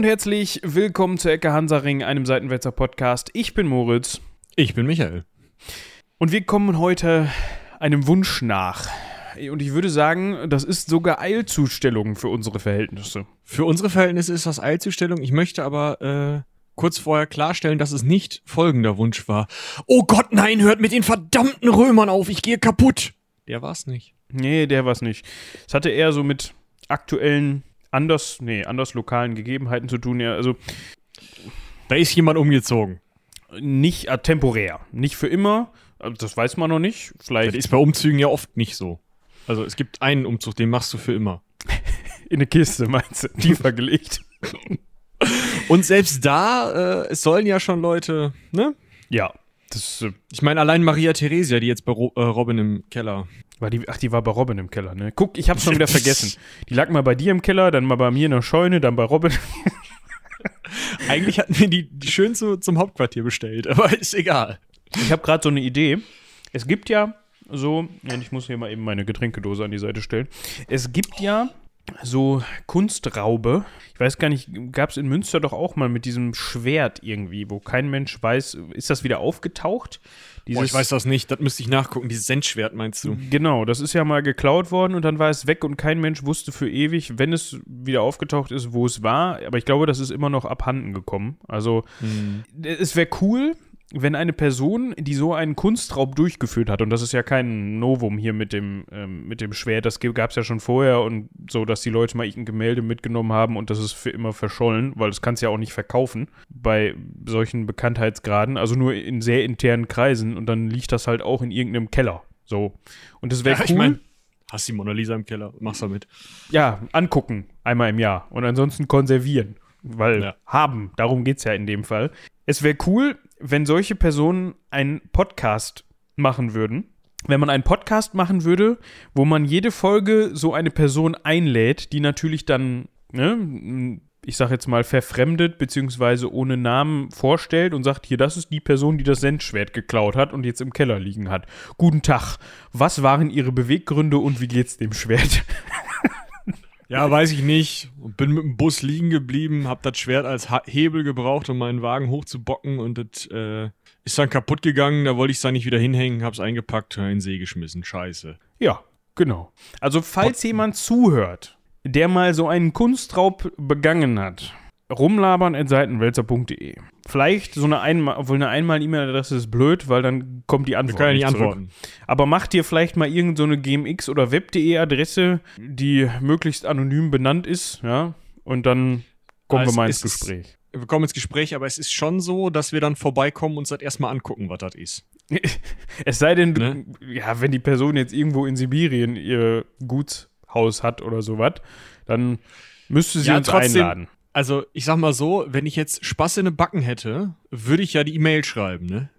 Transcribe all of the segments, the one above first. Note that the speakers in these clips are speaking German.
und herzlich willkommen zu Ecke Hansaring, einem Seitenwälzer Podcast. Ich bin Moritz. Ich bin Michael. Und wir kommen heute einem Wunsch nach. Und ich würde sagen, das ist sogar Eilzustellung für unsere Verhältnisse. Für unsere Verhältnisse ist das Eilzustellung. Ich möchte aber äh, kurz vorher klarstellen, dass es nicht folgender Wunsch war. Oh Gott, nein, hört mit den verdammten Römern auf, ich gehe kaputt. Der war's nicht. Nee, der war's nicht. Es hatte eher so mit aktuellen, anders, nee, anders lokalen Gegebenheiten zu tun. Ja, also Da ist jemand umgezogen. nicht äh, temporär, nicht für immer. Also Das weiß man noch nicht. Das Vielleicht ist bei Umzügen ja oft nicht so. Also es gibt einen Umzug, den machst du für immer. in eine Kiste, meinst du? Tiefer gelegt. Und selbst da, äh, es sollen ja schon Leute, ne? Ja. Das äh, Ich meine, allein Maria Theresia, die jetzt bei Ro äh, Robin im Keller. War die, ach, die war bei Robin im Keller, ne? Guck, ich hab's schon wieder vergessen. Die lag mal bei dir im Keller, dann mal bei mir in der Scheune, dann bei Robin. Eigentlich hatten wir die, schön zu, zum Hauptquartier bestellt, aber ist egal. Ich habe gerade so eine Idee. Es gibt ja so, ich muss hier mal eben meine Getränkedose an die Seite stellen. Es gibt ja so Kunstraube. Ich weiß gar nicht, gab es in Münster doch auch mal mit diesem Schwert irgendwie, wo kein Mensch weiß, ist das wieder aufgetaucht? Boah, ich weiß das nicht, das müsste ich nachgucken. Dieses Sendschwert meinst du? Genau, das ist ja mal geklaut worden und dann war es weg und kein Mensch wusste für ewig, wenn es wieder aufgetaucht ist, wo es war. Aber ich glaube, das ist immer noch abhanden gekommen. Also, es wäre cool, wenn eine Person, die so einen Kunstraub durchgeführt hat, und das ist ja kein Novum hier mit dem, ähm, mit dem Schwert, das gab es ja schon vorher und so, dass die Leute mal ein Gemälde mitgenommen haben und das ist für immer verschollen, weil das kannst du ja auch nicht verkaufen bei solchen Bekanntheitsgraden, also nur in sehr internen Kreisen und dann liegt das halt auch in irgendeinem Keller. So. Und das wäre Ja, cool. ich mein, hast die Mona Lisa im Keller, mach's damit. Ja, angucken, einmal im Jahr. Und ansonsten konservieren. Weil Ja. haben, darum geht es ja in dem Fall. Es wäre cool, wenn solche Personen einen Podcast machen würden. Wenn man einen Podcast machen würde, wo man jede Folge so eine Person einlädt, die natürlich dann, ne, ich sag jetzt mal, verfremdet beziehungsweise ohne Namen vorstellt und sagt, hier, das ist die Person, die das Sendschwert geklaut hat und jetzt im Keller liegen hat. Guten Tag. Was waren Ihre Beweggründe und wie geht's dem Schwert? Ja, weiß ich nicht. Bin mit dem Bus liegen geblieben, hab das Schwert als Hebel gebraucht, um meinen Wagen hochzubocken und das äh, ist dann kaputt gegangen. Da wollte ich es dann nicht wieder hinhängen, hab's eingepackt in den See geschmissen. Scheiße. Ja, genau. Also, falls jemand zuhört, der mal so einen Kunstraub begangen hat, rumlabern at seitenwälzer.de. Vielleicht so eine einmal, obwohl eine einmal E-Mail-Adresse ist blöd, weil dann kommt die Wir Antwort können ja nicht zurück. antworten. Aber macht dir vielleicht mal irgend so eine GMX oder Web.de Adresse, die möglichst anonym benannt ist, ja, und dann kommen Also wir mal ins Gespräch. Wir kommen ins Gespräch, aber es ist schon so, dass wir dann vorbeikommen und uns das erstmal angucken, was das ist. Es sei denn, Ne? ja, wenn die Person jetzt irgendwo in Sibirien ihr Gutshaus hat oder sowas, dann müsste sie Ja, uns trotzdem- einladen. Also, ich sag mal so, wenn ich jetzt Spaß in den Backen hätte, würde ich ja die E-Mail schreiben, ne?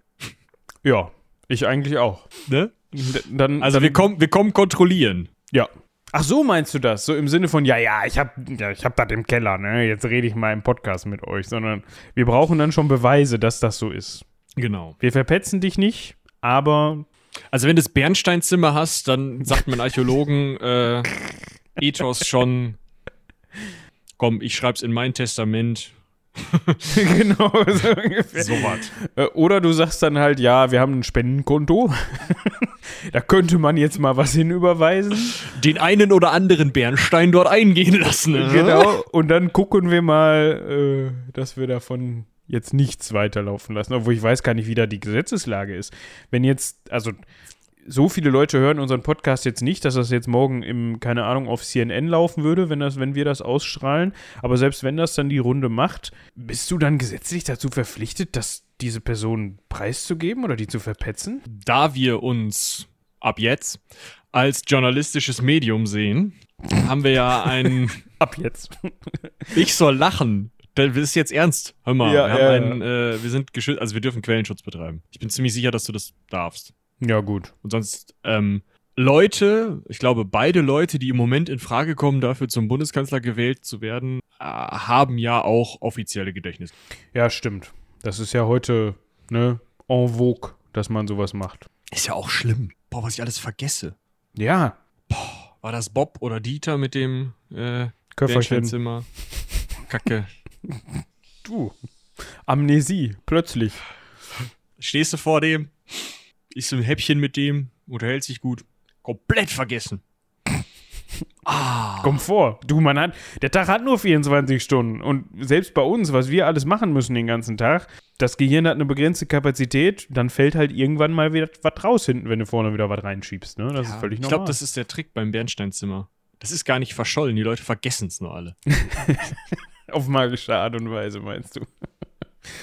Ja, ich eigentlich auch. ne? D- Dann, Also, dann, wir kommen, wir kommen kontrollieren. ja. Ach so meinst du das? So im Sinne von, ja, ja, ich hab, ja, ich hab das im Keller, ne? Jetzt rede ich mal im Podcast mit euch, sondern wir brauchen dann schon Beweise, dass das so ist. Genau. Wir verpetzen dich nicht, aber Also, wenn du das Bernsteinzimmer hast, dann sagt man Archäologen äh, Ethos schon. Komm, ich schreib's in mein Testament. genau so ungefähr. So was. Äh, Oder du sagst dann halt, ja, wir haben ein Spendenkonto. da könnte man jetzt mal was hinüberweisen. Den einen oder anderen Bernstein dort eingehen lassen. ne? Genau. Und dann gucken wir mal, äh, dass wir davon jetzt nichts weiterlaufen lassen. Obwohl ich weiß gar nicht, wie da die Gesetzeslage ist. Wenn jetzt, also so viele Leute hören unseren Podcast jetzt nicht, dass das jetzt morgen im, keine Ahnung, auf CNN laufen würde, wenn, das, wenn wir das ausstrahlen. Aber selbst wenn das dann die Runde macht, bist du dann gesetzlich dazu verpflichtet, das diese Person preiszugeben oder die zu verpetzen? Da wir uns ab jetzt als journalistisches Medium sehen, haben wir ja ein Ab jetzt. Ich soll lachen. Das ist jetzt ernst. Hör mal, Ja, wir, haben ja, einen, äh, wir sind geschützt, also wir dürfen Quellenschutz betreiben. Ich bin ziemlich sicher, dass du das darfst. Ja, gut. Und sonst, ähm, Leute, ich glaube, beide Leute, die im Moment in Frage kommen, dafür zum Bundeskanzler gewählt zu werden, äh, haben ja auch offizielle Gedächtnis. Ja, stimmt. Das ist ja heute, ne, en vogue, dass man sowas macht. Ist ja auch schlimm. Boah, was ich alles vergesse. Ja, War das Bob oder Dieter mit dem äh, Köfferchen. Kacke. Du. Amnesie, plötzlich. Stehst du vor dem, isst ein Häppchen mit dem, unterhält sich gut. Komplett vergessen. Ah. Komfort. Du, man hat, der Tag hat nur 24 Stunden. Und selbst bei uns, was wir alles machen müssen den ganzen Tag, das Gehirn hat eine begrenzte Kapazität, dann fällt halt irgendwann mal wieder was raus hinten, wenn du vorne wieder was reinschiebst. Ne? Das ja, ist völlig normal. Ich glaube, das ist der Trick beim Bernsteinzimmer. Das ist gar nicht verschollen, die Leute vergessen es nur alle. Auf magische Art und Weise, meinst du?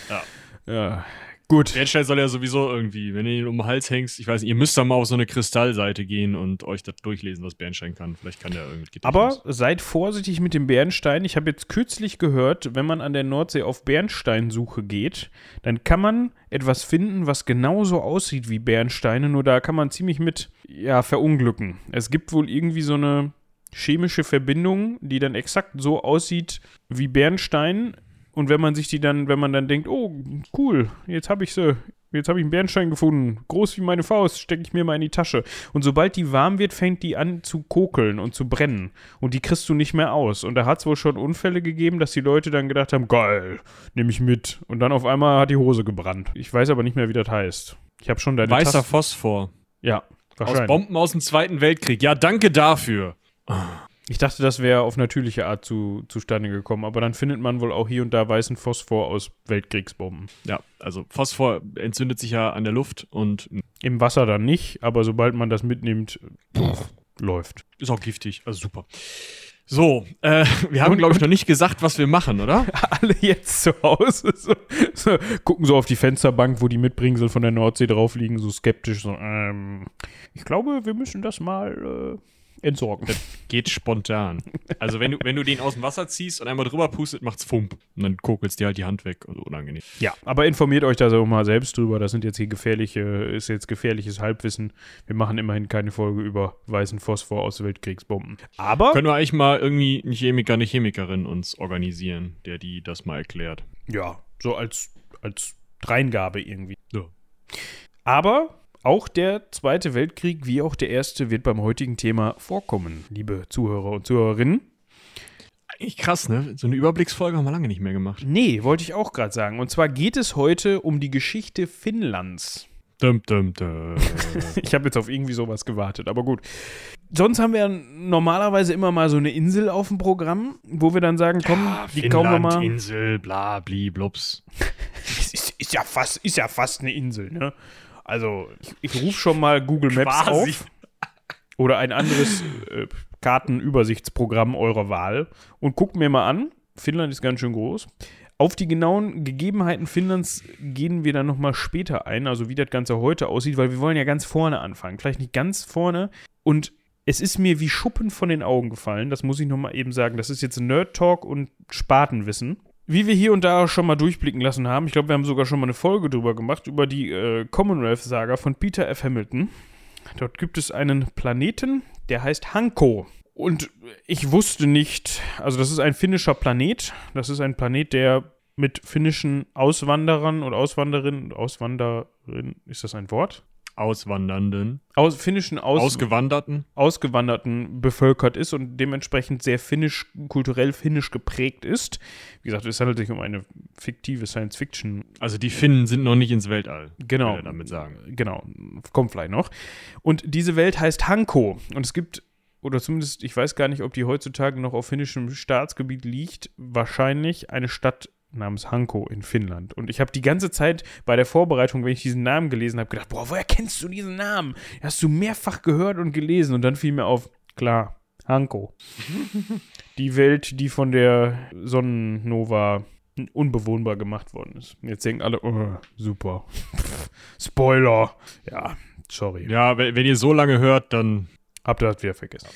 Ja. Ja, Gut. Bernstein soll ja sowieso irgendwie, wenn du ihn um den Hals hängst, ich weiß nicht, ihr müsst da mal auf so eine Kristallseite gehen und euch das durchlesen, was Bernstein kann. Vielleicht kann der irgendwie. Aber seid vorsichtig mit dem Bernstein. Ich habe jetzt kürzlich gehört, wenn man an der Nordsee auf Bernsteinsuche geht, dann kann man etwas finden, was genauso aussieht wie Bernsteine, nur da kann man ziemlich mit, ja, verunglücken. Es gibt wohl irgendwie so eine chemische Verbindung, die dann exakt so aussieht wie Bernstein, und wenn man sich die dann, wenn man dann denkt, oh, cool, jetzt habe ich sie, jetzt habe ich einen Bernstein gefunden, groß wie meine Faust, stecke ich mir mal in die Tasche. Und sobald die warm wird, fängt die an zu kokeln und zu brennen. Und die kriegst du nicht mehr aus. Und da hat es wohl schon Unfälle gegeben, dass die Leute dann gedacht haben, geil, nehme ich mit. Und dann auf einmal hat die Hose gebrannt. Ich weiß aber nicht mehr, wie das heißt. Ich habe schon deine Weißer Tasten Phosphor. Ja, wahrscheinlich. Aus Bomben aus dem Zweiten Weltkrieg. Ja, danke dafür. Ich dachte, das wäre auf natürliche Art zu, zustande gekommen, aber dann findet man wohl auch hier und da weißen Phosphor aus Weltkriegsbomben. Ja, also Phosphor entzündet sich ja an der Luft und. Im Wasser dann nicht, aber sobald man das mitnimmt, pff, läuft. Ist auch giftig, also super. So, äh, wir haben, glaube ich, noch nicht gesagt, was wir machen, oder? Alle jetzt zu Hause so, so, gucken so auf die Fensterbank, wo die Mitbringsel von der Nordsee drauf liegen, so skeptisch. So, ähm, ich glaube, wir müssen das mal. Äh entsorgen. Das geht spontan. Also wenn du, wenn du den aus dem Wasser ziehst und einmal drüber pustet, macht's Fump. Und dann kokelst dir halt die Hand weg. Also unangenehm. Ja, aber informiert euch da so mal selbst drüber. Das sind jetzt hier gefährliche, ist jetzt gefährliches Halbwissen. Wir machen immerhin keine Folge über weißen Phosphor aus Weltkriegsbomben. Aber. Können wir eigentlich mal irgendwie einen Chemiker, eine Chemikerin uns organisieren, der die das mal erklärt. Ja, so als, als Dreingabe irgendwie. Ja. Aber auch der Zweite Weltkrieg wie auch der Erste wird beim heutigen Thema vorkommen, liebe Zuhörer und Zuhörerinnen. Eigentlich krass, ne? So eine Überblicksfolge haben wir lange nicht mehr gemacht. Nee, wollte ich auch gerade sagen. Und zwar geht es heute um die Geschichte Finnlands. Dum, dum, dum. ich habe jetzt auf irgendwie sowas gewartet, aber gut. Sonst haben wir normalerweise immer mal so eine Insel auf dem Programm, wo wir dann sagen, komm, ja, die Finnland, kaum mal. Insel, bla, bli, blups. ist, ist, ja fast, ist ja fast eine Insel, ne? Also, ich, ich rufe schon mal Google Maps Quasi. auf. Oder ein anderes äh, Kartenübersichtsprogramm eurer Wahl und guck mir mal an. Finnland ist ganz schön groß. Auf die genauen Gegebenheiten Finnlands gehen wir dann nochmal später ein, also wie das Ganze heute aussieht, weil wir wollen ja ganz vorne anfangen. Vielleicht nicht ganz vorne. Und es ist mir wie Schuppen von den Augen gefallen, das muss ich nochmal eben sagen. Das ist jetzt Nerd Talk und Spatenwissen wie wir hier und da schon mal durchblicken lassen haben, ich glaube, wir haben sogar schon mal eine Folge drüber gemacht, über die äh, Commonwealth-Saga von Peter F. Hamilton. Dort gibt es einen Planeten, der heißt Hanko. Und ich wusste nicht, also das ist ein finnischer Planet. Das ist ein Planet, der mit finnischen Auswanderern und Auswanderinnen, Auswanderin, ist das ein Wort? Auswandernden. Aus, finnischen Aus Ausgewanderten. Ausgewanderten bevölkert ist und dementsprechend sehr finnisch, kulturell finnisch geprägt ist. Wie gesagt, es handelt sich um eine fiktive Science-Fiction. Also die Finnen sind noch nicht ins Weltall. Genau. Will damit sagen. Genau. Kommt vielleicht noch. Und diese Welt heißt Hanko. Und es gibt oder zumindest, ich weiß gar nicht, ob die heutzutage noch auf finnischem Staatsgebiet liegt, wahrscheinlich eine Stadt namens Hanko in Finnland. Und ich habe die ganze Zeit bei der Vorbereitung, wenn ich diesen Namen gelesen habe, gedacht, boah, woher kennst du diesen Namen? Hast du mehrfach gehört und gelesen und dann fiel mir auf, klar, Hanko. die Welt, die von der Sonnennova unbewohnbar gemacht worden ist. Jetzt denken alle, oh, super. Spoiler. Ja, sorry. Ja, wenn, wenn ihr so lange hört, dann habt ihr das wieder vergessen.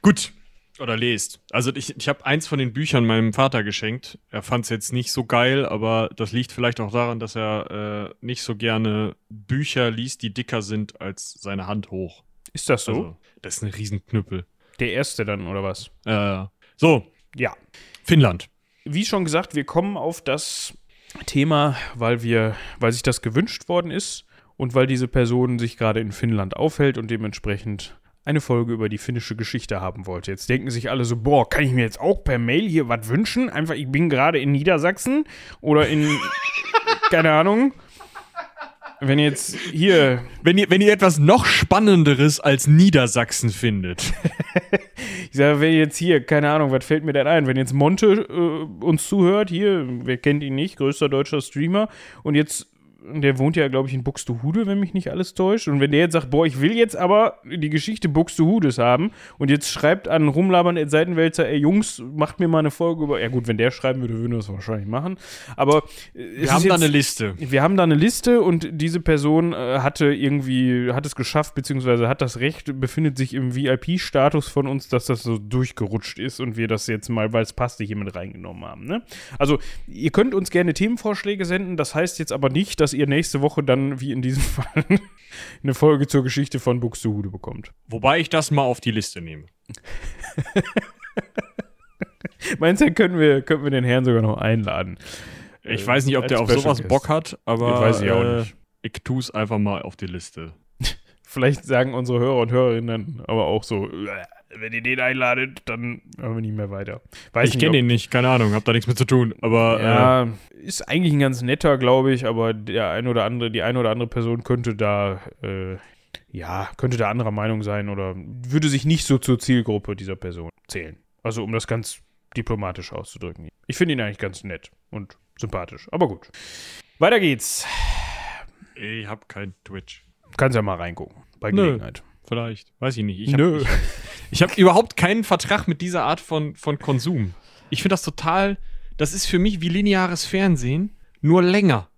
Gut, oder lest. Also ich, ich habe eins von den Büchern meinem Vater geschenkt. Er fand es jetzt nicht so geil, aber das liegt vielleicht auch daran, dass er äh, nicht so gerne Bücher liest, die dicker sind als seine Hand hoch. Ist das so? Also, das ist ein Riesenknüppel. Der erste dann, oder was? Äh, so. Ja. Finnland. Wie schon gesagt, wir kommen auf das Thema, weil wir, weil sich das gewünscht worden ist und weil diese Person sich gerade in Finnland aufhält und dementsprechend eine Folge über die finnische Geschichte haben wollte. Jetzt denken sich alle so, boah, kann ich mir jetzt auch per Mail hier was wünschen? Einfach, ich bin gerade in Niedersachsen oder in, keine Ahnung. Wenn jetzt hier. Wenn ihr, wenn ihr etwas noch Spannenderes als Niedersachsen findet. ich sage, wenn jetzt hier, keine Ahnung, was fällt mir denn ein? Wenn jetzt Monte äh, uns zuhört, hier, wer kennt ihn nicht, größter deutscher Streamer, und jetzt der wohnt ja, glaube ich, in Buxtehude, wenn mich nicht alles täuscht. Und wenn der jetzt sagt, boah, ich will jetzt aber die Geschichte Buxtehudes haben und jetzt schreibt an Rumlabern at Seitenwälzer, ey Jungs, macht mir mal eine Folge über. Ja gut, wenn der schreiben würde, würden wir das wahrscheinlich machen. Aber wir haben jetzt, da eine Liste. Wir haben da eine Liste und diese Person äh, hatte irgendwie, hat es geschafft, beziehungsweise hat das Recht, befindet sich im VIP-Status von uns, dass das so durchgerutscht ist und wir das jetzt mal, weil es passte, hier mit reingenommen haben. Ne? Also, ihr könnt uns gerne Themenvorschläge senden, das heißt jetzt aber nicht, dass dass ihr nächste Woche dann, wie in diesem Fall, eine Folge zur Geschichte von Buxtehude bekommt. Wobei ich das mal auf die Liste nehme. Meinst du, können wir, können wir den Herrn sogar noch einladen? Ich äh, weiß nicht, ob der auf sowas ist. Bock hat, aber ich, weiß ich, auch nicht. ich tue es einfach mal auf die Liste. Vielleicht sagen unsere Hörer und Hörerinnen aber auch so, wenn ihr den einladet, dann hören wir nicht mehr weiter. Weiß ich kenne ihn nicht, keine Ahnung, hab da nichts mit zu tun. Aber ja, äh, ist eigentlich ein ganz netter, glaube ich, aber der ein oder andere, die eine oder andere Person könnte da, äh, ja, könnte da anderer Meinung sein oder würde sich nicht so zur Zielgruppe dieser Person zählen. Also um das ganz diplomatisch auszudrücken. Ich finde ihn eigentlich ganz nett und sympathisch, aber gut. Weiter geht's. Ich hab kein Twitch. Kannst ja mal reingucken, bei Gelegenheit. Nö. Vielleicht. Weiß ich nicht. Ich Nö. Hab, ich, habe überhaupt keinen Vertrag mit dieser Art von, von Konsum. Ich finde das total. Das ist für mich wie lineares Fernsehen, nur länger.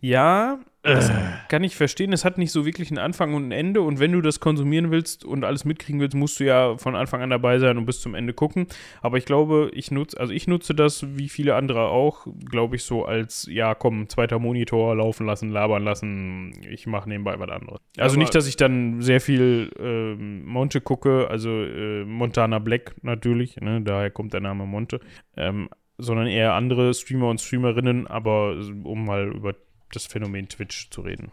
Ja, das äh. kann ich verstehen. Es hat nicht so wirklich einen Anfang und ein Ende. Und wenn du das konsumieren willst und alles mitkriegen willst, musst du ja von Anfang an dabei sein und bis zum Ende gucken. Aber ich glaube, ich nutze, also ich nutze das wie viele andere auch, glaube ich, so als, ja, komm, zweiter Monitor laufen lassen, labern lassen. Ich mache nebenbei was anderes. Also Aber nicht, dass ich dann sehr viel äh, Monte gucke, also äh, Montana Black natürlich, ne? daher kommt der Name Monte. Ähm, sondern eher andere Streamer und Streamerinnen, aber um mal über das Phänomen Twitch zu reden.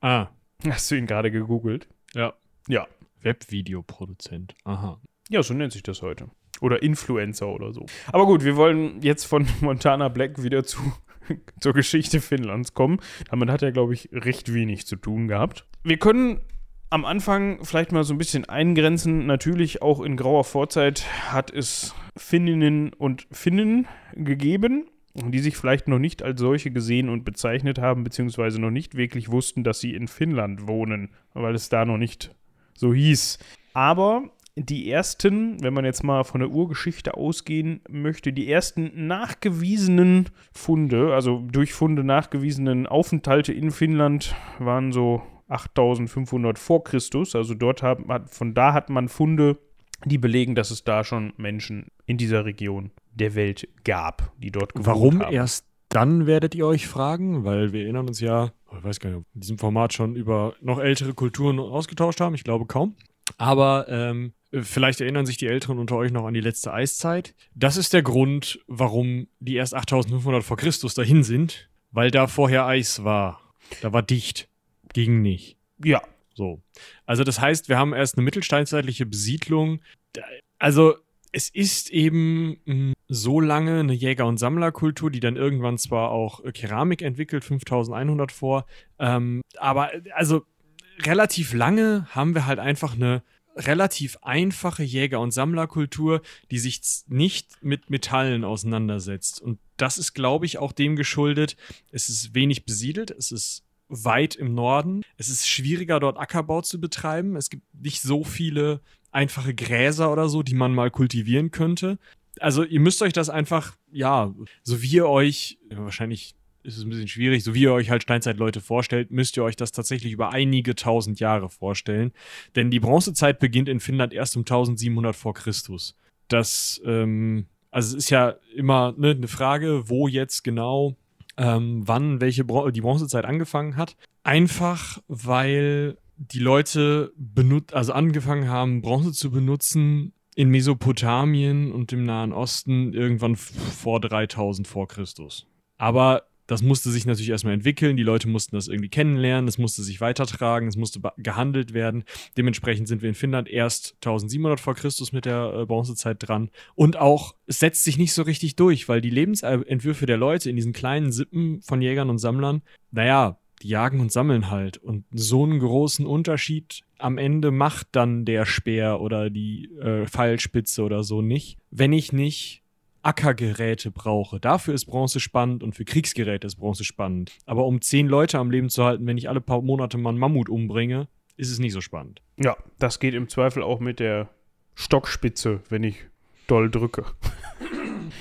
Ah. Hast du ihn gerade gegoogelt? Ja. Ja. Webvideoproduzent. Aha. Ja, so nennt sich das heute. Oder Influencer oder so. Aber gut, wir wollen jetzt von Montana Black wieder zu, zur Geschichte Finnlands kommen. Damit hat er, glaube ich, recht wenig zu tun gehabt. Wir können am Anfang vielleicht mal so ein bisschen eingrenzen. Natürlich auch in grauer Vorzeit hat es Finninnen und Finnen gegeben die sich vielleicht noch nicht als solche gesehen und bezeichnet haben, beziehungsweise noch nicht wirklich wussten, dass sie in Finnland wohnen, weil es da noch nicht so hieß. Aber die ersten, wenn man jetzt mal von der Urgeschichte ausgehen möchte, die ersten nachgewiesenen Funde, also durch Funde nachgewiesenen Aufenthalte in Finnland waren so 8500 vor Christus. Also dort hat, von da hat man Funde, die belegen, dass es da schon Menschen in dieser Region der Welt gab, die dort gewohnt Warum haben. erst dann werdet ihr euch fragen? Weil wir erinnern uns ja, ich weiß gar nicht, ob wir in diesem Format schon über noch ältere Kulturen ausgetauscht haben. Ich glaube kaum. Aber ähm, vielleicht erinnern sich die Älteren unter euch noch an die letzte Eiszeit. Das ist der Grund, warum die erst 8500 vor Christus dahin sind, weil da vorher Eis war. Da war dicht. Ging nicht. Ja. So. Also das heißt, wir haben erst eine mittelsteinzeitliche Besiedlung. Also es ist eben mh, hm, so lange eine Jäger- und Sammlerkultur, die dann irgendwann zwar auch äh, Keramik entwickelt, 5100 vor, ähm, aber also relativ lange haben wir halt einfach eine relativ einfache Jäger- und Sammlerkultur, die sich nicht mit Metallen auseinandersetzt. Und das ist, glaube ich, auch dem geschuldet. Es ist wenig besiedelt, es ist weit im Norden. Es ist schwieriger, dort Ackerbau zu betreiben. Es gibt nicht so viele einfache Gräser oder so, die man mal kultivieren könnte. Also ihr müsst euch das einfach, ja, so wie ihr euch, wahrscheinlich ist es ein bisschen schwierig, so wie ihr euch halt Steinzeitleute vorstellt, müsst ihr euch das tatsächlich über einige tausend Jahre vorstellen. Denn die Bronzezeit beginnt in Finnland erst um 1700 vor Christus. Das, ähm, also es ist ja immer ne, eine Frage, wo jetzt genau, ähm, wann welche Bron die Bronzezeit angefangen hat. Einfach, weil die Leute benut also angefangen haben, Bronze zu benutzen in Mesopotamien und im Nahen Osten irgendwann vor 3000 vor Christus. Aber das musste sich natürlich erstmal entwickeln, die Leute mussten das irgendwie kennenlernen, es musste sich weitertragen, es musste gehandelt werden. Dementsprechend sind wir in Finnland erst 1700 vor Christus mit der äh, Bronzezeit dran. Und auch, es setzt sich nicht so richtig durch, weil die Lebensentwürfe der Leute in diesen kleinen Sippen von Jägern und Sammlern, naja, die jagen und sammeln halt. Und so einen großen Unterschied am Ende macht dann der Speer oder die äh, Pfeilspitze oder so nicht, wenn ich nicht Ackergeräte brauche. Dafür ist Bronze spannend und für Kriegsgeräte ist Bronze spannend. Aber um zehn Leute am Leben zu halten, wenn ich alle paar Monate mal einen Mammut umbringe, ist es nicht so spannend. Ja, das geht im Zweifel auch mit der Stockspitze, wenn ich doll drücke.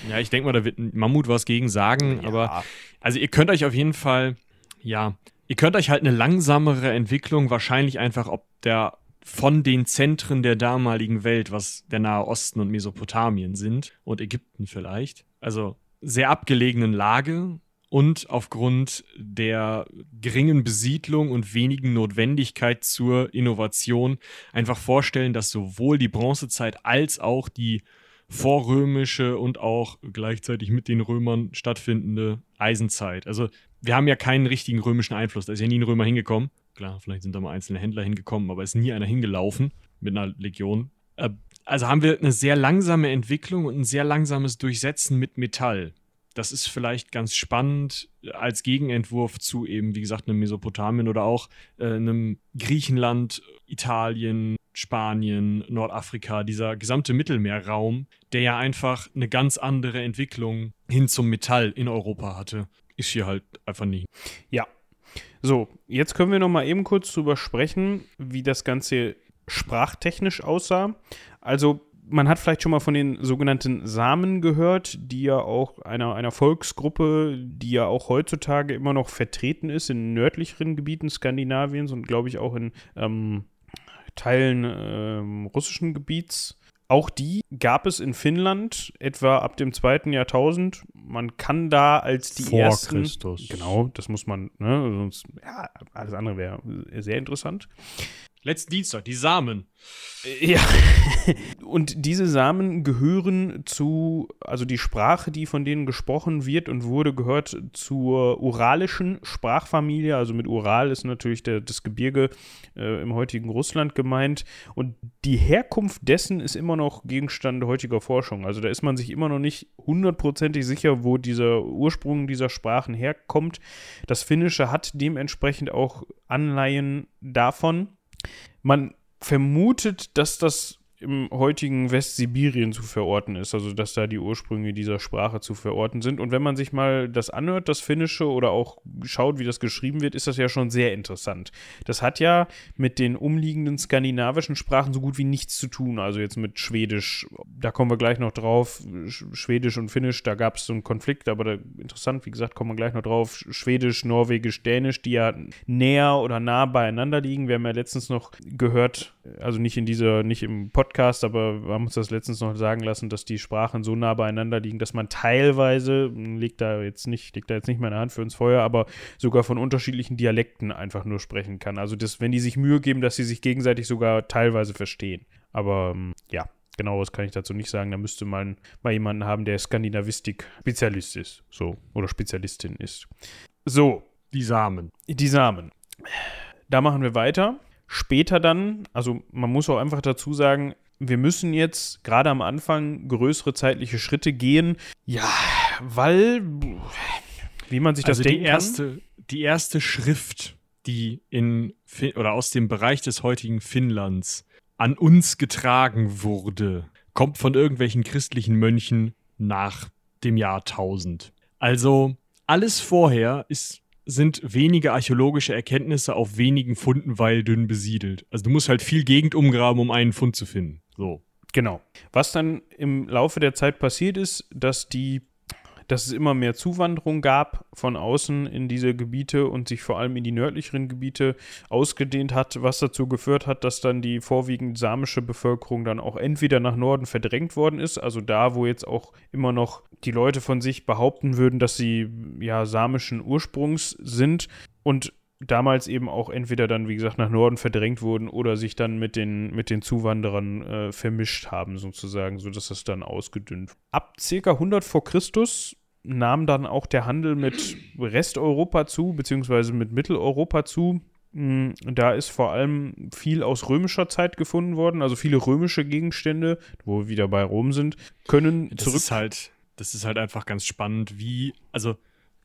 Ja, ich denke mal, da wird ein Mammut was gegen sagen, ja. aber also ihr könnt euch auf jeden Fall, ja, ihr könnt euch halt eine langsamere Entwicklung wahrscheinlich einfach ob der von den Zentren der damaligen Welt, was der Nahe Osten und Mesopotamien sind und Ägypten vielleicht. Also sehr abgelegenen Lage und aufgrund der geringen Besiedlung und wenigen Notwendigkeit zur Innovation einfach vorstellen, dass sowohl die Bronzezeit als auch die vorrömische und auch gleichzeitig mit den Römern stattfindende Eisenzeit. Also wir haben ja keinen richtigen römischen Einfluss, da ist ja nie ein Römer hingekommen. Klar, vielleicht sind da mal einzelne Händler hingekommen, aber ist nie einer hingelaufen mit einer Legion. Äh, also haben wir eine sehr langsame Entwicklung und ein sehr langsames Durchsetzen mit Metall. Das ist vielleicht ganz spannend als Gegenentwurf zu eben, wie gesagt, einem Mesopotamien oder auch äh, einem Griechenland, Italien, Spanien, Nordafrika, dieser gesamte Mittelmeerraum, der ja einfach eine ganz andere Entwicklung hin zum Metall in Europa hatte, ist hier halt einfach nicht. Ja, so, jetzt können wir noch mal eben kurz drüber sprechen, wie das Ganze sprachtechnisch aussah. Also man hat vielleicht schon mal von den sogenannten Samen gehört, die ja auch einer, einer Volksgruppe, die ja auch heutzutage immer noch vertreten ist in nördlicheren Gebieten Skandinaviens und glaube ich auch in ähm, Teilen ähm, russischen Gebiets. Auch die gab es in Finnland etwa ab dem zweiten Jahrtausend. Man kann da als die Vor ersten. Christus. Genau, das muss man, ne, sonst, ja, alles andere wäre sehr interessant. Letzten Dienstag, die Samen. Ja. und diese Samen gehören zu, also die Sprache, die von denen gesprochen wird und wurde, gehört zur uralischen Sprachfamilie. Also mit Ural ist natürlich der, das Gebirge äh, im heutigen Russland gemeint. Und die Herkunft dessen ist immer noch Gegenstand heutiger Forschung. Also da ist man sich immer noch nicht hundertprozentig sicher, wo dieser Ursprung dieser Sprachen herkommt. Das Finnische hat dementsprechend auch Anleihen davon. Man vermutet, dass das im heutigen Westsibirien zu verorten ist, also dass da die Ursprünge dieser Sprache zu verorten sind. Und wenn man sich mal das anhört, das Finnische, oder auch schaut, wie das geschrieben wird, ist das ja schon sehr interessant. Das hat ja mit den umliegenden skandinavischen Sprachen so gut wie nichts zu tun. Also jetzt mit Schwedisch, da kommen wir gleich noch drauf. Schwedisch und Finnisch, da gab es so einen Konflikt, aber da, interessant, wie gesagt, kommen wir gleich noch drauf. Schwedisch, Norwegisch, Dänisch, die ja näher oder nah beieinander liegen. Wir haben ja letztens noch gehört, also nicht in dieser, nicht im Podcast, aber wir haben uns das letztens noch sagen lassen, dass die Sprachen so nah beieinander liegen, dass man teilweise, legt da jetzt nicht, legt da jetzt nicht meine Hand für ins Feuer, aber sogar von unterschiedlichen Dialekten einfach nur sprechen kann. Also das, wenn die sich Mühe geben, dass sie sich gegenseitig sogar teilweise verstehen. Aber ähm, ja, genaueres kann ich dazu nicht sagen. Da müsste man mal jemanden haben, der Skandinavistik-Spezialist ist. So. Oder Spezialistin ist. So. Die Samen. Die Samen. Da machen wir weiter später dann, also man muss auch einfach dazu sagen, wir müssen jetzt gerade am Anfang größere zeitliche Schritte gehen. Ja, weil, wie man sich das also denken die erste. Die erste Schrift, die in oder aus dem Bereich des heutigen Finnlands an uns getragen wurde, kommt von irgendwelchen christlichen Mönchen nach dem Jahr 1000. Also alles vorher ist sind wenige archäologische Erkenntnisse auf wenigen Funden weil dünn besiedelt. Also du musst halt viel Gegend umgraben, um einen Fund zu finden. So. Genau. Was dann im Laufe der Zeit passiert ist, dass die dass es immer mehr Zuwanderung gab von außen in diese Gebiete und sich vor allem in die nördlicheren Gebiete ausgedehnt hat, was dazu geführt hat, dass dann die vorwiegend samische Bevölkerung dann auch entweder nach Norden verdrängt worden ist, also da, wo jetzt auch immer noch die Leute von sich behaupten würden, dass sie ja samischen Ursprungs sind und damals eben auch entweder dann, wie gesagt, nach Norden verdrängt wurden oder sich dann mit den, mit den Zuwanderern äh, vermischt haben, sozusagen, sodass das dann ausgedünnt. Ab ca. 100 vor Christus nahm dann auch der Handel mit Resteuropa zu, beziehungsweise mit Mitteleuropa zu. Mm, da ist vor allem viel aus römischer Zeit gefunden worden, also viele römische Gegenstände, wo wir wieder bei Rom sind, können das zurück. Ist halt, das ist halt einfach ganz spannend, wie, also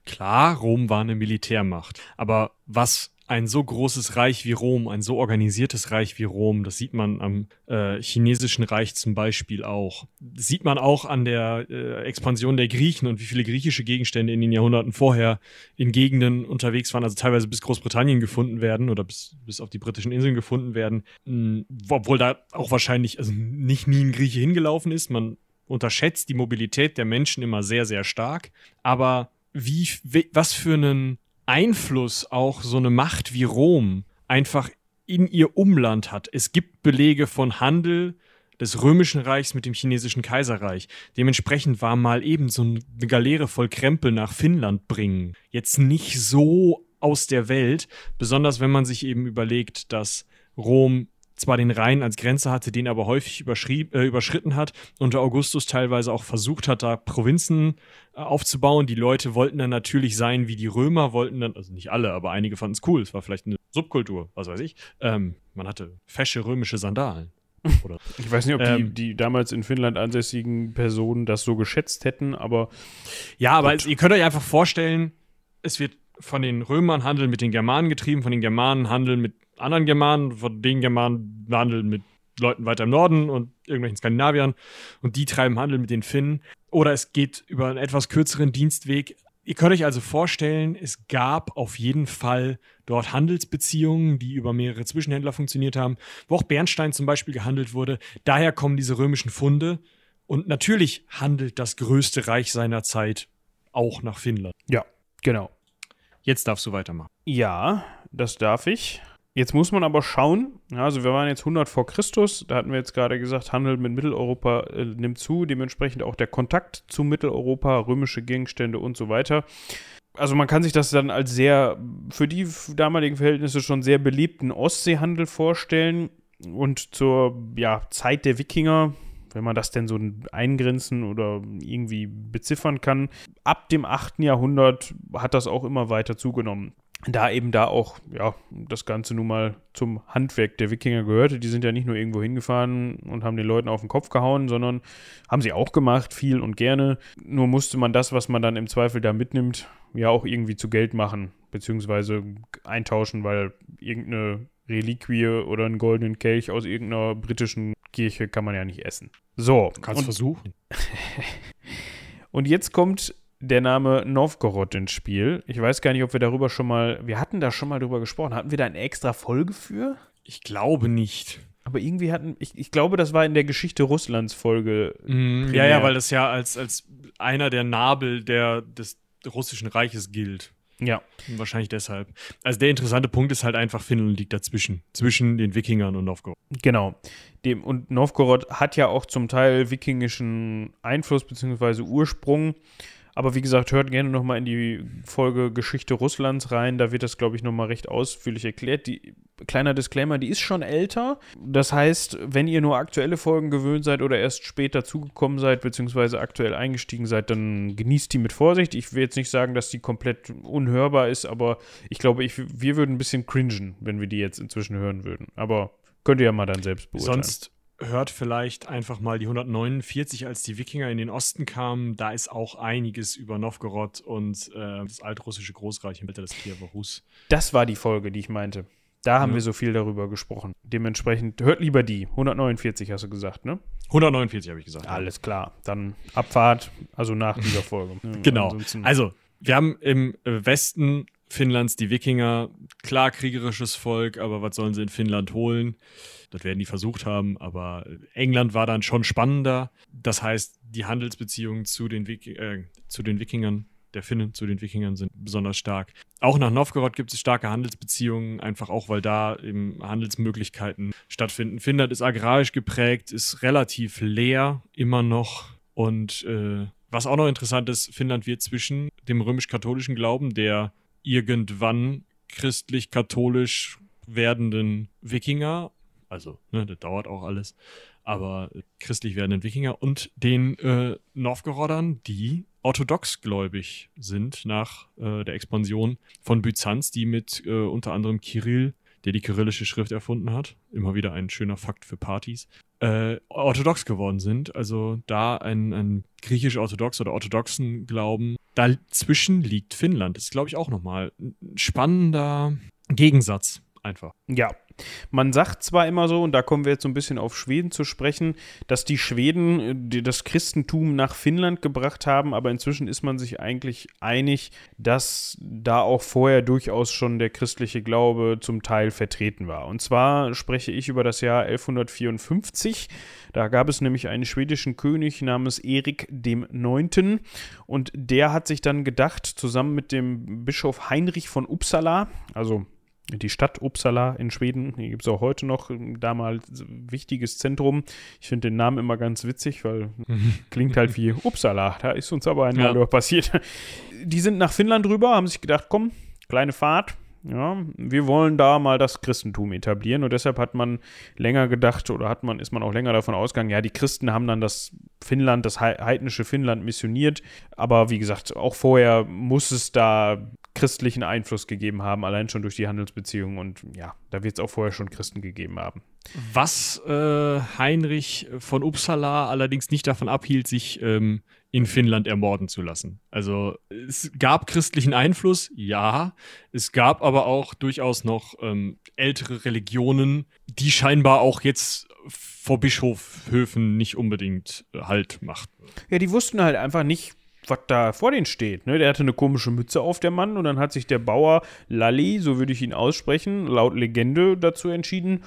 klar, Rom war eine Militärmacht, aber was ein so großes Reich wie Rom, ein so organisiertes Reich wie Rom, das sieht man am äh, chinesischen Reich zum Beispiel auch. Das sieht man auch an der äh, Expansion der Griechen und wie viele griechische Gegenstände in den Jahrhunderten vorher in Gegenden unterwegs waren, also teilweise bis Großbritannien gefunden werden oder bis, bis auf die britischen Inseln gefunden werden, mh, obwohl da auch wahrscheinlich also nicht nie ein Grieche hingelaufen ist. Man unterschätzt die Mobilität der Menschen immer sehr, sehr stark. Aber wie, was für einen Einfluss auch so eine Macht wie Rom einfach in ihr Umland hat. Es gibt Belege von Handel des Römischen Reichs mit dem chinesischen Kaiserreich. Dementsprechend war mal eben so eine Galeere voll Krempel nach Finnland bringen. Jetzt nicht so aus der Welt, besonders wenn man sich eben überlegt, dass Rom zwar den Rhein als Grenze hatte, den aber häufig äh, überschritten hat und Augustus teilweise auch versucht hat, da Provinzen äh, aufzubauen. Die Leute wollten dann natürlich sein wie die Römer, wollten dann, also nicht alle, aber einige fanden es cool. Es war vielleicht eine Subkultur, was weiß ich. Ähm, man hatte fesche römische Sandalen. Oder, ich weiß nicht, ob ähm, die, die, damals in Finnland ansässigen Personen das so geschätzt hätten, aber. Ja, aber es, ihr könnt euch einfach vorstellen, es wird von den Römern Handel mit den Germanen getrieben, von den Germanen Handel mit anderen Germanen, von den Germanen handeln mit Leuten weiter im Norden und irgendwelchen Skandinaviern und die treiben Handel mit den Finnen. Oder es geht über einen etwas kürzeren Dienstweg. Ihr könnt euch also vorstellen, es gab auf jeden Fall dort Handelsbeziehungen, die über mehrere Zwischenhändler funktioniert haben, wo auch Bernstein zum Beispiel gehandelt wurde. Daher kommen diese römischen Funde. Und natürlich handelt das größte Reich seiner Zeit auch nach Finnland. Ja, genau. Jetzt darfst du weitermachen. Ja, das darf ich. Jetzt muss man aber schauen, also wir waren jetzt 100 vor Christus, da hatten wir jetzt gerade gesagt, Handel mit Mitteleuropa äh, nimmt zu, dementsprechend auch der Kontakt zu Mitteleuropa, römische Gegenstände und so weiter. Also man kann sich das dann als sehr, für die damaligen Verhältnisse schon sehr belebten Ostseehandel vorstellen und zur ja, Zeit der Wikinger, wenn man das denn so eingrenzen oder irgendwie beziffern kann, ab dem 8. Jahrhundert hat das auch immer weiter zugenommen da eben da auch, ja, das Ganze nun mal zum Handwerk der Wikinger gehörte. Die sind ja nicht nur irgendwo hingefahren und haben den Leuten auf den Kopf gehauen, sondern haben sie auch gemacht, viel und gerne. Nur musste man das, was man dann im Zweifel da mitnimmt, ja auch irgendwie zu Geld machen, beziehungsweise eintauschen, weil irgendeine Reliquie oder einen goldenen Kelch aus irgendeiner britischen Kirche kann man ja nicht essen. So. Kannst versuchen. und jetzt kommt der Name Novgorod ins Spiel. Ich weiß gar nicht, ob wir darüber schon mal, wir hatten da schon mal drüber gesprochen. Hatten wir da eine extra Folge für? Ich glaube nicht. Aber irgendwie hatten, ich, ich glaube, das war in der Geschichte Russlands Folge. Mm, ja, ja, weil das ja als, als einer der Nabel der, des russischen Reiches gilt. Ja. Wahrscheinlich deshalb. Also der interessante Punkt ist halt einfach, Finnland liegt dazwischen. Zwischen den Wikingern und Novgorod. Genau. Dem, und Novgorod hat ja auch zum Teil wikingischen Einfluss bzw. Ursprung. Aber wie gesagt, hört gerne nochmal in die Folge Geschichte Russlands rein. Da wird das, glaube ich, nochmal recht ausführlich erklärt. Die, kleiner Disclaimer, die ist schon älter. Das heißt, wenn ihr nur aktuelle Folgen gewöhnt seid oder erst später zugekommen seid, beziehungsweise aktuell eingestiegen seid, dann genießt die mit Vorsicht. Ich will jetzt nicht sagen, dass die komplett unhörbar ist, aber ich glaube, ich, wir würden ein bisschen cringen, wenn wir die jetzt inzwischen hören würden. Aber könnt ihr ja mal dann selbst beurteilen. Sonst hört vielleicht einfach mal die 149, als die Wikinger in den Osten kamen. Da ist auch einiges über Novgorod und äh, das altrussische Großreich im Mittel des Kiewer Rus. Das war die Folge, die ich meinte. Da haben ja. wir so viel darüber gesprochen. Dementsprechend hört lieber die. 149 hast du gesagt, ne? 149 habe ich gesagt. Alles klar. Dann Abfahrt, also nach dieser Folge. genau. Ansonsten also, wir haben im Westen Finnlands die Wikinger. Klar, kriegerisches Volk, aber was sollen sie in Finnland holen? Das werden die versucht haben, aber England war dann schon spannender. Das heißt, die Handelsbeziehungen zu den, Wiki äh, zu den Wikingern, der Finnen zu den Wikingern sind besonders stark. Auch nach Novgorod gibt es starke Handelsbeziehungen, einfach auch, weil da eben Handelsmöglichkeiten stattfinden. Finnland ist agrarisch geprägt, ist relativ leer immer noch und äh, was auch noch interessant ist, Finnland wird zwischen dem römisch-katholischen Glauben, der irgendwann christlich-katholisch werdenden Wikinger also, ne, das dauert auch alles. Aber christlich werdenden Wikinger und den äh, Novgorodern, die orthodoxgläubig sind nach äh, der Expansion von Byzanz, die mit äh, unter anderem Kirill, der die kyrillische Schrift erfunden hat, immer wieder ein schöner Fakt für Partys, äh, orthodox geworden sind. Also da ein, ein griechisch-orthodox oder orthodoxen Glauben. Dazwischen liegt Finnland. Das ist, glaube ich, auch nochmal ein spannender Gegensatz einfach. Ja, man sagt zwar immer so, und da kommen wir jetzt so ein bisschen auf Schweden zu sprechen, dass die Schweden äh, das Christentum nach Finnland gebracht haben, aber inzwischen ist man sich eigentlich einig, dass da auch vorher durchaus schon der christliche Glaube zum Teil vertreten war. Und zwar spreche ich über das Jahr 1154. Da gab es nämlich einen schwedischen König namens Erik dem Neunten und der hat sich dann gedacht, zusammen mit dem Bischof Heinrich von Uppsala, also die Stadt Uppsala in Schweden, die gibt es auch heute noch, damals wichtiges Zentrum. Ich finde den Namen immer ganz witzig, weil klingt halt wie Uppsala. Da ist uns aber einmal ja. passiert. Die sind nach Finnland rüber, haben sich gedacht, komm, kleine Fahrt, ja, wir wollen da mal das Christentum etablieren und deshalb hat man länger gedacht oder hat man, ist man auch länger davon ausgegangen, ja, die Christen haben dann das Finnland, das heidnische Finnland missioniert, aber wie gesagt, auch vorher muss es da christlichen Einfluss gegeben haben, allein schon durch die Handelsbeziehungen und ja, da wird es auch vorher schon Christen gegeben haben. Was äh, Heinrich von Uppsala allerdings nicht davon abhielt, sich ähm, in Finnland ermorden zu lassen. Also es gab christlichen Einfluss, ja. Es gab aber auch durchaus noch ähm, ältere Religionen, die scheinbar auch jetzt vor Bischofhöfen nicht unbedingt äh, Halt machten. Ja, die wussten halt einfach nicht, was da vor denen steht. Ne? Der hatte eine komische Mütze auf, der Mann, und dann hat sich der Bauer Lalli, so würde ich ihn aussprechen, laut Legende dazu entschieden,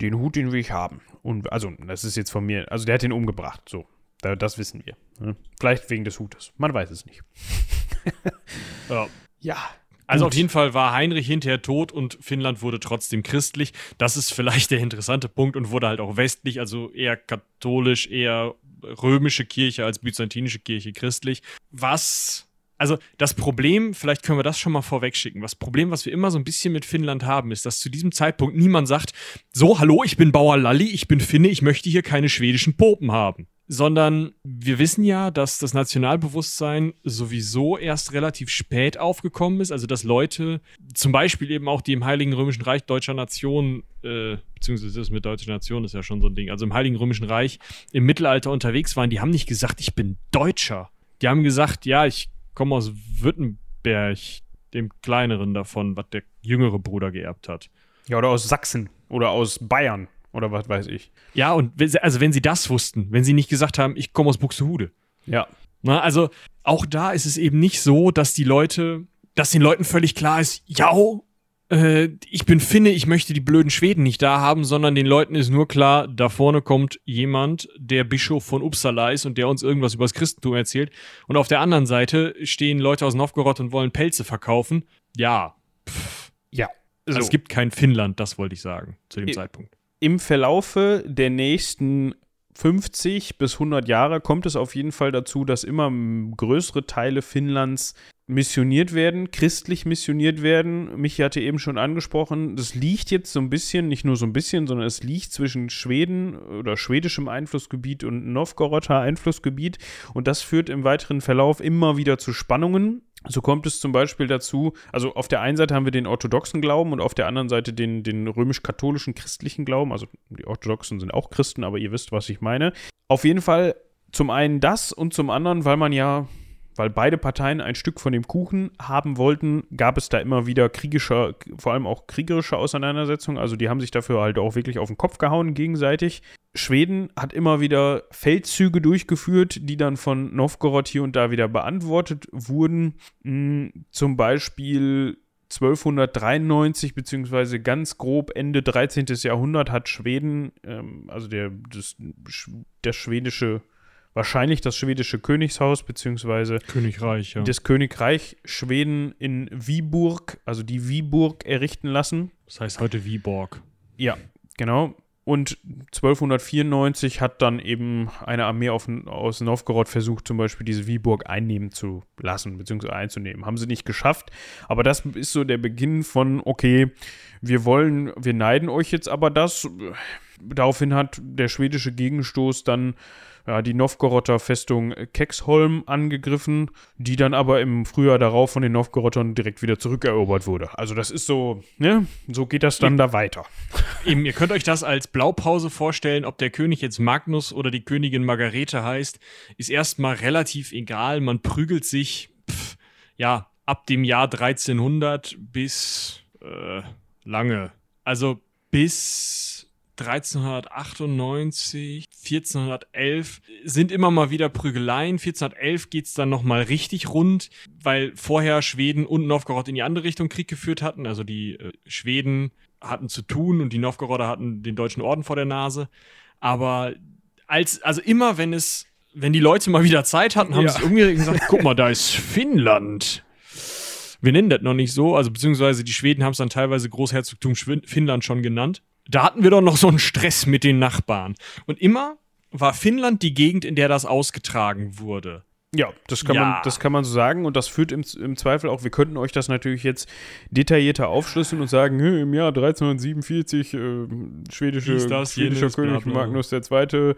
den Hut, den will ich haben. Und also, das ist jetzt von mir, also der hat ihn umgebracht, so. Das wissen wir. Ne? Vielleicht wegen des Hutes. Man weiß es nicht. ja. ja. Also auf jeden Fall war Heinrich hinterher tot und Finnland wurde trotzdem christlich. Das ist vielleicht der interessante Punkt und wurde halt auch westlich, also eher katholisch, eher römische Kirche als byzantinische Kirche christlich. Was also das Problem, vielleicht können wir das schon mal vorwegschicken. Das Problem, was wir immer so ein bisschen mit Finnland haben, ist, dass zu diesem Zeitpunkt niemand sagt, so, hallo, ich bin Bauer Lalli, ich bin Finne, ich möchte hier keine schwedischen Popen haben sondern wir wissen ja, dass das Nationalbewusstsein sowieso erst relativ spät aufgekommen ist, also dass Leute, zum Beispiel eben auch die im Heiligen Römischen Reich deutscher Nation, äh, beziehungsweise das mit deutscher Nation ist ja schon so ein Ding, also im Heiligen Römischen Reich im Mittelalter unterwegs waren, die haben nicht gesagt, ich bin Deutscher. Die haben gesagt, ja, ich komme aus Württemberg, dem kleineren davon, was der jüngere Bruder geerbt hat. Ja, oder aus Sachsen oder aus Bayern. Oder was weiß ich. Ja, und wenn sie, also wenn sie das wussten, wenn sie nicht gesagt haben, ich komme aus Buxtehude. Ja. Na, also auch da ist es eben nicht so, dass die Leute, dass den Leuten völlig klar ist, ja, äh, ich bin Finne, ich möchte die blöden Schweden nicht da haben, sondern den Leuten ist nur klar, da vorne kommt jemand, der Bischof von Uppsala ist und der uns irgendwas über das Christentum erzählt. Und auf der anderen Seite stehen Leute aus Novgorod und wollen Pelze verkaufen. Ja. Pff. Ja. Also so. es gibt kein Finnland, das wollte ich sagen, zu dem I Zeitpunkt im Verlaufe der nächsten 50 bis 100 Jahre kommt es auf jeden Fall dazu, dass immer größere Teile Finnlands missioniert werden, christlich missioniert werden. Michi hatte eben schon angesprochen, das liegt jetzt so ein bisschen, nicht nur so ein bisschen, sondern es liegt zwischen Schweden oder schwedischem Einflussgebiet und Novgoroder Einflussgebiet und das führt im weiteren Verlauf immer wieder zu Spannungen. So kommt es zum Beispiel dazu, also auf der einen Seite haben wir den orthodoxen Glauben und auf der anderen Seite den, den römisch-katholischen christlichen Glauben. Also die Orthodoxen sind auch Christen, aber ihr wisst, was ich meine. Auf jeden Fall zum einen das und zum anderen, weil man ja weil beide Parteien ein Stück von dem Kuchen haben wollten, gab es da immer wieder kriegische, vor allem auch kriegerische Auseinandersetzungen. Also die haben sich dafür halt auch wirklich auf den Kopf gehauen gegenseitig. Schweden hat immer wieder Feldzüge durchgeführt, die dann von Novgorod hier und da wieder beantwortet wurden. Hm, zum Beispiel 1293 beziehungsweise ganz grob Ende 13. Jahrhundert hat Schweden, ähm, also der, das, der schwedische wahrscheinlich das schwedische Königshaus beziehungsweise Königreich, ja. das Königreich Schweden in Viborg, also die Viborg errichten lassen. Das heißt heute Viborg. Ja, genau. Und 1294 hat dann eben eine Armee auf, aus Novgorod versucht, zum Beispiel diese Viborg einnehmen zu lassen, beziehungsweise einzunehmen. Haben sie nicht geschafft. Aber das ist so der Beginn von, okay, wir wollen, wir neiden euch jetzt aber das. Daraufhin hat der schwedische Gegenstoß dann ja, die Novgoroder Festung Keksholm angegriffen, die dann aber im Frühjahr darauf von den Novgorodern direkt wieder zurückerobert wurde. Also das ist so, ne, so geht das dann da weiter. Eben, ihr könnt euch das als Blaupause vorstellen, ob der König jetzt Magnus oder die Königin Margarete heißt, ist erstmal relativ egal. Man prügelt sich, pff, ja, ab dem Jahr 1300 bis äh, lange. Also bis 1398, 1411 sind immer mal wieder Prügeleien. 1411 geht es dann nochmal richtig rund, weil vorher Schweden und Novgorod in die andere Richtung Krieg geführt hatten. Also die äh, Schweden hatten zu tun und die Novgoroder hatten den deutschen Orden vor der Nase. Aber als, also immer wenn es, wenn die Leute mal wieder Zeit hatten, haben ja. sie umgeregt und gesagt, guck mal, da ist Finnland. Wir nennen das noch nicht so, also beziehungsweise die Schweden haben es dann teilweise Großherzogtum Finnland schon genannt. Da hatten wir doch noch so einen Stress mit den Nachbarn. Und immer war Finnland die Gegend, in der das ausgetragen wurde. Ja, das kann, ja. Man, das kann man so sagen und das führt im, im Zweifel auch, wir könnten euch das natürlich jetzt detaillierter aufschlüsseln und sagen, im Jahr 1347 äh, schwedische, das, schwedischer jenes, König bla bla. Magnus II. Äh,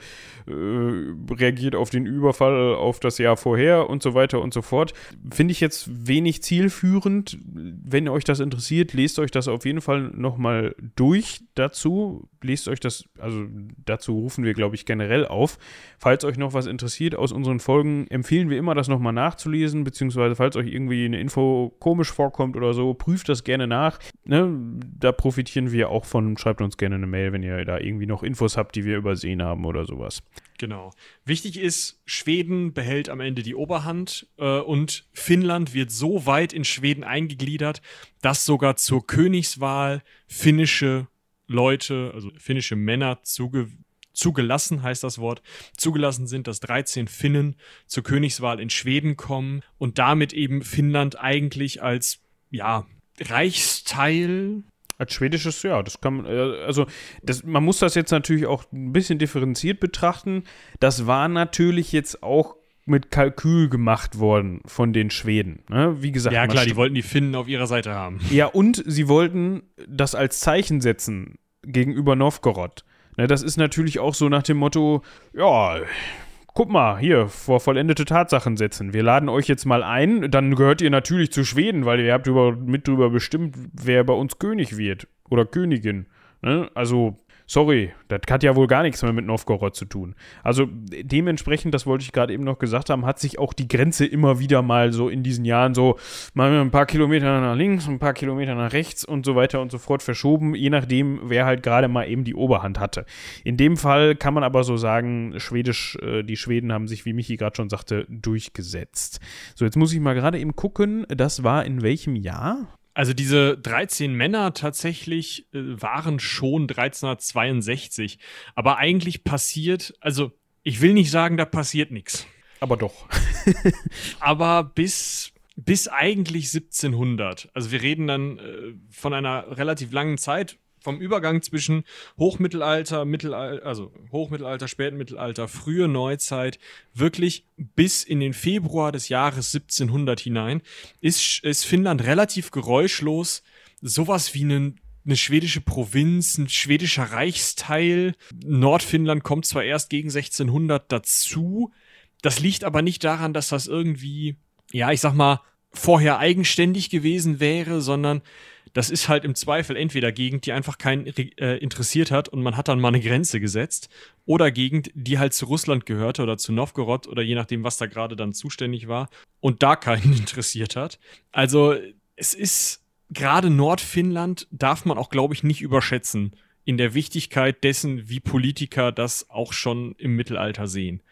reagiert auf den Überfall auf das Jahr vorher und so weiter und so fort. Finde ich jetzt wenig zielführend. Wenn euch das interessiert, lest euch das auf jeden Fall nochmal durch dazu. Lest euch das, also dazu rufen wir, glaube ich, generell auf. Falls euch noch was interessiert aus unseren Folgen, empfehlen empfehlen wir immer, das nochmal nachzulesen, beziehungsweise falls euch irgendwie eine Info komisch vorkommt oder so, prüft das gerne nach. Ne? Da profitieren wir auch von. Schreibt uns gerne eine Mail, wenn ihr da irgendwie noch Infos habt, die wir übersehen haben oder sowas. Genau. Wichtig ist, Schweden behält am Ende die Oberhand äh, und Finnland wird so weit in Schweden eingegliedert, dass sogar zur Königswahl finnische Leute, also finnische Männer zuge zugelassen heißt das Wort, zugelassen sind, dass 13 Finnen zur Königswahl in Schweden kommen und damit eben Finnland eigentlich als, ja, Reichsteil als schwedisches, ja, das kann man, äh, also das, man muss das jetzt natürlich auch ein bisschen differenziert betrachten. Das war natürlich jetzt auch mit Kalkül gemacht worden von den Schweden. Ne? Wie gesagt. Ja, klar, die wollten die Finnen auf ihrer Seite haben. Ja, und sie wollten das als Zeichen setzen gegenüber Novgorod. Ne, das ist natürlich auch so nach dem Motto, ja, guck mal, hier, vor vollendete Tatsachen setzen. Wir laden euch jetzt mal ein, dann gehört ihr natürlich zu Schweden, weil ihr habt über, mit drüber bestimmt, wer bei uns König wird oder Königin. Ne? Also sorry, das hat ja wohl gar nichts mehr mit Novgorod zu tun. Also dementsprechend, das wollte ich gerade eben noch gesagt haben, hat sich auch die Grenze immer wieder mal so in diesen Jahren so mal ein paar Kilometer nach links, ein paar Kilometer nach rechts und so weiter und so fort verschoben, je nachdem, wer halt gerade mal eben die Oberhand hatte. In dem Fall kann man aber so sagen, Schwedisch, äh, die Schweden haben sich, wie Michi gerade schon sagte, durchgesetzt. So, jetzt muss ich mal gerade eben gucken, das war in welchem Jahr? Also diese 13 Männer tatsächlich äh, waren schon 1362. Aber eigentlich passiert, also ich will nicht sagen, da passiert nichts. Aber doch. aber bis, bis eigentlich 1700. Also wir reden dann äh, von einer relativ langen Zeit, vom Übergang zwischen Hochmittelalter, Mittelalter, also Hochmittelalter, Spätmittelalter, frühe Neuzeit, wirklich bis in den Februar des Jahres 1700 hinein, ist, ist Finnland relativ geräuschlos sowas wie einen eine schwedische Provinz, ein schwedischer Reichsteil. Nordfinnland kommt zwar erst gegen 1600 dazu, das liegt aber nicht daran, dass das irgendwie, ja, ich sag mal, vorher eigenständig gewesen wäre, sondern das ist halt im Zweifel entweder Gegend, die einfach keinen äh, interessiert hat und man hat dann mal eine Grenze gesetzt, oder Gegend, die halt zu Russland gehörte oder zu Novgorod oder je nachdem, was da gerade dann zuständig war und da keinen interessiert hat. Also es ist gerade Nordfinnland darf man auch, glaube ich, nicht überschätzen in der Wichtigkeit dessen, wie Politiker das auch schon im Mittelalter sehen.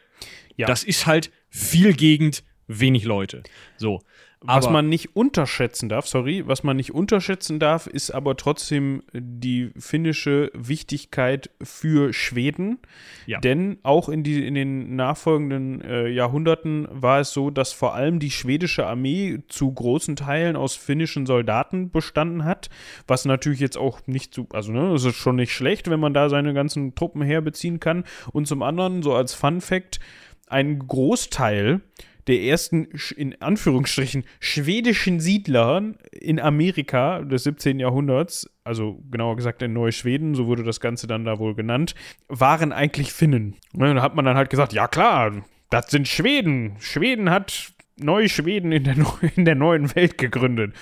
Ja. Das ist halt viel Gegend, wenig Leute. So. Was man nicht unterschätzen darf, sorry, was man nicht unterschätzen darf, ist aber trotzdem die finnische Wichtigkeit für Schweden. Ja. Denn auch in, die, in den nachfolgenden äh, Jahrhunderten war es so, dass vor allem die schwedische Armee zu großen Teilen aus finnischen Soldaten bestanden hat. Was natürlich jetzt auch nicht so, also ne, es ist schon nicht schlecht, wenn man da seine ganzen Truppen herbeziehen kann. Und zum anderen, so als Fun Fact, ein Großteil der ersten, in Anführungsstrichen, schwedischen Siedler in Amerika des 17. Jahrhunderts, also genauer gesagt in Neuschweden, so wurde das Ganze dann da wohl genannt, waren eigentlich Finnen. Und da hat man dann halt gesagt, ja klar, das sind Schweden. Schweden hat Neuschweden in der, in der neuen Welt gegründet.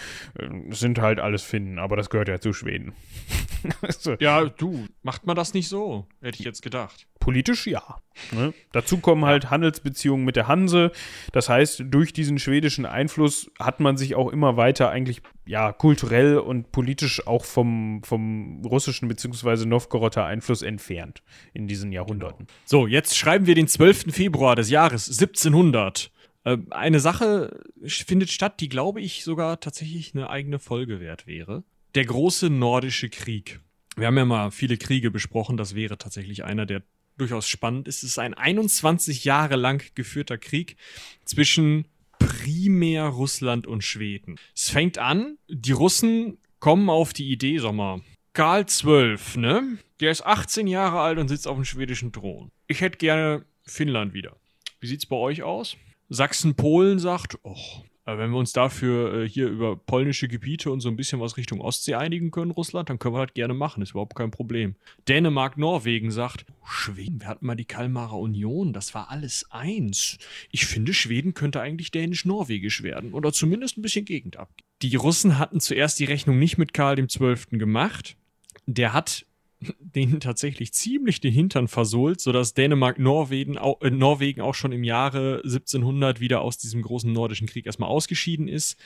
Das sind halt alles Finnen, aber das gehört ja zu Schweden. also, ja, du, macht man das nicht so, hätte ich jetzt gedacht. Politisch ja. Ne? Dazu kommen halt Handelsbeziehungen mit der Hanse. Das heißt, durch diesen schwedischen Einfluss hat man sich auch immer weiter eigentlich ja kulturell und politisch auch vom, vom russischen bzw. Novgoroder Einfluss entfernt in diesen Jahrhunderten. Genau. So, jetzt schreiben wir den 12. Februar des Jahres 1700. Äh, eine Sache findet statt, die, glaube ich, sogar tatsächlich eine eigene Folge wert wäre. Der große nordische Krieg. Wir haben ja mal viele Kriege besprochen, das wäre tatsächlich einer, der durchaus spannend ist. Es ist ein 21 Jahre lang geführter Krieg zwischen primär Russland und Schweden. Es fängt an, die Russen kommen auf die Idee, sag mal, Karl XII, ne? Der ist 18 Jahre alt und sitzt auf dem schwedischen Thron. Ich hätte gerne Finnland wieder. Wie sieht's bei euch aus? Sachsen-Polen sagt, oh, wenn wir uns dafür äh, hier über polnische Gebiete und so ein bisschen was Richtung Ostsee einigen können, Russland, dann können wir das gerne machen, ist überhaupt kein Problem. Dänemark, Norwegen sagt, Schweden, wir hatten mal die Kalmarer Union, das war alles eins. Ich finde, Schweden könnte eigentlich dänisch-norwegisch werden oder zumindest ein bisschen Gegend abgeben. Die Russen hatten zuerst die Rechnung nicht mit Karl XII. gemacht. Der hat denen tatsächlich ziemlich den Hintern versohlt, sodass Dänemark Norwegen, äh, Norwegen auch schon im Jahre 1700 wieder aus diesem großen nordischen Krieg erstmal ausgeschieden ist.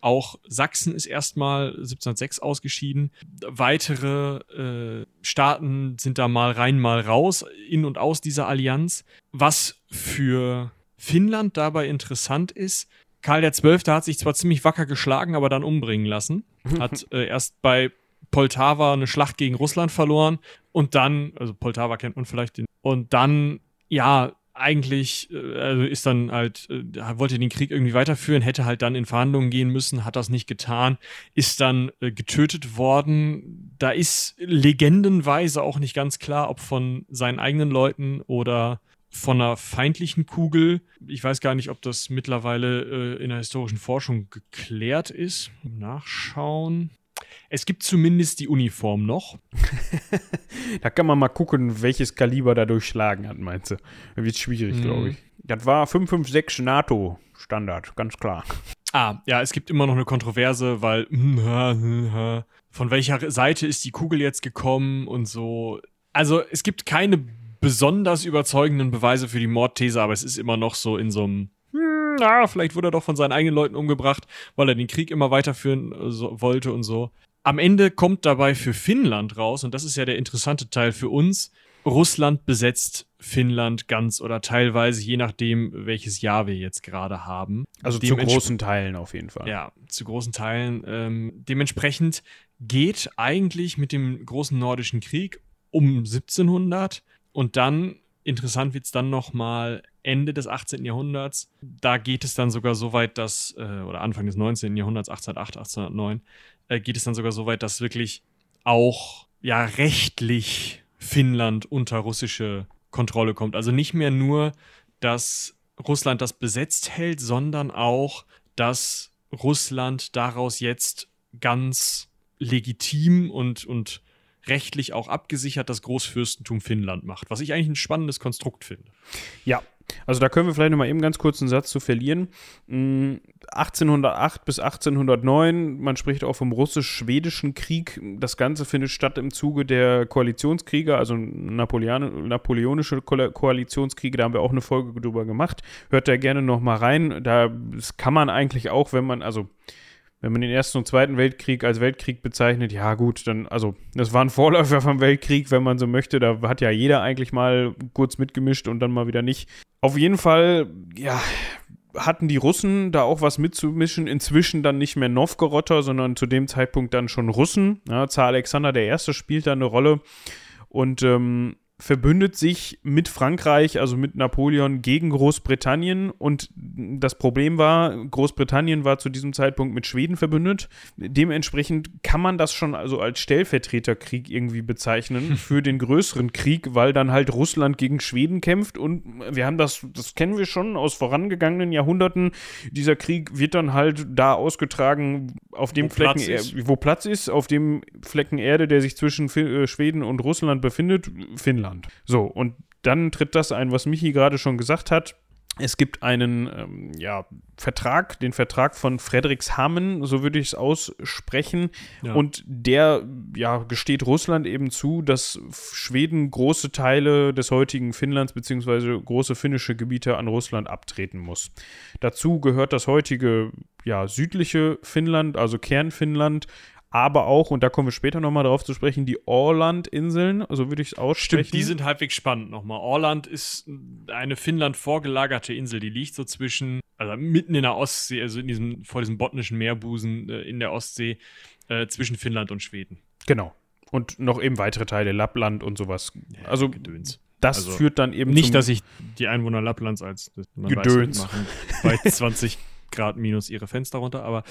Auch Sachsen ist erstmal 1706 ausgeschieden. Weitere äh, Staaten sind da mal rein, mal raus, in und aus dieser Allianz. Was für Finnland dabei interessant ist, Karl XII. hat sich zwar ziemlich wacker geschlagen, aber dann umbringen lassen. Hat äh, erst bei Poltava eine Schlacht gegen Russland verloren und dann, also Poltava kennt man vielleicht, den, und dann, ja, eigentlich äh, also ist dann halt, äh, wollte den Krieg irgendwie weiterführen, hätte halt dann in Verhandlungen gehen müssen, hat das nicht getan, ist dann äh, getötet worden. Da ist legendenweise auch nicht ganz klar, ob von seinen eigenen Leuten oder von einer feindlichen Kugel. Ich weiß gar nicht, ob das mittlerweile äh, in der historischen Forschung geklärt ist. Nachschauen. Es gibt zumindest die Uniform noch. da kann man mal gucken, welches Kaliber da durchschlagen hat, meinst du? Da wird schwierig, mhm. glaube ich. Das war 556 NATO Standard, ganz klar. Ah, ja, es gibt immer noch eine Kontroverse, weil von welcher Seite ist die Kugel jetzt gekommen und so. Also, es gibt keine besonders überzeugenden Beweise für die Mordthese, aber es ist immer noch so in so einem hm, na, vielleicht wurde er doch von seinen eigenen Leuten umgebracht, weil er den Krieg immer weiterführen äh, so, wollte und so. Am Ende kommt dabei für Finnland raus, und das ist ja der interessante Teil für uns, Russland besetzt Finnland ganz oder teilweise, je nachdem, welches Jahr wir jetzt gerade haben. Also zu großen Teilen auf jeden Fall. Ja, zu großen Teilen. Ähm, dementsprechend geht eigentlich mit dem großen nordischen Krieg um 1700 und dann, interessant wird es dann nochmal Ende des 18. Jahrhunderts. Da geht es dann sogar so weit, dass, äh, oder Anfang des 19. Jahrhunderts, 1808, 1809, äh, geht es dann sogar so weit, dass wirklich auch ja rechtlich Finnland unter russische Kontrolle kommt. Also nicht mehr nur, dass Russland das besetzt hält, sondern auch, dass Russland daraus jetzt ganz legitim und, und rechtlich auch abgesichert das Großfürstentum Finnland macht, was ich eigentlich ein spannendes Konstrukt finde. Ja, also da können wir vielleicht noch mal eben ganz kurz einen Satz zu verlieren. 1808 mm, bis 1809, man spricht auch vom russisch-schwedischen Krieg. Das Ganze findet statt im Zuge der Koalitionskriege, also Napoleon, napoleonische Ko Koalitionskriege. Da haben wir auch eine Folge drüber gemacht. Hört da gerne noch mal rein. Da kann man eigentlich auch, wenn man, also wenn man den Ersten und Zweiten Weltkrieg als Weltkrieg bezeichnet, ja gut, dann, also das war ein Vorläufer vom Weltkrieg, wenn man so möchte. Da hat ja jeder eigentlich mal kurz mitgemischt und dann mal wieder nicht. Auf jeden Fall, ja, hatten die Russen da auch was mitzumischen. Inzwischen dann nicht mehr Novgoroder, sondern zu dem Zeitpunkt dann schon Russen. Ja, Zar Alexander I. spielt da eine Rolle. Und ähm, verbündet sich mit Frankreich, also mit Napoleon, gegen Großbritannien. Und das Problem war, Großbritannien war zu diesem Zeitpunkt mit Schweden verbündet. Dementsprechend kann man das schon also als Stellvertreterkrieg irgendwie bezeichnen für den größeren Krieg, weil dann halt Russland gegen Schweden kämpft. Und wir haben das, das kennen wir schon aus vorangegangenen Jahrhunderten. Dieser Krieg wird dann halt da ausgetragen, auf dem wo Flecken, Platz wo Platz ist, auf dem Flecken Erde, der sich zwischen äh, Schweden und Russland befindet, Finnland. Russland. So, und dann tritt das ein, was Michi gerade schon gesagt hat. Es gibt einen ähm, ja, Vertrag, den Vertrag von Frederikshamn, so würde ich es aussprechen. Ja. Und der ja, gesteht Russland eben zu, dass Schweden große Teile des heutigen Finnlands bzw. große finnische Gebiete an Russland abtreten muss. Dazu gehört das heutige ja, südliche Finnland, also Kernfinnland, aber auch, und da kommen wir später nochmal drauf zu sprechen, die Orland-Inseln, so würde ich es aussprechen. Stimmt, die sind halbwegs spannend nochmal. Orland ist eine Finnland vorgelagerte Insel, die liegt so zwischen, also mitten in der Ostsee, also in diesem, vor diesem botnischen Meerbusen äh, in der Ostsee, äh, zwischen Finnland und Schweden. Genau. Und noch eben weitere Teile, Lappland und sowas. Ja, also Gedöns. Das also führt dann eben Nicht, dass ich die Einwohner Lapplands als Gedöns weiß, machen bei 20 Grad minus ihre Fenster runter, aber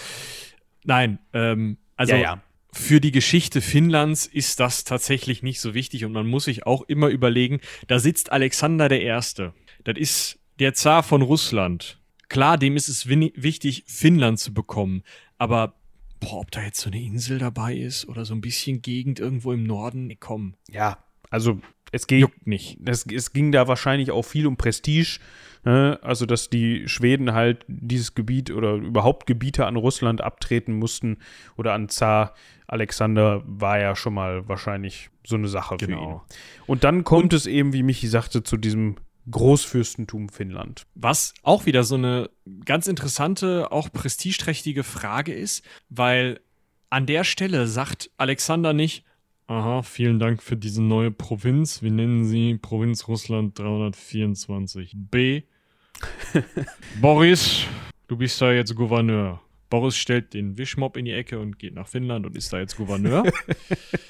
nein, ähm, also ja, ja. für die Geschichte Finnlands ist das tatsächlich nicht so wichtig und man muss sich auch immer überlegen, da sitzt Alexander der Erste. Das ist der Zar von Russland. Klar, dem ist es wichtig, Finnland zu bekommen, aber boah, ob da jetzt so eine Insel dabei ist oder so ein bisschen Gegend irgendwo im Norden, nee, komm. Ja, also es geht Juckt nicht. Es, es ging da wahrscheinlich auch viel um Prestige? Also, dass die Schweden halt dieses Gebiet oder überhaupt Gebiete an Russland abtreten mussten oder an Zar Alexander war ja schon mal wahrscheinlich so eine Sache genau. für ihn. Und dann kommt Und, es eben, wie Michi sagte, zu diesem Großfürstentum Finnland. Was auch wieder so eine ganz interessante, auch prestigeträchtige Frage ist, weil an der Stelle sagt Alexander nicht, Aha, vielen Dank für diese neue Provinz. Wir nennen sie Provinz Russland 324b. Boris, du bist da jetzt Gouverneur. Boris stellt den Wischmob in die Ecke und geht nach Finnland und ist da jetzt Gouverneur.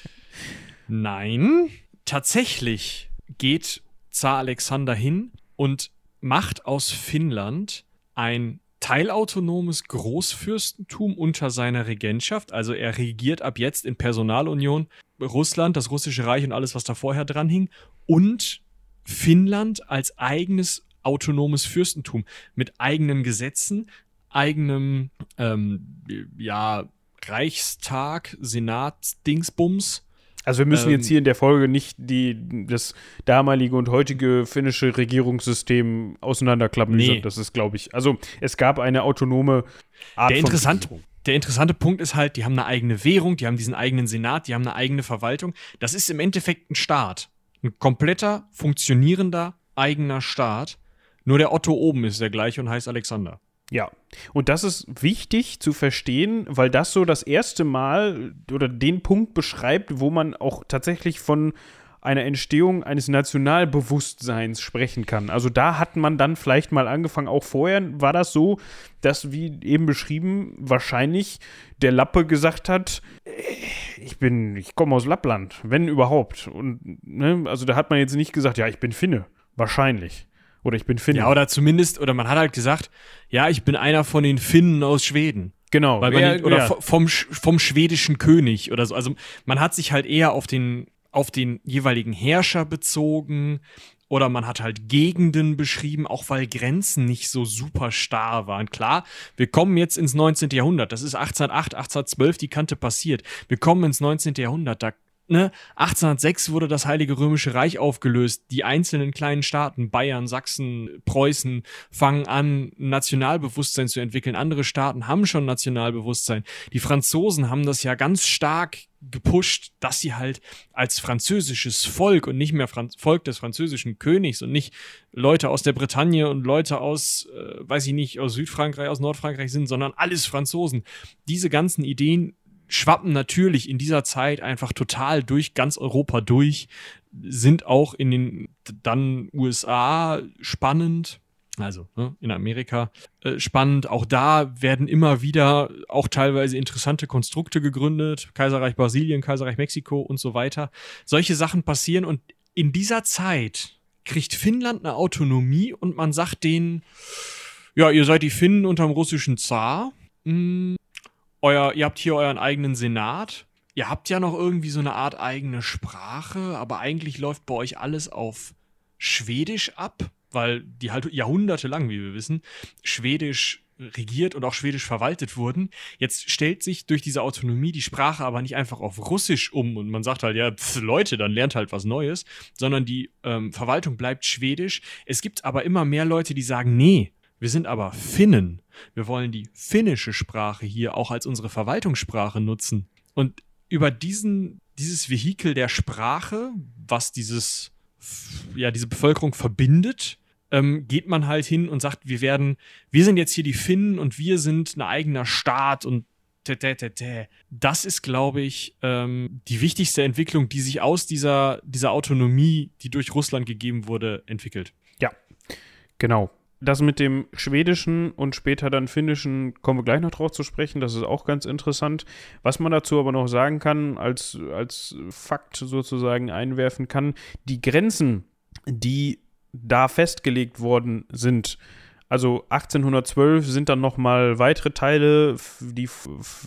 Nein, tatsächlich geht Zar Alexander hin und macht aus Finnland ein teilautonomes Großfürstentum unter seiner Regentschaft. Also er regiert ab jetzt in Personalunion Russland, das russische Reich und alles, was da vorher dran hing. Und Finnland als eigenes autonomes Fürstentum mit eigenen Gesetzen, eigenem ähm, ja, Reichstag, Senat, Dingsbums also wir müssen ähm, jetzt hier in der Folge nicht die, das damalige und heutige finnische Regierungssystem auseinanderklappen. Nee. Das ist, glaube ich, also es gab eine autonome Art der von interessant, Der interessante Punkt ist halt, die haben eine eigene Währung, die haben diesen eigenen Senat, die haben eine eigene Verwaltung. Das ist im Endeffekt ein Staat. Ein kompletter, funktionierender, eigener Staat. Nur der Otto oben ist der gleiche und heißt Alexander. Ja, und das ist wichtig zu verstehen, weil das so das erste Mal oder den Punkt beschreibt, wo man auch tatsächlich von einer Entstehung eines Nationalbewusstseins sprechen kann. Also da hat man dann vielleicht mal angefangen. Auch vorher war das so, dass, wie eben beschrieben, wahrscheinlich der Lappe gesagt hat, äh, ich bin, ich komme aus Lappland, wenn überhaupt. Und ne, also da hat man jetzt nicht gesagt, ja, ich bin Finne. Wahrscheinlich. Oder ich bin Finne. Ja, oder zumindest, oder man hat halt gesagt, ja, ich bin einer von den Finnen aus Schweden. Genau. Weil man ja, nicht, oder ja. vom, vom schwedischen König oder so. Also man hat sich halt eher auf den, auf den jeweiligen Herrscher bezogen oder man hat halt Gegenden beschrieben, auch weil Grenzen nicht so super starr waren. Klar, wir kommen jetzt ins 19. Jahrhundert. Das ist 1808, 1812 die Kante passiert. Wir kommen ins 19. Jahrhundert. Da ne, 1806 wurde das Heilige Römische Reich aufgelöst. Die einzelnen kleinen Staaten, Bayern, Sachsen, Preußen, fangen an, Nationalbewusstsein zu entwickeln. Andere Staaten haben schon Nationalbewusstsein. Die Franzosen haben das ja ganz stark gepusht, dass sie halt als französisches Volk und nicht mehr Franz Volk des französischen Königs und nicht Leute aus der Bretagne und Leute aus, äh, weiß ich nicht, aus Südfrankreich, aus Nordfrankreich sind, sondern alles Franzosen. Diese ganzen Ideen schwappen natürlich in dieser Zeit einfach total durch ganz Europa durch, sind auch in den dann USA spannend. Also ne, in Amerika äh, spannend. Auch da werden immer wieder auch teilweise interessante Konstrukte gegründet. Kaiserreich Brasilien, Kaiserreich Mexiko und so weiter. Solche Sachen passieren und in dieser Zeit kriegt Finnland eine Autonomie und man sagt denen, ja, ihr seid die Finnen unterm russischen Zar. Hm, euer, ihr habt hier euren eigenen Senat. Ihr habt ja noch irgendwie so eine Art eigene Sprache, aber eigentlich läuft bei euch alles auf Schwedisch ab, weil die halt jahrhundertelang, wie wir wissen, Schwedisch regiert und auch Schwedisch verwaltet wurden. Jetzt stellt sich durch diese Autonomie die Sprache aber nicht einfach auf Russisch um und man sagt halt, ja, pf, Leute, dann lernt halt was Neues, sondern die ähm, Verwaltung bleibt Schwedisch. Es gibt aber immer mehr Leute, die sagen, nee, wir sind aber Finnen. Wir wollen die finnische Sprache hier auch als unsere Verwaltungssprache nutzen. Und über diesen, dieses Vehikel der Sprache, was dieses, ja, diese Bevölkerung verbindet, ähm, geht man halt hin und sagt, wir werden, wir sind jetzt hier die Finnen und wir sind ein eigener Staat und das ist, glaube ich, ähm, die wichtigste Entwicklung, die sich aus dieser, dieser Autonomie, die durch Russland gegeben wurde, entwickelt. Ja, genau. Das mit dem Schwedischen und später dann Finnischen kommen wir gleich noch drauf zu sprechen. Das ist auch ganz interessant. Was man dazu aber noch sagen kann, als, als Fakt sozusagen einwerfen kann, die Grenzen, die da festgelegt worden sind. Also 1812 sind dann nochmal weitere Teile, die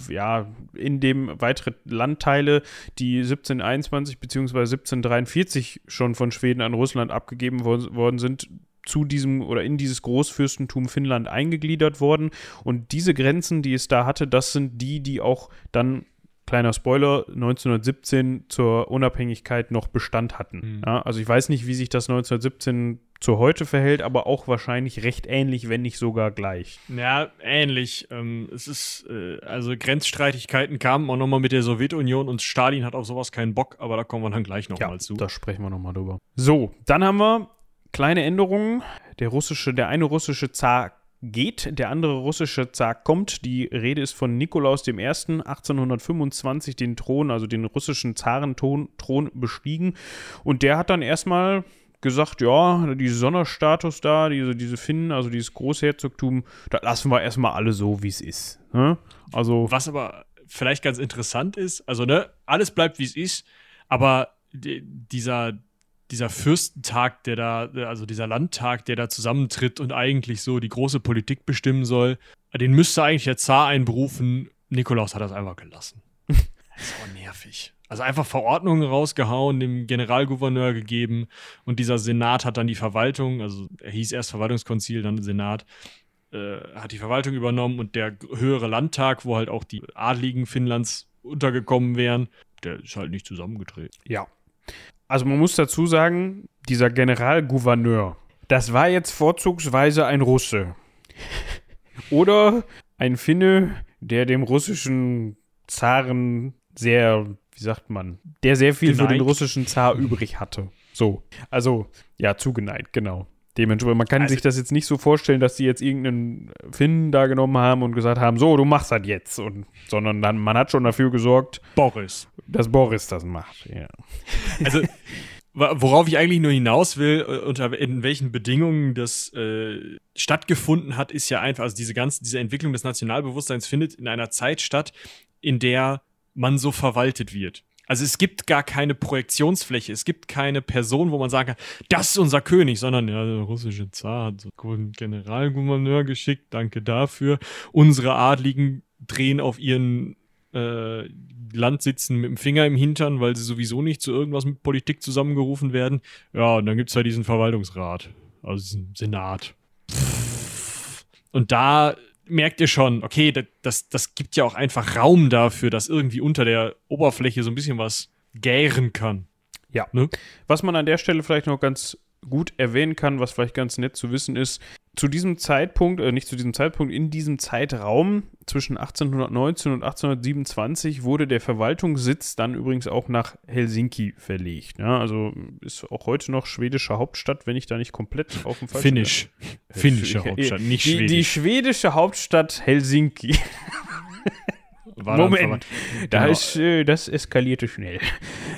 ja in dem weitere Landteile, die 1721 bzw. 1743 schon von Schweden an Russland abgegeben worden sind, zu diesem oder in dieses Großfürstentum Finnland eingegliedert worden. Und diese Grenzen, die es da hatte, das sind die, die auch dann kleiner Spoiler, 1917 zur Unabhängigkeit noch Bestand hatten. Mhm. Ja, also ich weiß nicht, wie sich das 1917 zu heute verhält, aber auch wahrscheinlich recht ähnlich, wenn nicht sogar gleich. Ja, ähnlich. Ähm, es ist, äh, also Grenzstreitigkeiten kamen auch nochmal mit der Sowjetunion und Stalin hat auf sowas keinen Bock, aber da kommen wir dann gleich nochmal ja, zu. Da sprechen wir nochmal drüber. So, dann haben wir kleine Änderungen. Der russische, der eine russische Zar geht, der andere russische Zar kommt. Die Rede ist von Nikolaus I. 1825 den Thron, also den russischen Zarenthron bestiegen. Und der hat dann erstmal gesagt, ja, dieser Sonderstatus da, diese, diese Finnen, also dieses Großherzogtum, da lassen wir erstmal alle so, wie es ist. Ne? Also Was aber vielleicht ganz interessant ist, also ne, alles bleibt, wie es ist, aber dieser dieser Fürstentag, der da, also dieser Landtag, der da zusammentritt und eigentlich so die große Politik bestimmen soll, den müsste eigentlich der Zar einberufen. Nikolaus hat das einfach gelassen. das ist aber nervig. Also einfach Verordnungen rausgehauen, dem Generalgouverneur gegeben und dieser Senat hat dann die Verwaltung, also er hieß erst Verwaltungskonzil, dann Senat, äh, hat die Verwaltung übernommen und der höhere Landtag, wo halt auch die Adligen Finnlands untergekommen wären, der ist halt nicht zusammengetreten. Ja, also man muss dazu sagen, dieser Generalgouverneur, das war jetzt vorzugsweise ein Russe. Oder ein Finne, der dem russischen Zaren sehr, wie sagt man, der sehr viel geneigt. für den russischen Zar übrig hatte. So, also ja, zugeneigt, genau. Dementsprechend, man kann also, sich das jetzt nicht so vorstellen, dass die jetzt irgendeinen Finnen da genommen haben und gesagt haben, so, du machst das jetzt. Und, sondern dann, man hat schon dafür gesorgt, Boris. dass Boris das macht. Ja. Also, worauf ich eigentlich nur hinaus will, äh, unter in welchen Bedingungen das äh, stattgefunden hat, ist ja einfach, also diese ganze, diese Entwicklung des Nationalbewusstseins findet in einer Zeit statt, in der man so verwaltet wird. Also es gibt gar keine Projektionsfläche, es gibt keine Person, wo man sagen kann, das ist unser König, sondern ja, der russische Zar hat so einen Generalgouverneur geschickt, danke dafür. Unsere Adligen drehen auf ihren äh, Landsitzen mit dem Finger im Hintern, weil sie sowieso nicht zu irgendwas mit Politik zusammengerufen werden. Ja, und dann gibt es ja diesen Verwaltungsrat, also diesen Senat. Und da merkt ihr schon, okay, das, das gibt ja auch einfach Raum dafür, dass irgendwie unter der Oberfläche so ein bisschen was gären kann. Ja. Ne? Was man an der Stelle vielleicht noch ganz gut erwähnen kann, was vielleicht ganz nett zu wissen ist, zu diesem Zeitpunkt, äh, nicht zu diesem Zeitpunkt, in diesem Zeitraum zwischen 1819 und 1827 wurde der Verwaltungssitz dann übrigens auch nach Helsinki verlegt. Ja, also ist auch heute noch schwedische Hauptstadt, wenn ich da nicht komplett auf dem falschen Finnisch. Finnische Hauptstadt, nicht die, schwedisch. Die schwedische Hauptstadt Helsinki. Moment, da genau. ist, äh, das eskalierte schnell.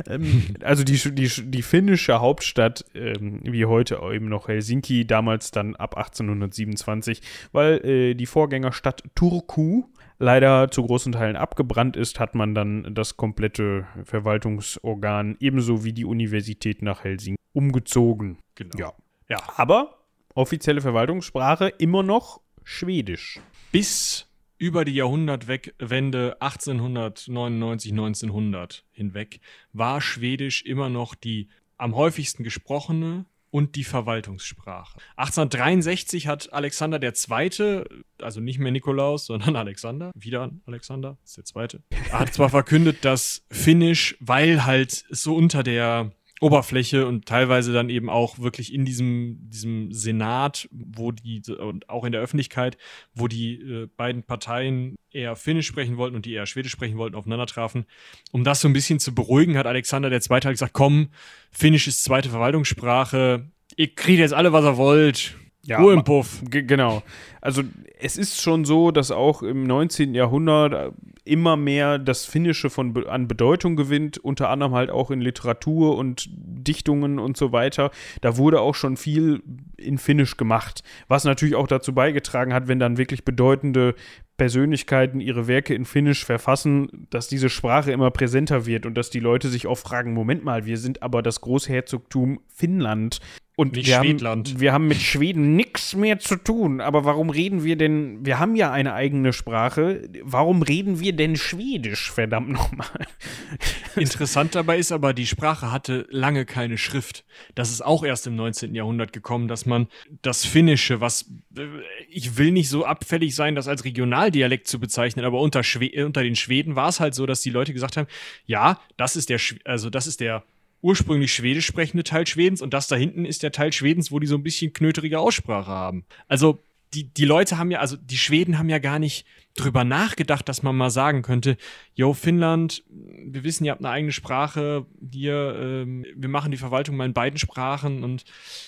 ähm, also die, die, die finnische Hauptstadt, ähm, wie heute eben noch Helsinki, damals dann ab 1827, weil äh, die Vorgängerstadt Turku leider zu großen Teilen abgebrannt ist, hat man dann das komplette Verwaltungsorgan ebenso wie die Universität nach Helsinki umgezogen. Genau. Ja. ja. Aber offizielle Verwaltungssprache immer noch Schwedisch. Bis über die Jahrhundertwende 1899, 1900 hinweg war Schwedisch immer noch die am häufigsten gesprochene und die Verwaltungssprache. 1863 hat Alexander II., also nicht mehr Nikolaus, sondern Alexander, wieder Alexander, ist der zweite, hat zwar verkündet, dass Finnisch, weil halt so unter der Oberfläche und teilweise dann eben auch wirklich in diesem, diesem Senat, wo die, und auch in der Öffentlichkeit, wo die äh, beiden Parteien eher Finnisch sprechen wollten und die eher Schwedisch sprechen wollten, aufeinander trafen. Um das so ein bisschen zu beruhigen, hat Alexander der Zweite halt gesagt, komm, Finnisch ist zweite Verwaltungssprache, ihr kriegt jetzt alle, was ihr wollt. Ja, Ruhe im Puff. Genau. Also es ist schon so, dass auch im 19. Jahrhundert immer mehr das Finnische von, an Bedeutung gewinnt, unter anderem halt auch in Literatur und Dichtungen und so weiter. Da wurde auch schon viel in Finnisch gemacht, was natürlich auch dazu beigetragen hat, wenn dann wirklich bedeutende Persönlichkeiten ihre Werke in Finnisch verfassen, dass diese Sprache immer präsenter wird und dass die Leute sich oft fragen, Moment mal, wir sind aber das Großherzogtum Finnland. Und wir haben, wir haben mit Schweden nichts mehr zu tun. Aber warum reden wir denn? Wir haben ja eine eigene Sprache. Warum reden wir denn Schwedisch, verdammt nochmal? Interessant dabei ist aber, die Sprache hatte lange keine Schrift. Das ist auch erst im 19. Jahrhundert gekommen, dass man das Finnische, was äh, ich will nicht so abfällig sein, das als Regionaldialekt zu bezeichnen, aber unter, Schwe unter den Schweden war es halt so, dass die Leute gesagt haben, ja, das ist der, also das ist der ursprünglich schwedisch sprechende Teil Schwedens und das da hinten ist der Teil Schwedens, wo die so ein bisschen knöterige Aussprache haben. Also die, die Leute haben ja, also die Schweden haben ja gar nicht drüber nachgedacht, dass man mal sagen könnte, yo, Finnland, wir wissen, ihr habt eine eigene Sprache, hier, ähm, wir machen die Verwaltung mal in beiden Sprachen und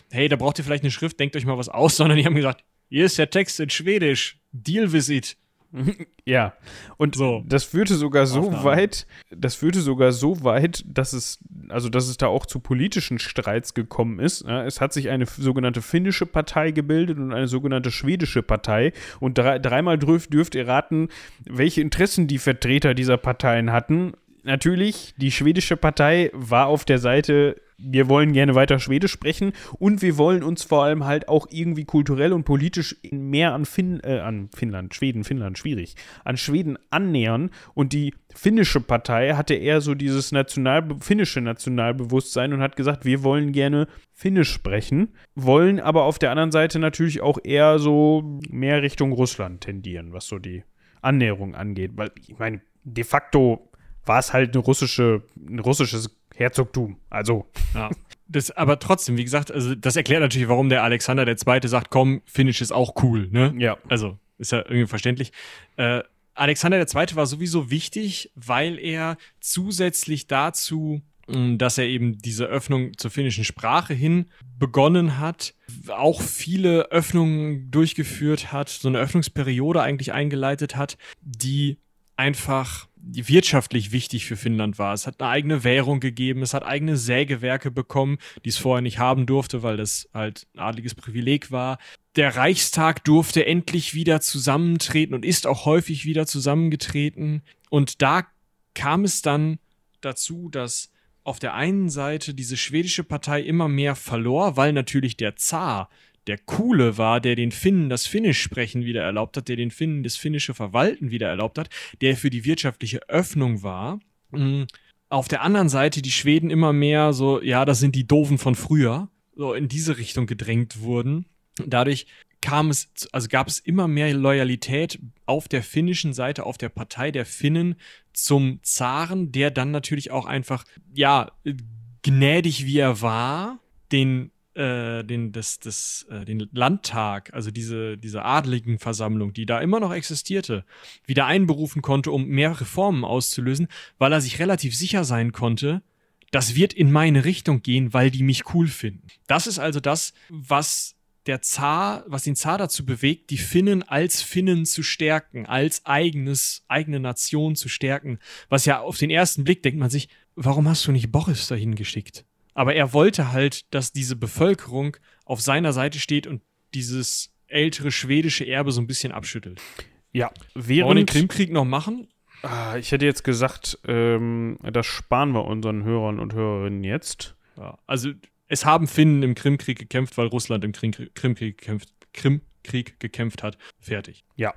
hey, da braucht ihr vielleicht eine Schrift, denkt euch mal was aus, sondern die haben gesagt, hier ist der Text in Schwedisch, deal with it. Ja, und so. das führte sogar so Aufnahme. weit, das führte sogar so weit, dass es, also dass es da auch zu politischen Streits gekommen ist. Es hat sich eine sogenannte finnische Partei gebildet und eine sogenannte schwedische Partei. Und drei, dreimal dürft, dürft ihr raten, welche Interessen die Vertreter dieser Parteien hatten. Natürlich, die schwedische Partei war auf der Seite wir wollen gerne weiter Schwedisch sprechen und wir wollen uns vor allem halt auch irgendwie kulturell und politisch mehr an, Finn, äh, an Finnland, Schweden, Finnland, schwierig, an Schweden annähern. Und die finnische Partei hatte eher so dieses national, finnische Nationalbewusstsein und hat gesagt, wir wollen gerne Finnisch sprechen, wollen aber auf der anderen Seite natürlich auch eher so mehr Richtung Russland tendieren, was so die Annäherung angeht, weil ich meine, de facto war es halt eine russische, ein russisches Herzogtum. Also. Ja. Das, aber trotzdem, wie gesagt, also das erklärt natürlich, warum der Alexander II. sagt, komm, Finnisch ist auch cool, ne? Ja. Also, ist ja irgendwie verständlich. Äh, Alexander II. war sowieso wichtig, weil er zusätzlich dazu, dass er eben diese Öffnung zur finnischen Sprache hin begonnen hat, auch viele Öffnungen durchgeführt hat, so eine Öffnungsperiode eigentlich eingeleitet hat, die einfach wirtschaftlich wichtig für Finnland war. Es hat eine eigene Währung gegeben, es hat eigene Sägewerke bekommen, die es vorher nicht haben durfte, weil das halt ein adliges Privileg war. Der Reichstag durfte endlich wieder zusammentreten und ist auch häufig wieder zusammengetreten. Und da kam es dann dazu, dass auf der einen Seite diese schwedische Partei immer mehr verlor, weil natürlich der Zar der Coole war, der den Finnen das Finnisch sprechen wieder erlaubt hat, der den Finnen das finnische Verwalten wieder erlaubt hat, der für die wirtschaftliche Öffnung war. Mhm. Auf der anderen Seite die Schweden immer mehr so, ja, das sind die Doofen von früher, so in diese Richtung gedrängt wurden. Dadurch kam es, also gab es immer mehr Loyalität auf der finnischen Seite, auf der Partei der Finnen zum Zaren, der dann natürlich auch einfach, ja, gnädig wie er war, den äh, den, das, das, äh, den Landtag, also diese, diese adligen Versammlung, die da immer noch existierte, wieder einberufen konnte, um mehr Reformen auszulösen, weil er sich relativ sicher sein konnte, das wird in meine Richtung gehen, weil die mich cool finden. Das ist also das, was der Zar, was den Zar dazu bewegt, die Finnen als Finnen zu stärken, als eigenes, eigene Nation zu stärken. Was ja auf den ersten Blick denkt man sich, warum hast du nicht Boris dahin geschickt? Aber er wollte halt, dass diese Bevölkerung auf seiner Seite steht und dieses ältere schwedische Erbe so ein bisschen abschüttelt. Ja, während. Wollen wir den Krimkrieg noch machen? Ah, ich hätte jetzt gesagt, ähm, das sparen wir unseren Hörern und Hörerinnen jetzt. Ja, also es haben Finnen im Krimkrieg gekämpft, weil Russland im Krimkrieg, Krimkrieg, gekämpft, Krimkrieg gekämpft hat. Fertig. Ja.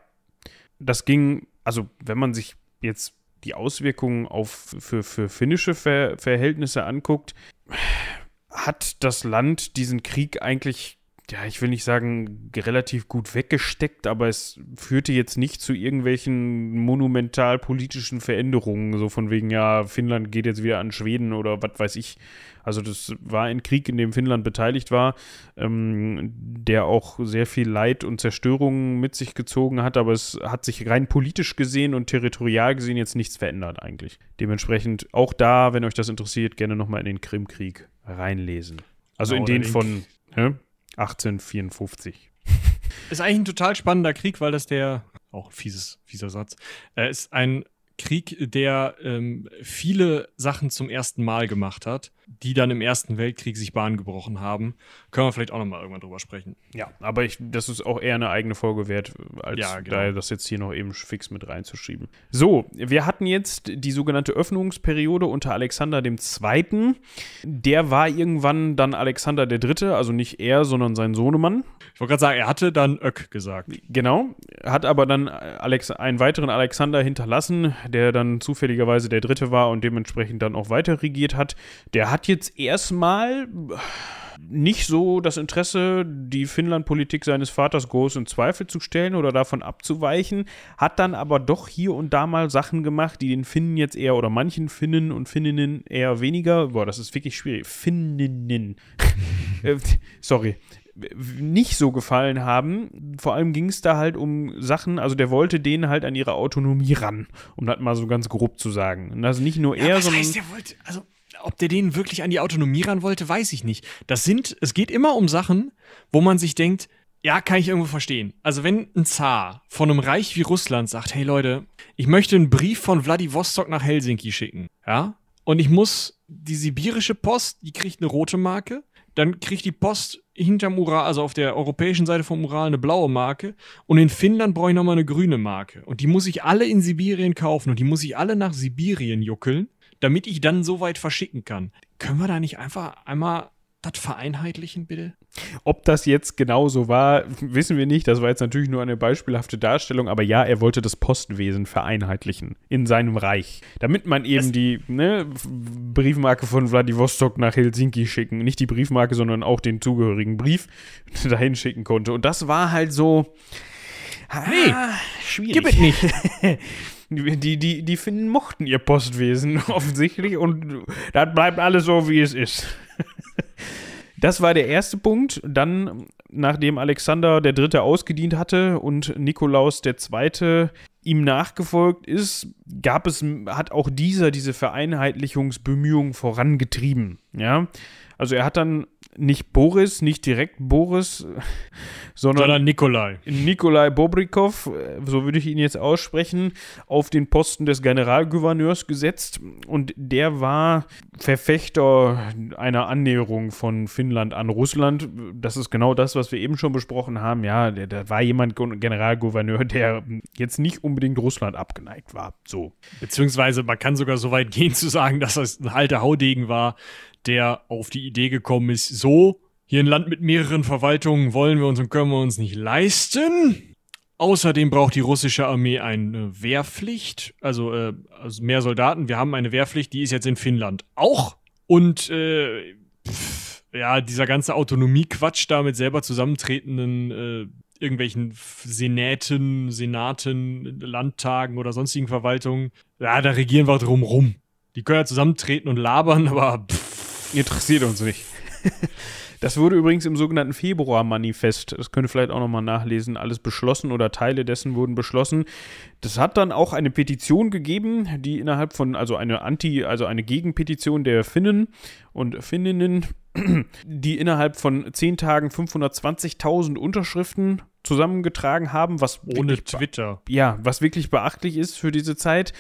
Das ging, also wenn man sich jetzt die Auswirkungen auf, für, für finnische Ver Verhältnisse anguckt, hat das Land diesen Krieg eigentlich ja, ich will nicht sagen, relativ gut weggesteckt, aber es führte jetzt nicht zu irgendwelchen monumental politischen Veränderungen, so von wegen, ja, Finnland geht jetzt wieder an Schweden oder was weiß ich. Also das war ein Krieg, in dem Finnland beteiligt war, ähm, der auch sehr viel Leid und Zerstörung mit sich gezogen hat, aber es hat sich rein politisch gesehen und territorial gesehen jetzt nichts verändert eigentlich. Dementsprechend auch da, wenn euch das interessiert, gerne nochmal in den Krimkrieg reinlesen. Also genau, in den von, ne? 1854. Ist eigentlich ein total spannender Krieg, weil das der, auch ein fieses, fieser Satz, äh, ist ein Krieg, der ähm, viele Sachen zum ersten Mal gemacht hat die dann im Ersten Weltkrieg sich Bahn gebrochen haben. Können wir vielleicht auch nochmal irgendwann drüber sprechen. Ja, aber ich, das ist auch eher eine eigene Folge wert, als ja, genau. das jetzt hier noch eben fix mit reinzuschieben. So, wir hatten jetzt die sogenannte Öffnungsperiode unter Alexander II. Der war irgendwann dann Alexander III., also nicht er, sondern sein Sohnemann. Ich wollte gerade sagen, er hatte dann Ök gesagt. Genau, hat aber dann Alex einen weiteren Alexander hinterlassen, der dann zufälligerweise der Dritte war und dementsprechend dann auch weiter regiert hat. Der hat hat jetzt erstmal nicht so das Interesse, die Finnland-Politik seines Vaters groß in Zweifel zu stellen oder davon abzuweichen, hat dann aber doch hier und da mal Sachen gemacht, die den Finnen jetzt eher oder manchen Finnen und Finninnen eher weniger, boah, das ist wirklich schwierig, Finninnen, äh, sorry, nicht so gefallen haben. Vor allem ging es da halt um Sachen, also der wollte denen halt an ihre Autonomie ran, um das mal so ganz grob zu sagen. Und also nicht nur ja, er, sondern. Heißt, der wollte, also ob der denen wirklich an die Autonomie ran wollte, weiß ich nicht. Das sind, es geht immer um Sachen, wo man sich denkt, ja, kann ich irgendwo verstehen. Also wenn ein Zar von einem Reich wie Russland sagt, hey Leute, ich möchte einen Brief von Vladivostok nach Helsinki schicken, ja, und ich muss die sibirische Post, die kriegt eine rote Marke, dann kriegt die Post hinterm Ural, also auf der europäischen Seite vom Ural, eine blaue Marke. Und in Finnland brauche ich nochmal eine grüne Marke. Und die muss ich alle in Sibirien kaufen und die muss ich alle nach Sibirien juckeln damit ich dann so weit verschicken kann. Können wir da nicht einfach einmal das vereinheitlichen, bitte? Ob das jetzt genau so war, wissen wir nicht. Das war jetzt natürlich nur eine beispielhafte Darstellung, aber ja, er wollte das Postwesen vereinheitlichen in seinem Reich, damit man eben das die ne, Briefmarke von Vladivostok nach Helsinki schicken, nicht die Briefmarke, sondern auch den zugehörigen Brief dahin schicken konnte. Und das war halt so. Nee, ah, schwierig. Gib es nicht. Die, die, die Finnen mochten ihr Postwesen offensichtlich und das bleibt alles so, wie es ist. Das war der erste Punkt. Dann, nachdem Alexander der Dritte ausgedient hatte und Nikolaus der Zweite ihm nachgefolgt ist, gab es, hat auch dieser diese Vereinheitlichungsbemühungen vorangetrieben. Ja, also er hat dann nicht Boris, nicht direkt Boris, sondern, sondern Nikolai. Nikolai Bobrikov, äh, so würde ich ihn jetzt aussprechen, auf den Posten des Generalgouverneurs gesetzt. Und der war Verfechter einer Annäherung von Finnland an Russland. Das ist genau das, was wir eben schon besprochen haben. Ja, da war jemand Generalgouverneur, der jetzt nicht unbedingt Russland abgeneigt war. So. Beziehungsweise man kann sogar so weit gehen zu sagen, dass das ein alter Haudegen war, der auf die Idee gekommen ist, so, hier ein Land mit mehreren Verwaltungen wollen wir uns und können wir uns nicht leisten. Außerdem braucht die russische Armee eine Wehrpflicht, also, äh, also mehr Soldaten. Wir haben eine Wehrpflicht, die ist jetzt in Finnland auch. Und äh, pff, ja, dieser ganze Autonomie-Quatsch da mit selber zusammentretenden äh, irgendwelchen Senaten, Senaten, Landtagen oder sonstigen Verwaltungen, ja, da regieren wir drum rum. Die können ja zusammentreten und labern, aber pff, Interessiert uns nicht. Das wurde übrigens im sogenannten Februar-Manifest, das könnt ihr vielleicht auch nochmal nachlesen, alles beschlossen oder Teile dessen wurden beschlossen. Das hat dann auch eine Petition gegeben, die innerhalb von, also eine Anti-, also eine Gegenpetition der Finnen und Finninnen, die innerhalb von zehn Tagen 520.000 Unterschriften zusammengetragen haben, was ohne Twitter. Ja, was wirklich beachtlich ist für diese Zeit.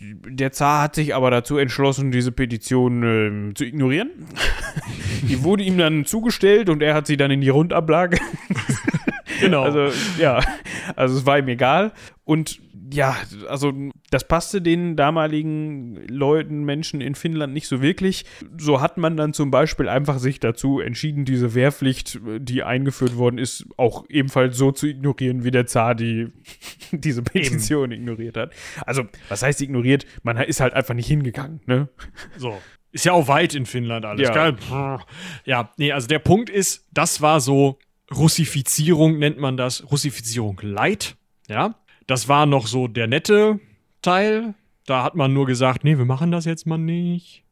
Der Zar hat sich aber dazu entschlossen, diese Petition äh, zu ignorieren. die wurde ihm dann zugestellt und er hat sie dann in die Rundablage. genau. Also ja, also es war ihm egal und ja, also das passte den damaligen Leuten, Menschen in Finnland nicht so wirklich. So hat man dann zum Beispiel einfach sich dazu entschieden, diese Wehrpflicht, die eingeführt worden ist, auch ebenfalls so zu ignorieren, wie der Zar die, diese Petition Eben. ignoriert hat. Also, was heißt ignoriert? Man ist halt einfach nicht hingegangen, ne? So. Ist ja auch weit in Finnland alles. Ja, ja nee, also der Punkt ist, das war so Russifizierung nennt man das, Russifizierung light, ja. Das war noch so der nette Teil. Da hat man nur gesagt, nee, wir machen das jetzt mal nicht.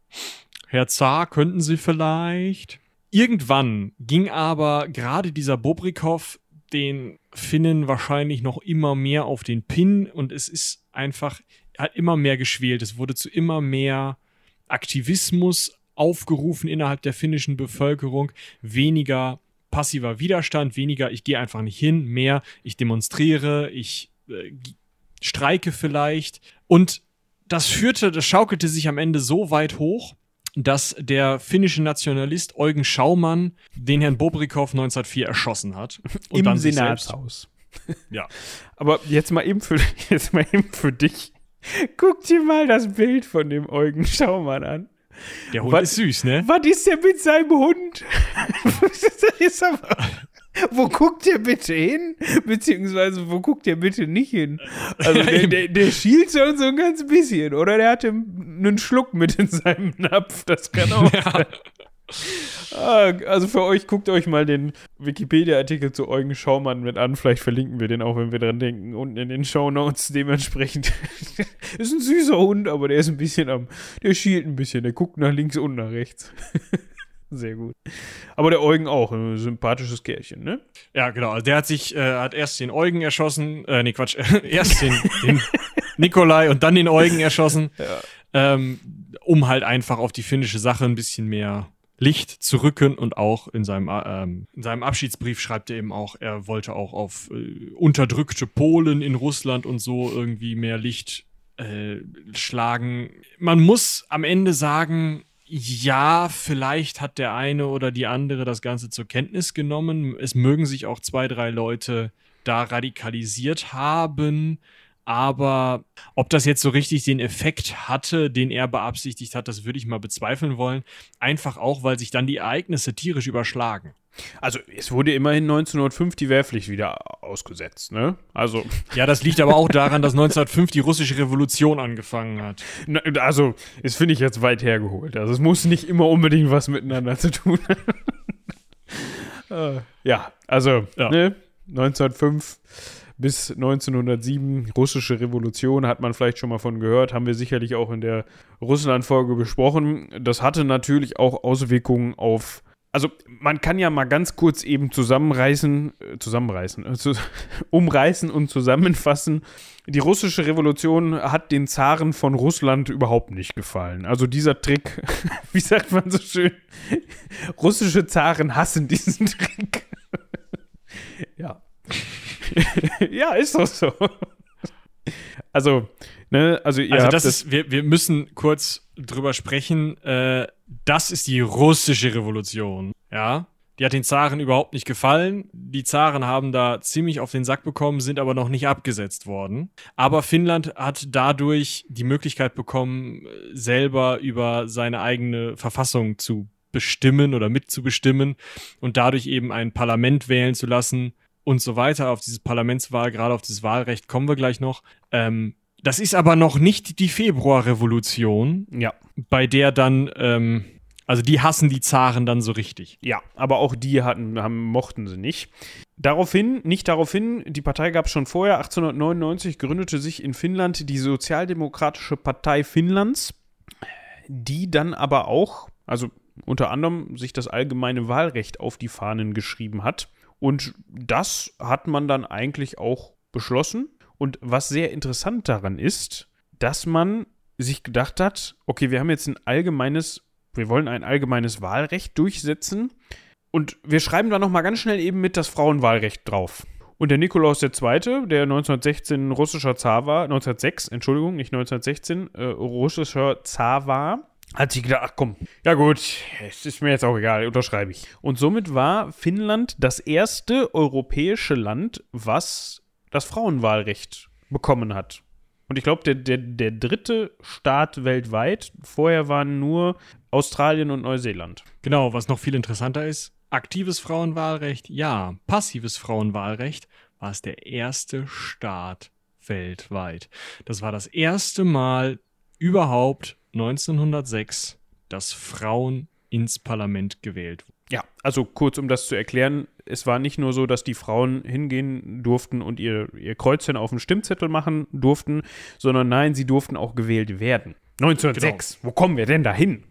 Herr Zar, könnten Sie vielleicht? Irgendwann ging aber gerade dieser Bobrikov den Finnen wahrscheinlich noch immer mehr auf den Pin und es ist einfach, er hat immer mehr geschwält. Es wurde zu immer mehr Aktivismus aufgerufen innerhalb der finnischen Bevölkerung, weniger passiver Widerstand, weniger ich gehe einfach nicht hin, mehr ich demonstriere, ich äh, Streike vielleicht. Und das führte, das schaukelte sich am Ende so weit hoch, dass der finnische Nationalist Eugen Schaumann den Herrn Bobrikov 1904 erschossen hat. Und Im dann Senatshaus. ja. Aber jetzt mal eben für, jetzt mal eben für dich. Guck dir mal das Bild von dem Eugen Schaumann an. Der Hund was, ist süß, ne? Was ist der mit seinem Hund? das ist aber wo guckt der bitte hin? Beziehungsweise, wo guckt der bitte nicht hin? Also, der, der, der schielt schon so ein ganz bisschen, oder? Der hatte einen Schluck mit in seinem Napf, das kann auch ja. sein. Ah, also für euch, guckt euch mal den Wikipedia-Artikel zu Eugen Schaumann mit an. Vielleicht verlinken wir den auch, wenn wir dran denken, unten in den Show Notes. Dementsprechend ist ein süßer Hund, aber der ist ein bisschen am, der schielt ein bisschen, der guckt nach links und nach rechts. Sehr gut. Aber der Eugen auch, ein sympathisches Kerlchen, ne? Ja, genau. Also der hat sich, äh, hat erst den Eugen erschossen, äh, nee, Quatsch, erst den, den Nikolai und dann den Eugen erschossen, ja. ähm, um halt einfach auf die finnische Sache ein bisschen mehr Licht zu rücken und auch in seinem, ähm, in seinem Abschiedsbrief schreibt er eben auch, er wollte auch auf äh, unterdrückte Polen in Russland und so irgendwie mehr Licht äh, schlagen. Man muss am Ende sagen, ja, vielleicht hat der eine oder die andere das Ganze zur Kenntnis genommen. Es mögen sich auch zwei, drei Leute da radikalisiert haben. Aber ob das jetzt so richtig den Effekt hatte, den er beabsichtigt hat, das würde ich mal bezweifeln wollen. Einfach auch, weil sich dann die Ereignisse tierisch überschlagen. Also es wurde immerhin 1905 die Wehrpflicht wieder ausgesetzt, ne? Also ja, das liegt aber auch daran, dass 1905 die russische Revolution angefangen hat. Also, das finde ich jetzt weit hergeholt. Also es muss nicht immer unbedingt was miteinander zu tun. uh, ja, also ja. Ne? 1905 bis 1907 russische Revolution hat man vielleicht schon mal von gehört, haben wir sicherlich auch in der Russland-Folge besprochen. Das hatte natürlich auch Auswirkungen auf also man kann ja mal ganz kurz eben zusammenreißen, äh, zusammenreißen, äh, umreißen und zusammenfassen. Die russische Revolution hat den Zaren von Russland überhaupt nicht gefallen. Also dieser Trick, wie sagt man so schön, russische Zaren hassen diesen Trick. ja. ja, ist doch so. Also, ne, also ihr Also das, das ist, wir, wir müssen kurz drüber sprechen. Äh, das ist die russische Revolution. Ja. Die hat den Zaren überhaupt nicht gefallen. Die Zaren haben da ziemlich auf den Sack bekommen, sind aber noch nicht abgesetzt worden. Aber Finnland hat dadurch die Möglichkeit bekommen, selber über seine eigene Verfassung zu bestimmen oder mitzubestimmen und dadurch eben ein Parlament wählen zu lassen und so weiter. Auf diese Parlamentswahl, gerade auf dieses Wahlrecht kommen wir gleich noch. Ähm, das ist aber noch nicht die Februarrevolution, ja. bei der dann, ähm, also die hassen die Zaren dann so richtig. Ja, aber auch die hatten, haben, mochten sie nicht. Daraufhin, nicht daraufhin, die Partei gab es schon vorher, 1899 gründete sich in Finnland die Sozialdemokratische Partei Finnlands, die dann aber auch also unter anderem sich das allgemeine Wahlrecht auf die Fahnen geschrieben hat. Und das hat man dann eigentlich auch beschlossen. Und was sehr interessant daran ist, dass man sich gedacht hat, okay, wir haben jetzt ein allgemeines, wir wollen ein allgemeines Wahlrecht durchsetzen und wir schreiben da nochmal ganz schnell eben mit das Frauenwahlrecht drauf. Und der Nikolaus II., der 1916 russischer Zar war, 1906, Entschuldigung, nicht 1916, äh, russischer Zar war, hat sich gedacht, ach komm, ja gut, es ist mir jetzt auch egal, unterschreibe ich. Und somit war Finnland das erste europäische Land, was das Frauenwahlrecht bekommen hat. Und ich glaube, der, der, der dritte Staat weltweit, vorher waren nur Australien und Neuseeland. Genau, was noch viel interessanter ist, aktives Frauenwahlrecht, ja, passives Frauenwahlrecht war es der erste Staat weltweit. Das war das erste Mal überhaupt 1906, dass Frauen ins Parlament gewählt wurden. Ja, also kurz um das zu erklären, es war nicht nur so, dass die Frauen hingehen durften und ihr, ihr Kreuzchen auf dem Stimmzettel machen durften, sondern nein, sie durften auch gewählt werden. 1906, genau. wo kommen wir denn dahin?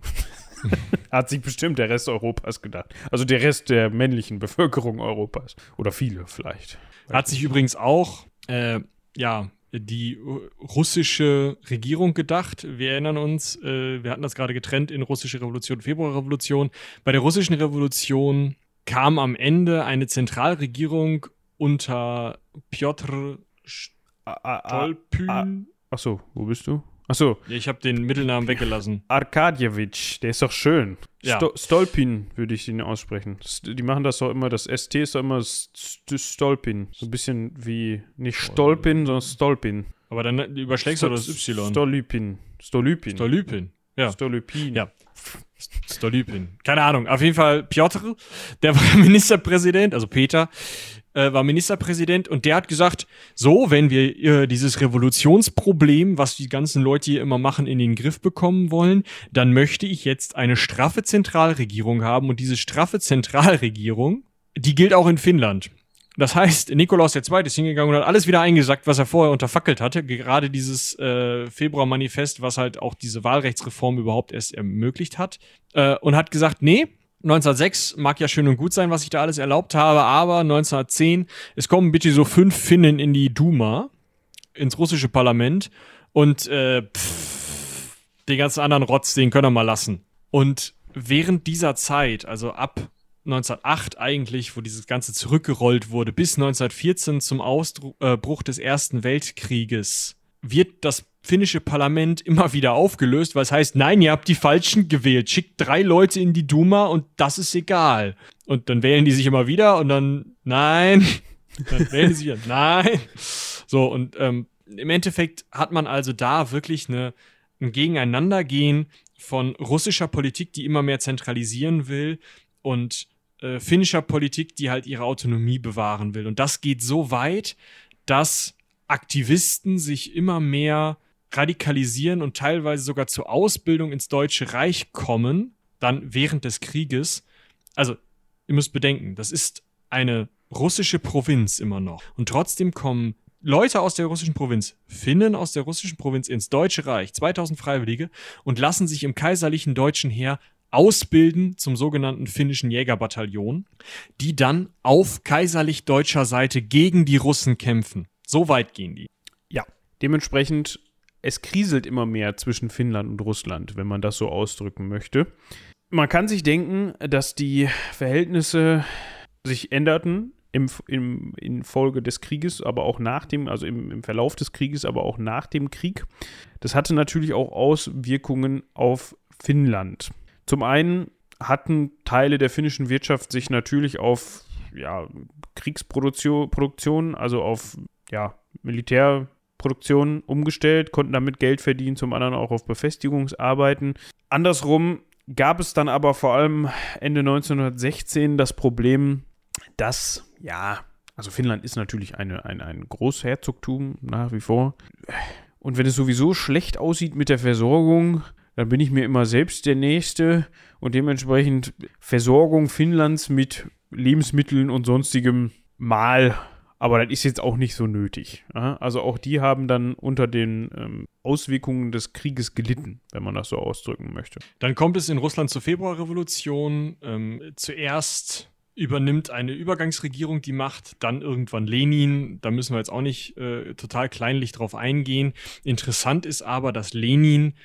Hat sich bestimmt der Rest Europas gedacht. Also der Rest der männlichen Bevölkerung Europas. Oder viele vielleicht. Hat sich übrigens auch, äh, ja, die russische Regierung gedacht. Wir erinnern uns, äh, wir hatten das gerade getrennt in russische Revolution, Februarrevolution. Bei der russischen Revolution kam am Ende eine Zentralregierung unter Piotr Stolpyn. Achso, wo bist du? Achso. Ja, ich habe den Mittelnamen weggelassen. Arkadjewitsch, der ist doch schön. Ja. Sto Stolpin würde ich ihn aussprechen. Die machen das doch immer, das ST ist doch immer St Stolpin. So ein bisschen wie, nicht Stolpin, sondern Stolpin. Aber dann überschlägst du das Y. Stolypin. Stolypin. Stolypin. Ja. Stolypin. Ja. Stolypin. Keine Ahnung. Auf jeden Fall Piotr, der war Ministerpräsident, also Peter, äh, war Ministerpräsident und der hat gesagt, so, wenn wir äh, dieses Revolutionsproblem, was die ganzen Leute hier immer machen, in den Griff bekommen wollen, dann möchte ich jetzt eine straffe Zentralregierung haben und diese straffe Zentralregierung, die gilt auch in Finnland. Das heißt, Nikolaus II. ist hingegangen und hat alles wieder eingesackt, was er vorher unterfackelt hatte. Gerade dieses äh, Februarmanifest, was halt auch diese Wahlrechtsreform überhaupt erst ermöglicht hat. Äh, und hat gesagt, nee, 1906 mag ja schön und gut sein, was ich da alles erlaubt habe, aber 1910, es kommen bitte so fünf Finnen in die Duma, ins russische Parlament und äh, pff, den ganzen anderen Rotz, den können wir mal lassen. Und während dieser Zeit, also ab 1908 eigentlich, wo dieses Ganze zurückgerollt wurde, bis 1914 zum Ausbruch des Ersten Weltkrieges, wird das finnische Parlament immer wieder aufgelöst, was heißt, nein, ihr habt die Falschen gewählt. Schickt drei Leute in die Duma und das ist egal. Und dann wählen die sich immer wieder und dann, nein. Dann wählen sie wieder, nein. So, und ähm, im Endeffekt hat man also da wirklich eine, ein Gegeneinandergehen von russischer Politik, die immer mehr zentralisieren will, und äh, finnischer Politik, die halt ihre Autonomie bewahren will. Und das geht so weit, dass Aktivisten sich immer mehr radikalisieren und teilweise sogar zur Ausbildung ins Deutsche Reich kommen, dann während des Krieges. Also, ihr müsst bedenken, das ist eine russische Provinz immer noch. Und trotzdem kommen Leute aus der russischen Provinz, Finnen aus der russischen Provinz ins Deutsche Reich, 2000 Freiwillige, und lassen sich im kaiserlichen deutschen Heer ausbilden zum sogenannten finnischen Jägerbataillon, die dann auf kaiserlich deutscher Seite gegen die Russen kämpfen. So weit gehen die. Ja, dementsprechend es kriselt immer mehr zwischen Finnland und Russland, wenn man das so ausdrücken möchte. Man kann sich denken, dass die Verhältnisse sich änderten im, im, in Folge des Krieges, aber auch nach dem, also im, im Verlauf des Krieges, aber auch nach dem Krieg. Das hatte natürlich auch Auswirkungen auf Finnland. Zum einen hatten Teile der finnischen Wirtschaft sich natürlich auf ja, Kriegsproduktion, also auf ja, Militär Produktion umgestellt, konnten damit Geld verdienen, zum anderen auch auf Befestigungsarbeiten. Andersrum gab es dann aber vor allem Ende 1916 das Problem, dass, ja, also Finnland ist natürlich eine, ein, ein Großherzogtum nach wie vor. Und wenn es sowieso schlecht aussieht mit der Versorgung, dann bin ich mir immer selbst der Nächste und dementsprechend Versorgung Finnlands mit Lebensmitteln und sonstigem mal Aber das ist jetzt auch nicht so nötig. Also auch die haben dann unter den ähm, Auswirkungen des Krieges gelitten, wenn man das so ausdrücken möchte. Dann kommt es in Russland zur Februarrevolution. Ähm, zuerst übernimmt eine Übergangsregierung die Macht, dann irgendwann Lenin. Da müssen wir jetzt auch nicht äh, total kleinlich drauf eingehen. Interessant ist aber, dass Lenin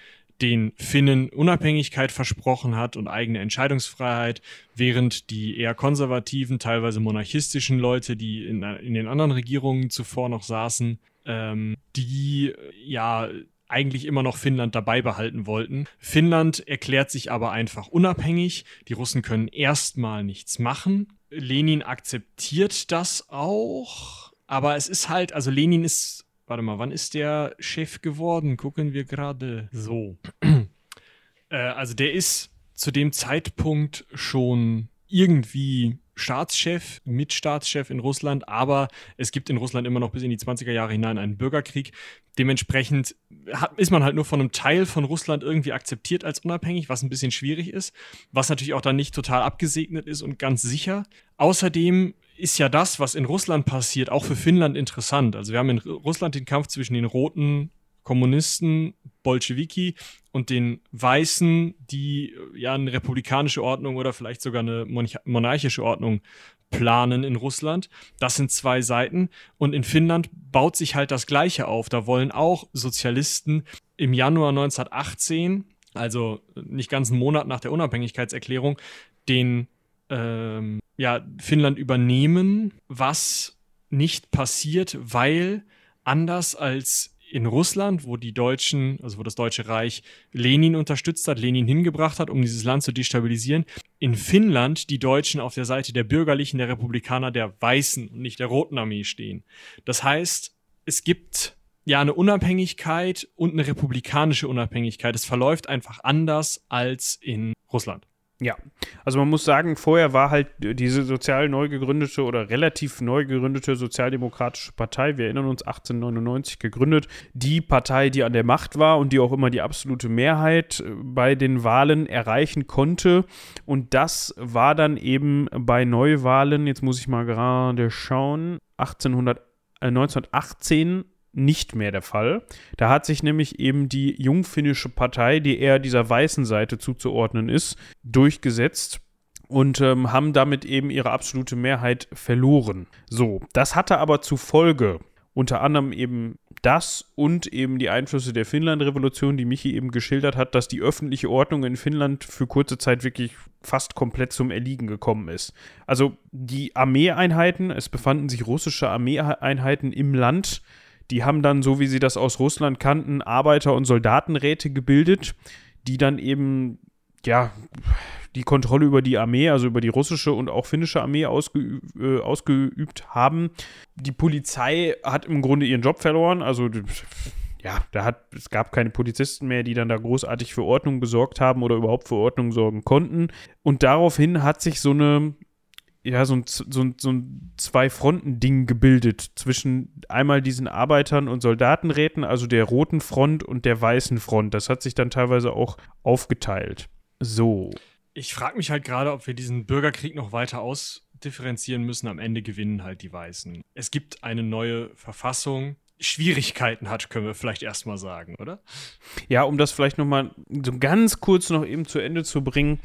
den Finnen Unabhängigkeit versprochen hat und eigene Entscheidungsfreiheit, während die eher konservativen, teilweise monarchistischen Leute, die in, in den anderen Regierungen zuvor noch saßen, ähm, die ja eigentlich immer noch Finnland dabei behalten wollten. Finnland erklärt sich aber einfach unabhängig. Die Russen können erstmal nichts machen. Lenin akzeptiert das auch. Aber es ist halt, also Lenin ist, warte mal, wann ist der Chef geworden? Gucken wir gerade. So. äh, also der ist zu dem Zeitpunkt schon irgendwie Staatschef, Mitstaatschef in Russland, aber es gibt in Russland immer noch bis in die 20er Jahre hinein einen Bürgerkrieg. Dementsprechend hat, ist man halt nur von einem Teil von Russland irgendwie akzeptiert als unabhängig, was ein bisschen schwierig ist, was natürlich auch dann nicht total abgesegnet ist und ganz sicher. Außerdem ist ja das, was in Russland passiert, auch für Finnland interessant. Also wir haben in Russland den Kampf zwischen den roten Kommunisten, Bolschewiki und den Weißen, die ja eine republikanische Ordnung oder vielleicht sogar eine monarchische Ordnung planen in Russland. Das sind zwei Seiten. Und in Finnland baut sich halt das Gleiche auf. Da wollen auch Sozialisten im Januar 1918, also nicht ganz einen Monat nach der Unabhängigkeitserklärung, den ähm, ja, Finnland übernehmen, was nicht passiert, weil anders als in Russland, wo die Deutschen, also wo das Deutsche Reich Lenin unterstützt hat, Lenin hingebracht hat, um dieses Land zu destabilisieren. In Finnland die Deutschen auf der Seite der Bürgerlichen, der Republikaner, der Weißen und nicht der Roten Armee stehen. Das heißt, es gibt ja eine Unabhängigkeit und eine republikanische Unabhängigkeit. Es verläuft einfach anders als in Russland. Ja, also man muss sagen, vorher war halt diese sozial neu gegründete oder relativ neu gegründete Sozialdemokratische Partei, wir erinnern uns, 1899 gegründet, die Partei, die an der Macht war und die auch immer die absolute Mehrheit äh, bei den Wahlen erreichen konnte. Und das war dann eben bei Neuwahlen, jetzt muss ich mal gerade schauen, 1800, äh, 1918 nicht mehr der Fall. Da hat sich nämlich eben die jungfinnische Partei, die eher dieser weißen Seite zuzuordnen ist, durchgesetzt und ähm, haben damit eben ihre absolute Mehrheit verloren. So, das hatte aber zur Folge unter anderem eben das und eben die Einflüsse der Finnland-Revolution, die Michi eben geschildert hat, dass die öffentliche Ordnung in Finnland für kurze Zeit wirklich fast komplett zum Erliegen gekommen ist. Also die Armeeeinheiten, es befanden sich russische Armeeeinheiten im Land, die haben dann, so wie sie das aus Russland kannten, Arbeiter- und Soldatenräte gebildet, die dann eben, ja, die Kontrolle über die Armee, also über die russische und auch finnische Armee ausgeü äh, ausgeübt haben. Die Polizei hat im Grunde ihren Job verloren, also ja, da hat, es gab keine Polizisten mehr, die dann da großartig für Ordnung gesorgt haben oder überhaupt für Ordnung sorgen konnten. Und daraufhin hat sich so eine ja, so ein, so ein, so ein Zwei-Fronten-Ding gebildet zwischen einmal diesen Arbeitern und Soldatenräten, also der roten Front und der weißen Front. Das hat sich dann teilweise auch aufgeteilt. So. Ich frage mich halt gerade, ob wir diesen Bürgerkrieg noch weiter ausdifferenzieren müssen. Am Ende gewinnen halt die Weißen. Es gibt eine neue Verfassung. Schwierigkeiten hat, können wir vielleicht erstmal sagen, oder? Ja, um das vielleicht nochmal so ganz kurz noch eben zu Ende zu bringen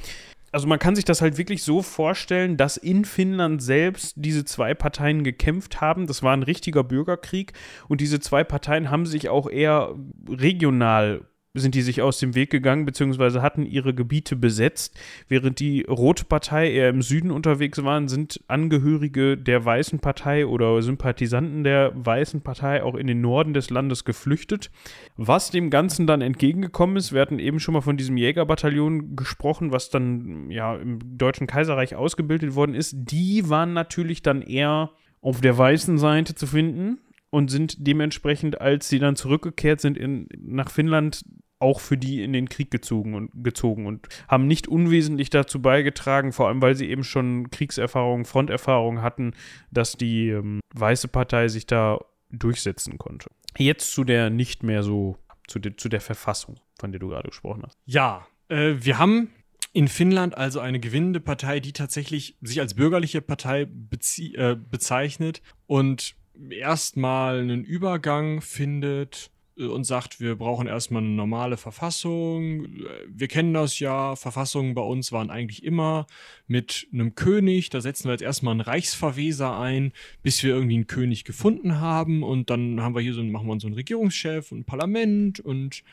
also man kann sich das halt wirklich so vorstellen, dass in Finnland selbst diese zwei Parteien gekämpft haben. Das war ein richtiger Bürgerkrieg und diese zwei Parteien haben sich auch eher regional sind die sich aus dem Weg gegangen, beziehungsweise hatten ihre Gebiete besetzt. Während die Rote Partei eher im Süden unterwegs waren, sind Angehörige der Weißen Partei oder Sympathisanten der Weißen Partei auch in den Norden des Landes geflüchtet. Was dem Ganzen dann entgegengekommen ist, wir hatten eben schon mal von diesem Jägerbataillon gesprochen, was dann ja im Deutschen Kaiserreich ausgebildet worden ist. Die waren natürlich dann eher auf der weißen Seite zu finden und sind dementsprechend, als sie dann zurückgekehrt sind in, nach Finnland, auch für die in den Krieg gezogen und, gezogen und haben nicht unwesentlich dazu beigetragen, vor allem weil sie eben schon Kriegserfahrung, Fronterfahrung hatten, dass die ähm, Weiße Partei sich da durchsetzen konnte. Jetzt zu der nicht mehr so, zu, de, zu der Verfassung, von der du gerade gesprochen hast. Ja, äh, wir haben in Finnland also eine gewinnende Partei, die tatsächlich sich als bürgerliche Partei äh, bezeichnet und erstmal einen Übergang findet äh, und sagt, wir brauchen erstmal eine normale Verfassung. Wir kennen das ja, Verfassungen bei uns waren eigentlich immer mit einem König. Da setzen wir jetzt erstmal einen Reichsverweser ein, bis wir irgendwie einen König gefunden haben. Und dann haben wir hier so, machen wir so einen Regierungschef und ein Parlament und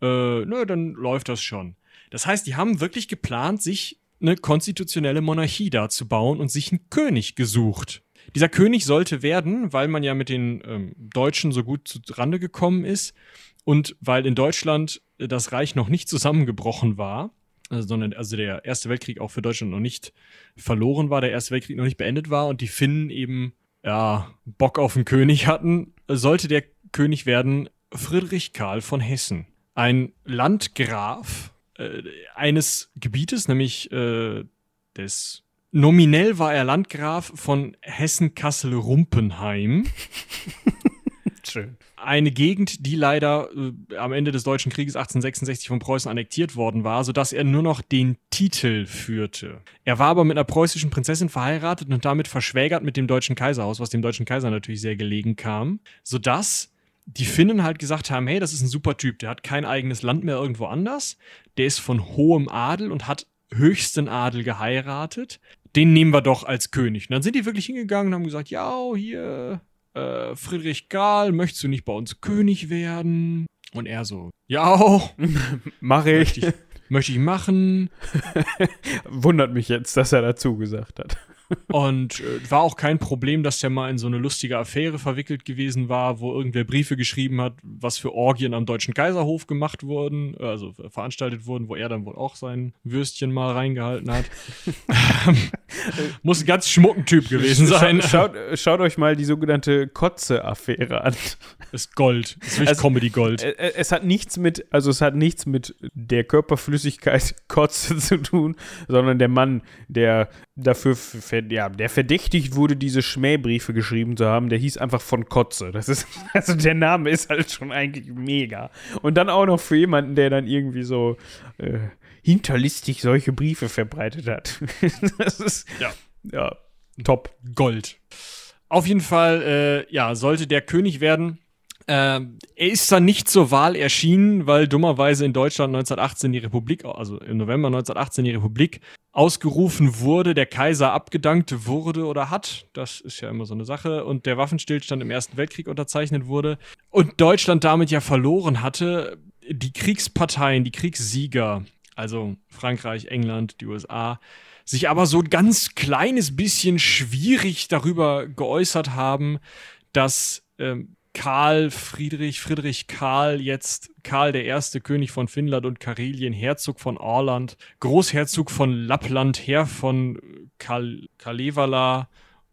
äh, na, dann läuft das schon. Das heißt, die haben wirklich geplant, sich eine konstitutionelle Monarchie da zu bauen und sich einen König gesucht. Dieser König sollte werden, weil man ja mit den ähm, Deutschen so gut zu Rande gekommen ist und weil in Deutschland äh, das Reich noch nicht zusammengebrochen war, also, sondern also der Erste Weltkrieg auch für Deutschland noch nicht verloren war, der Erste Weltkrieg noch nicht beendet war und die Finnen eben ja Bock auf einen König hatten, sollte der König werden Friedrich Karl von Hessen, ein Landgraf äh, eines Gebietes, nämlich äh, des Nominell war er Landgraf von Hessen-Kassel-Rumpenheim. Schön. Eine Gegend, die leider äh, am Ende des Deutschen Krieges 1866 von Preußen annektiert worden war, sodass er nur noch den Titel führte. Er war aber mit einer preußischen Prinzessin verheiratet und damit verschwägert mit dem deutschen Kaiserhaus, was dem deutschen Kaiser natürlich sehr gelegen kam, sodass die Finnen halt gesagt haben, hey, das ist ein super Typ, der hat kein eigenes Land mehr irgendwo anders, der ist von hohem Adel und hat höchsten Adel geheiratet den nehmen wir doch als König. Und dann sind die wirklich hingegangen und haben gesagt, ja, hier, äh, Friedrich Karl, möchtest du nicht bei uns König werden? Und er so, ja, mache ich. Möchte ich, möchte ich machen. Wundert mich jetzt, dass er dazu gesagt hat. Und äh, war auch kein Problem, dass der mal in so eine lustige Affäre verwickelt gewesen war, wo irgendwer Briefe geschrieben hat, was für Orgien am deutschen Kaiserhof gemacht wurden, äh, also veranstaltet wurden, wo er dann wohl auch sein Würstchen mal reingehalten hat. Muss ein ganz schmucken Typ gewesen sein. Schaut, schaut euch mal die sogenannte Kotze-Affäre an. Ist Gold. Ist wirklich also, Comedy-Gold. Äh, äh, es hat nichts mit, also es hat nichts mit der Körperflüssigkeit Kotze zu tun, sondern der Mann, der dafür ja, der verdächtigt wurde, diese Schmähbriefe geschrieben zu haben, der hieß einfach von Kotze. Das ist, also der Name ist halt schon eigentlich mega. Und dann auch noch für jemanden, der dann irgendwie so äh, hinterlistig solche Briefe verbreitet hat. das ist, ja, ja, top. Gold. Auf jeden Fall, äh, ja, sollte der König werden. Ähm, er ist dann nicht zur Wahl erschienen, weil dummerweise in Deutschland 1918 die Republik, also im November 1918 die Republik ausgerufen wurde, der Kaiser abgedankt wurde oder hat. Das ist ja immer so eine Sache. Und der Waffenstillstand im Ersten Weltkrieg unterzeichnet wurde. Und Deutschland damit ja verloren hatte. Die Kriegsparteien, die Kriegssieger, also Frankreich, England, die USA, sich aber so ein ganz kleines bisschen schwierig darüber geäußert haben, dass ähm, Karl Friedrich, Friedrich Karl, jetzt Karl der erste König von Finnland und Karelien, Herzog von Orland, Großherzog von Lappland, Herr von Kal Kalevala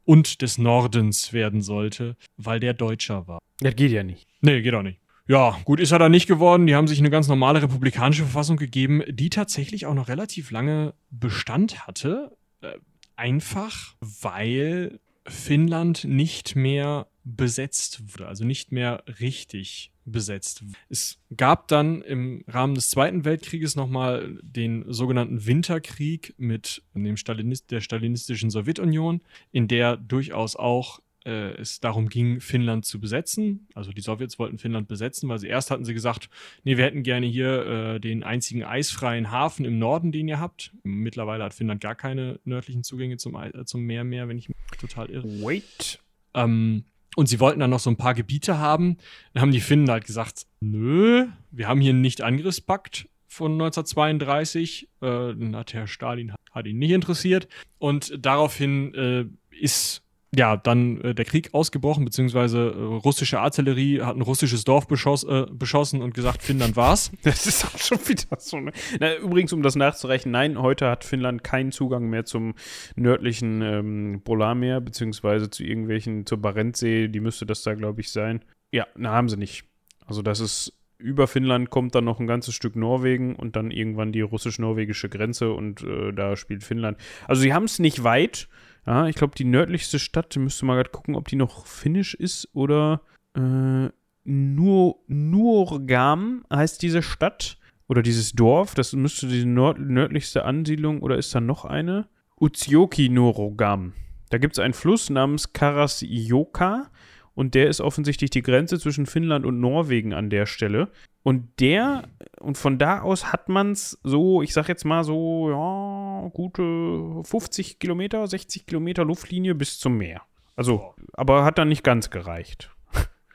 und des Nordens werden sollte, weil der Deutscher war. Das geht ja nicht. Nee, geht auch nicht. Ja, gut ist er da nicht geworden. Die haben sich eine ganz normale republikanische Verfassung gegeben, die tatsächlich auch noch relativ lange Bestand hatte. Äh, einfach, weil Finnland nicht mehr besetzt wurde, also nicht mehr richtig besetzt. Es gab dann im Rahmen des Zweiten Weltkrieges nochmal den sogenannten Winterkrieg mit dem Stalinist der stalinistischen Sowjetunion, in der durchaus auch äh, es darum ging, Finnland zu besetzen. Also die Sowjets wollten Finnland besetzen, weil sie erst hatten sie gesagt, nee, wir hätten gerne hier äh, den einzigen eisfreien Hafen im Norden, den ihr habt. Mittlerweile hat Finnland gar keine nördlichen Zugänge zum, äh, zum Meer mehr, wenn ich mich total irre. Wait. Ähm, und sie wollten dann noch so ein paar Gebiete haben. Dann haben die Finnen halt gesagt, nö, wir haben hier einen Nicht-Angriffspakt von 1932. Äh, dann hat Herr Stalin hat ihn nicht interessiert. Und daraufhin äh, ist ja, dann äh, der Krieg ausgebrochen, beziehungsweise äh, russische Artillerie hat ein russisches Dorf beschoss, äh, beschossen und gesagt, Finnland war's. Das ist auch schon wieder so. Ne? Na, übrigens, um das nachzureichen, nein, heute hat Finnland keinen Zugang mehr zum nördlichen ähm, Polarmeer, beziehungsweise zu irgendwelchen, zur Barentsee, die müsste das da, glaube ich, sein. Ja, na, haben sie nicht. Also, das ist über Finnland kommt dann noch ein ganzes Stück Norwegen und dann irgendwann die russisch-norwegische Grenze und äh, da spielt Finnland. Also sie haben es nicht weit, ja, ich glaube, die nördlichste Stadt, müsste mal gerade gucken, ob die noch finnisch ist oder äh, nur Nurgam heißt diese Stadt oder dieses Dorf. Das müsste die nord nördlichste Ansiedlung oder ist da noch eine? Utsjoki Nurogam. Da gibt es einen Fluss namens Karasjoka und der ist offensichtlich die Grenze zwischen Finnland und Norwegen an der Stelle. Und der, und von da aus hat man es so, ich sag jetzt mal so, ja, gute 50 Kilometer, 60 Kilometer Luftlinie bis zum Meer. Also, aber hat dann nicht ganz gereicht.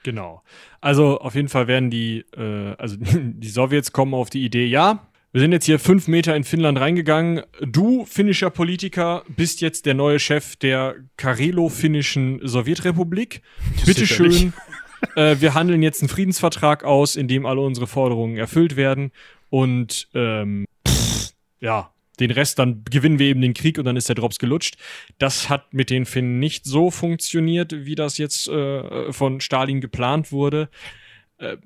Genau. Also auf jeden Fall werden die, äh, also die Sowjets kommen auf die Idee, ja, wir sind jetzt hier fünf Meter in Finnland reingegangen. Du, finnischer Politiker, bist jetzt der neue Chef der Karelo-finnischen Sowjetrepublik. Bitteschön. Äh, wir handeln jetzt einen Friedensvertrag aus, in dem alle unsere Forderungen erfüllt werden. Und ähm, pff, ja, den Rest, dann gewinnen wir eben den Krieg und dann ist der Drops gelutscht. Das hat mit den Finnen nicht so funktioniert, wie das jetzt äh, von Stalin geplant wurde. Äh,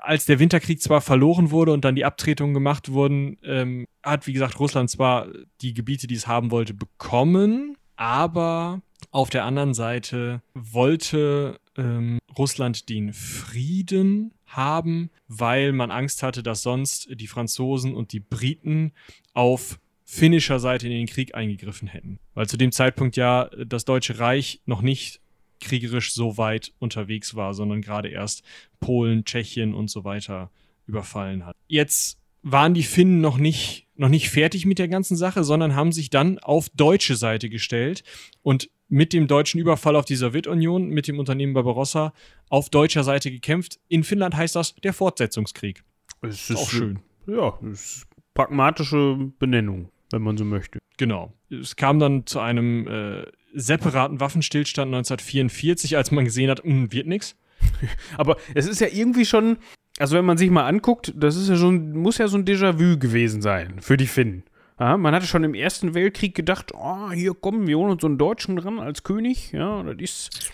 als der Winterkrieg zwar verloren wurde und dann die Abtretungen gemacht wurden, ähm, hat, wie gesagt, Russland zwar die Gebiete, die es haben wollte, bekommen, aber auf der anderen Seite wollte ähm, Russland den Frieden haben, weil man Angst hatte, dass sonst die Franzosen und die Briten auf finnischer Seite in den Krieg eingegriffen hätten. Weil zu dem Zeitpunkt ja das Deutsche Reich noch nicht kriegerisch so weit unterwegs war, sondern gerade erst Polen, Tschechien und so weiter überfallen hat. Jetzt waren die Finnen noch nicht, noch nicht fertig mit der ganzen Sache, sondern haben sich dann auf deutsche Seite gestellt und mit dem deutschen Überfall auf die Sowjetunion, mit dem Unternehmen Barbarossa, auf deutscher Seite gekämpft. In Finnland heißt das der Fortsetzungskrieg. Es ist auch schön. Ja, es ist pragmatische Benennung wenn man so möchte. Genau. Es kam dann zu einem äh, separaten Waffenstillstand 1944, als man gesehen hat, mh, hm, wird nichts. Aber es ist ja irgendwie schon, also wenn man sich mal anguckt, das ist ja schon, muss ja so ein Déjà-vu gewesen sein für die Finnen. Ja, man hatte schon im Ersten Weltkrieg gedacht, oh, hier kommen wir holen uns so einen Deutschen dran als König. Ja, das ist,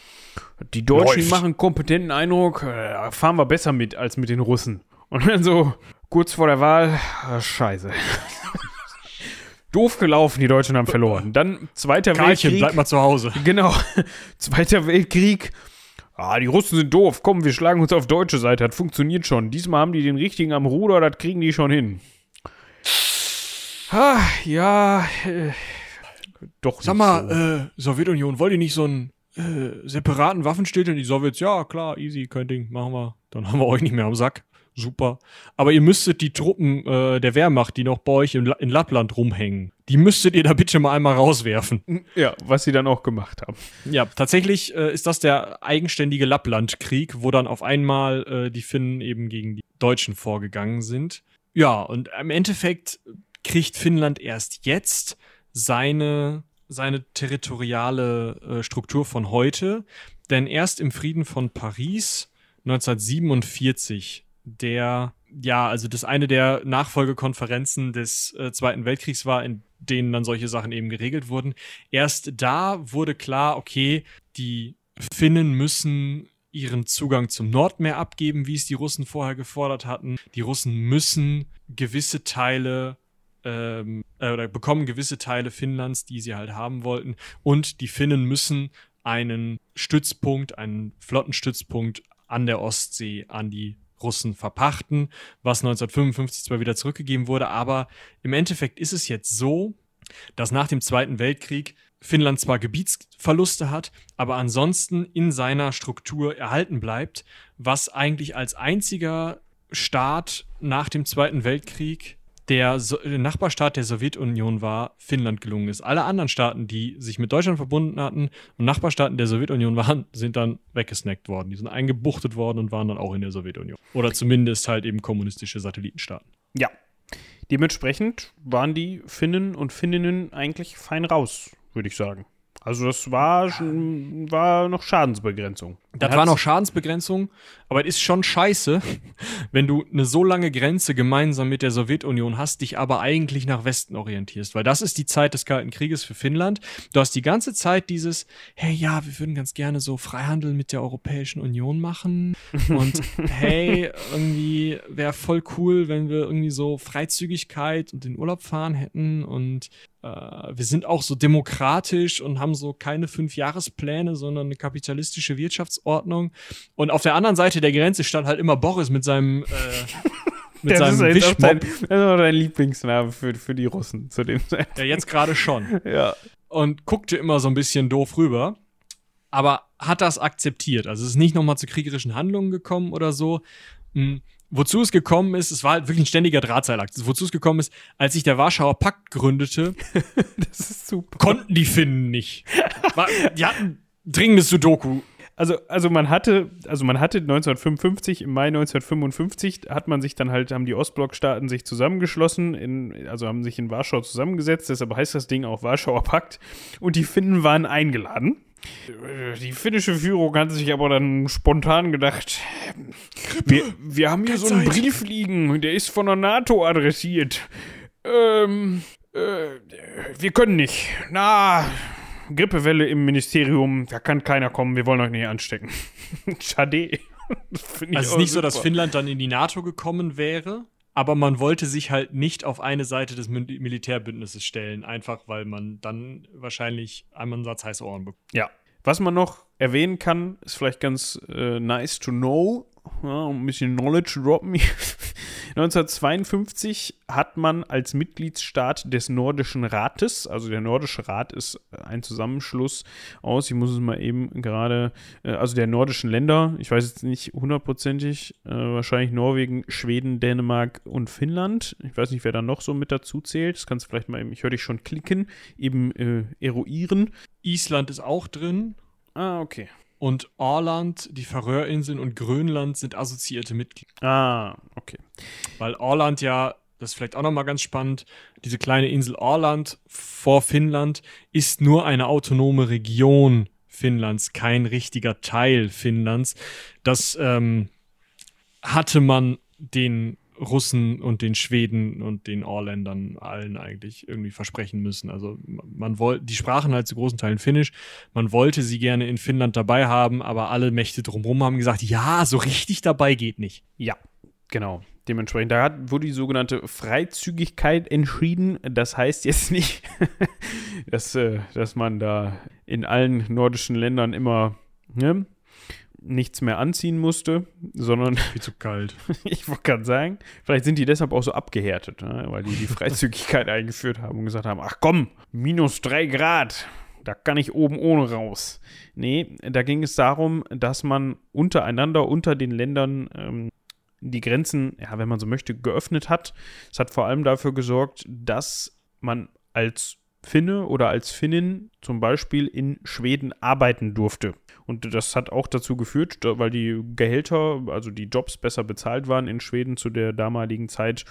die Deutschen Läuft. machen kompetenten Eindruck, äh, fahren wir besser mit als mit den Russen. Und dann so kurz vor der Wahl, ach, scheiße. Doof gelaufen, die Deutschen haben verloren. Dann Zweiter Karlchen, Weltkrieg. bleib mal zu Hause. Genau. Zweiter Weltkrieg. Ah, die Russen sind doof. Komm, wir schlagen uns auf deutsche Seite. Das funktioniert schon. Diesmal haben die den richtigen am Ruder, das kriegen die schon hin. Ah, ja. Äh, doch. Sag mal, so. äh, Sowjetunion, wollt ihr nicht so einen äh, separaten Waffenstillstand? Die Sowjets, ja, klar, easy, kein Ding, machen wir. Dann haben wir euch nicht mehr am Sack super. Aber ihr müsstet die Truppen äh, der Wehrmacht, die noch bei euch in, in, Lappland rumhängen, die müsstet ihr da bitte mal einmal rauswerfen. Ja, was sie dann auch gemacht haben. Ja, tatsächlich äh, ist das der eigenständige Lapplandkrieg, wo dann auf einmal äh, die Finnen eben gegen die Deutschen vorgegangen sind. Ja, und im Endeffekt kriegt Finnland erst jetzt seine, seine territoriale äh, Struktur von heute, denn erst im Frieden von Paris 1947 der, ja, also das eine der Nachfolgekonferenzen des äh, Zweiten Weltkriegs war, in denen dann solche Sachen eben geregelt wurden. Erst da wurde klar, okay, die Finnen müssen ihren Zugang zum Nordmeer abgeben, wie es die Russen vorher gefordert hatten. Die Russen müssen gewisse Teile ähm, äh, oder bekommen gewisse Teile Finnlands, die sie halt haben wollten. Und die Finnen müssen einen Stützpunkt, einen Flottenstützpunkt an der Ostsee an die Russen verpachten, was 1955 zwar wieder zurückgegeben wurde, aber im Endeffekt ist es jetzt so, dass nach dem Zweiten Weltkrieg Finnland zwar Gebietsverluste hat, aber ansonsten in seiner Struktur erhalten bleibt, was eigentlich als einziger Staat nach dem Zweiten Weltkrieg der, so Nachbarstaat der Sowjetunion war, Finnland gelungen ist. Alle anderen Staaten, die sich mit Deutschland verbunden hatten und Nachbarstaaten der Sowjetunion waren, sind dann weggesnackt worden. Die sind eingebuchtet worden und waren dann auch in der Sowjetunion. Oder zumindest halt eben kommunistische Satellitenstaaten. Ja. Dementsprechend waren die Finnen und Finninnen eigentlich fein raus, würde ich sagen. Also das war, war noch Schadensbegrenzung. Das war noch Schadensbegrenzung, aber es ist schon scheiße, wenn du eine so lange Grenze gemeinsam mit der Sowjetunion hast, dich aber eigentlich nach Westen orientierst, weil das ist die Zeit des Kalten Krieges für Finnland. Du hast die ganze Zeit dieses, hey ja, wir würden ganz gerne so Freihandel mit der Europäischen Union machen. Und hey, irgendwie wäre voll cool, wenn wir irgendwie so Freizügigkeit und den Urlaub fahren hätten. Und äh, wir sind auch so demokratisch und haben so keine Fünfjahrespläne, sondern eine kapitalistische Wirtschaftsordnung. Und auf der anderen Seite der Grenze stand halt immer Boris mit seinem äh, mit das seinem ist. Dein, das ist auch dein Lieblingsname für, für die Russen zu dem Zeitpunkt. Ja, jetzt gerade schon. ja. Und guckte immer so ein bisschen doof rüber. Aber hat das akzeptiert. Also es ist nicht nochmal zu kriegerischen Handlungen gekommen oder so. Mhm. Wozu es gekommen ist, es war halt wirklich ein ständiger Drahtseilakt. Wozu es gekommen ist, als sich der Warschauer Pakt gründete, konnten die Finnen nicht. War, die hatten dringendes Sudoku. Also, also man hatte, also man hatte 1955, im Mai 1955 hat man sich dann halt, haben die Ostblockstaaten sich zusammengeschlossen, in, also haben sich in Warschau zusammengesetzt, deshalb heißt das Ding auch Warschauer Pakt und die Finnen waren eingeladen. Die finnische Führung hat sich aber dann spontan gedacht, wir, wir haben hier so einen Brief liegen, der ist von der NATO adressiert. Ähm, äh, wir können nicht. Na, Grippewelle im Ministerium, da kann keiner kommen, wir wollen euch nicht anstecken. Schade. also es ist nicht super. so, dass Finnland dann in die NATO gekommen wäre, aber man wollte sich halt nicht auf eine Seite des Militärbündnisses stellen, einfach weil man dann wahrscheinlich einmal einen Satz heiße Ohren bekommt. Ja. Was man noch erwähnen kann, ist vielleicht ganz äh, nice to know, ja, ein bisschen Knowledge droppen. 1952 hat man als Mitgliedsstaat des Nordischen Rates, also der Nordische Rat ist ein Zusammenschluss aus, ich muss es mal eben gerade, äh, also der nordischen Länder, ich weiß jetzt nicht hundertprozentig, äh, wahrscheinlich Norwegen, Schweden, Dänemark und Finnland. Ich weiß nicht, wer da noch so mit dazu zählt. Das kannst du vielleicht mal eben, ich höre dich schon klicken, eben äh, eruieren. Island ist auch drin. Ah, okay. Und Orland, die Färöerinseln und Grönland sind assoziierte Mitglieder. Ah, okay. Weil Orland ja, das ist vielleicht auch nochmal ganz spannend, diese kleine Insel Orland vor Finnland ist nur eine autonome Region Finnlands, kein richtiger Teil Finnlands. Das ähm, hatte man den Russen und den Schweden und den Orländern allen eigentlich irgendwie versprechen müssen. Also man wollte, die sprachen halt zu großen Teilen Finnisch. Man wollte sie gerne in Finnland dabei haben, aber alle Mächte drumherum haben gesagt, ja, so richtig dabei geht nicht. Ja, genau. Dementsprechend, da wurde die sogenannte Freizügigkeit entschieden. Das heißt jetzt nicht, dass, äh, dass man da in allen nordischen Ländern immer ne, nichts mehr anziehen musste, sondern. Viel zu kalt. ich wollte gerade sagen, vielleicht sind die deshalb auch so abgehärtet, ne? weil die die Freizügigkeit eingeführt haben und gesagt haben: Ach komm, minus drei Grad, da kann ich oben ohne raus. Nee, da ging es darum, dass man untereinander, unter den Ländern, ähm, die Grenzen, ja, wenn man so möchte, geöffnet hat. Es hat vor allem dafür gesorgt, dass man als Finne oder als Finnin zum Beispiel in Schweden arbeiten durfte. Und das hat auch dazu geführt, weil die Gehälter, also die Jobs besser bezahlt waren in Schweden zu der damaligen Zeit,